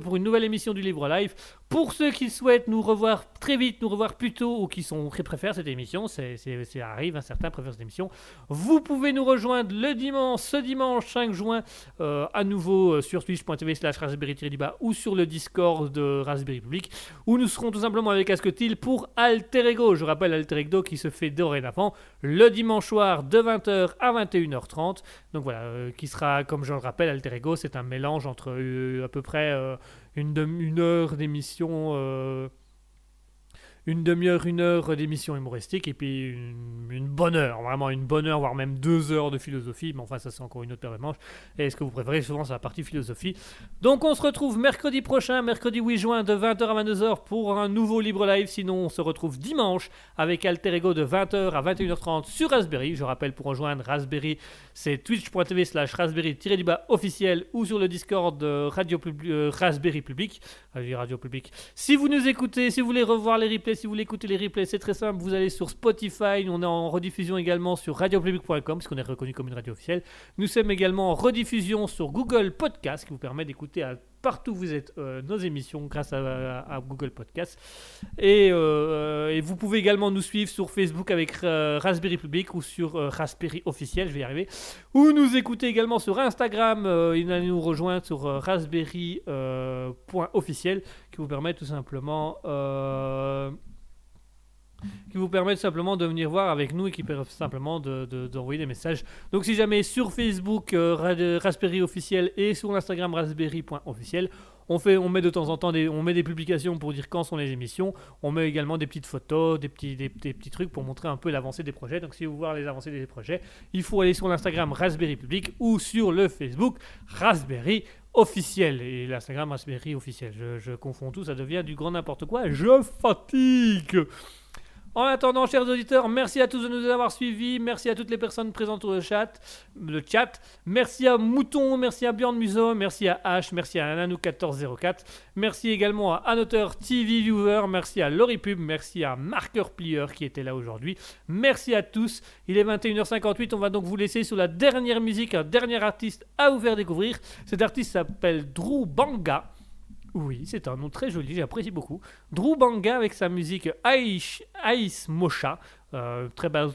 pour, une nouvelle émission du Libre Live. Pour ceux qui souhaitent nous revoir très vite, nous revoir plus tôt ou qui, sont, qui préfèrent cette émission, c'est, arrive, hein, certains préfèrent cette émission, vous pouvez nous rejoindre le dimanche, ce dimanche 5 juin, euh, à nouveau euh, sur twitch.tv slash raspberry ou sur le Discord de Raspberry Public, où nous serons tout simplement avec Asketil pour Alter Ego. Je rappelle Alter Ego qui se fait dorénavant le dimanche soir de 20h à 21h30. Donc voilà, euh, qui sera, comme je le rappelle, Alter Ego, c'est un mélange entre euh, à peu près euh, une, heure d'émission. Une demi-heure, une heure d'émission humoristique et puis une, bonne heure, vraiment une bonne heure, voire même deux heures de philosophie. Mais enfin, ça, c'est encore une autre paire de manches. Et ce que vous préférez, souvent, c'est la partie philosophie. Donc, on se retrouve mercredi prochain, mercredi 8 juin, de 20h à 22h pour un nouveau libre live. Sinon, on se retrouve dimanche avec Alter Ego de 20h à 21h30 sur Raspberry. Je rappelle, pour rejoindre Raspberry, c'est twitch.tv slash raspberry-du-bas officiel ou sur le Discord de Radio euh, Raspberry Public. Radio Public. Si vous nous écoutez, si vous voulez revoir les replays, si vous voulez écouter les replays, c'est très simple. Vous allez sur Spotify. On est en rediffusion également sur radiopublic.com, puisqu'on est reconnu comme une radio officielle. Nous sommes également en rediffusion sur Google Podcast, qui vous permet d'écouter à partout où vous êtes euh, nos émissions grâce à, Google Podcast. Et, euh, et vous pouvez également nous suivre sur Facebook avec euh, Raspberry Public ou sur Raspberry officiel, je vais y arriver. Ou nous écouter également sur Instagram. Il allez nous rejoindre sur euh, raspberry euh, point officiel qui vous permet tout simplement. Qui vous permet tout simplement de venir voir avec nous et qui permet simplement de- de- d'envoyer des messages. Donc si jamais sur Facebook euh, Ra- Raspberry officiel et sur Instagram raspberry.officiel, on, fait, on met de temps en temps des, on met des publications pour dire quand sont les émissions. On met également des petites photos, des petits, des, petits trucs pour montrer un peu l'avancée des projets. Donc si vous voulez voir les avancées des projets, il faut aller sur l'Instagram Raspberry Public ou sur le Facebook Raspberry officiel. Et l'Instagram Raspberry officiel. Je confonds tout, ça devient du grand n'importe quoi. Je fatigue. En attendant, chers auditeurs, merci à tous de nous avoir suivis. Merci à toutes les personnes présentes sur le chat. Le chat. Merci à Mouton, merci à Bjorn Muso, merci à H, merci à Nanou1404. Merci également à Annoteur TV Viewer, merci à Loripub, merci à Marqueur Plieur qui était là aujourd'hui. Merci à tous. Il est 21h58, on va donc vous laisser sur la dernière musique, un dernier artiste à vous faire découvrir. Cet artiste s'appelle Drew Banga. Oui, c'est un nom très joli, j'apprécie beaucoup. Drew Banga avec sa musique Aish, Ice Mocha. Euh, très, belle,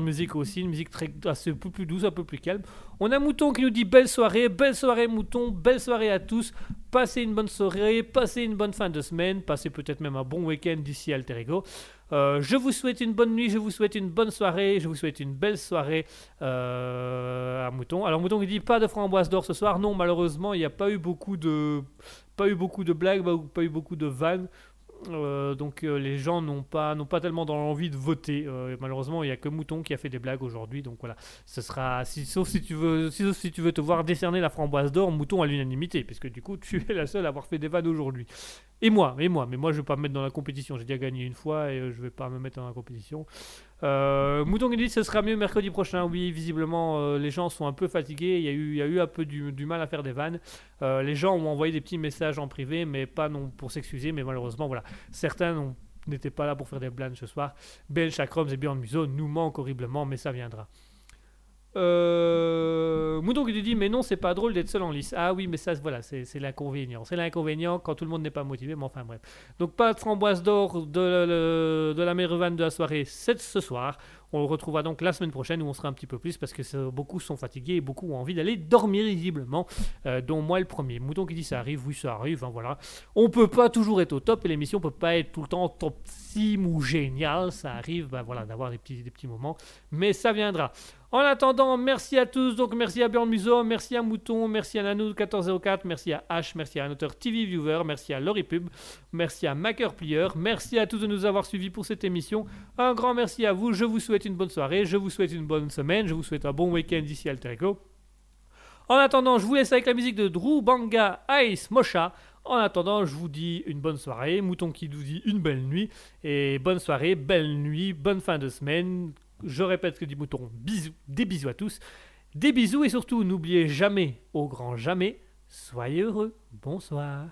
musique aussi, une musique très, un peu plus douce, un peu plus calme. On a Mouton qui nous dit belle soirée, belle soirée Mouton, belle soirée à tous. Passez une bonne soirée, passez une bonne fin de semaine, passez peut-être même un bon week-end d'ici Alter Ego. Euh, je vous souhaite une bonne nuit, je vous souhaite une bonne soirée, je vous souhaite une belle soirée euh, à Mouton. Alors Mouton il dit pas de framboise d'or ce soir. Non, malheureusement, il n'y a pas eu beaucoup de, pas eu beaucoup de blagues, pas- pas eu beaucoup de vannes. Euh, donc euh, les gens n'ont pas, tellement dans l'envie de voter. Euh, malheureusement, il n'y a que Mouton qui a fait des blagues aujourd'hui. Donc voilà, ce sera, si- sauf si tu veux, si- tu veux te voir décerner la framboise d'or, Mouton à l'unanimité, puisque du coup tu es la seule à avoir fait des vannes aujourd'hui. Et moi, et moi, mais moi je vais pas me mettre dans la compétition. J'ai déjà gagné une fois et je vais pas me mettre dans la compétition. Euh, Mouton qui ce sera mieux mercredi prochain. Oui, visiblement euh, les gens sont un peu fatigués. Il y a eu, un peu du, mal à faire des vannes. Euh, les gens ont envoyé des petits messages en privé, mais pas non pour s'excuser. Mais malheureusement, voilà, certains n'étaient pas là pour faire des blagues ce soir. Ben Chakroms et Bjorn Muso nous manquent horriblement, mais ça viendra. Euh, Mouton qui dit mais non c'est pas drôle d'être seul en lice. Ah oui mais ça voilà c'est l'inconvénient. C'est l'inconvénient quand tout le monde n'est pas motivé mais enfin bref. Donc pas de framboise d'or de, la meilleure vanne de la soirée c'est ce soir. On le retrouvera donc la semaine prochaine où on sera un petit peu plus parce que beaucoup sont fatigués et beaucoup ont envie d'aller dormir visiblement euh, dont moi le premier. Mouton qui dit ça arrive oui ça arrive hein, voilà. On peut pas toujours être au top et l'émission peut pas être tout le temps top sim ou génial ça arrive bah, voilà d'avoir des petits, des petits moments. Mais ça viendra en attendant, merci à tous. Donc, merci à Björn Muso, merci à Mouton, merci à Nanou1404, merci à H, merci à auteur TV Viewer, merci à Loripub, merci à Maker Plieur, merci à tous de nous avoir suivis pour cette émission. Un grand merci à vous. Je vous souhaite une bonne soirée, je vous souhaite une bonne semaine, je vous souhaite un bon week-end ici à Alter Ego. En attendant, je vous laisse avec la musique de Drew Banga Ice Mocha. En attendant, je vous dis une bonne soirée. Mouton qui vous dit une belle nuit. Et bonne soirée, belle nuit, bonne fin de semaine. Je répète ce que dit Mouton. Bisous, des bisous à tous. Des bisous et surtout, n'oubliez jamais, au grand jamais, soyez heureux. Bonsoir.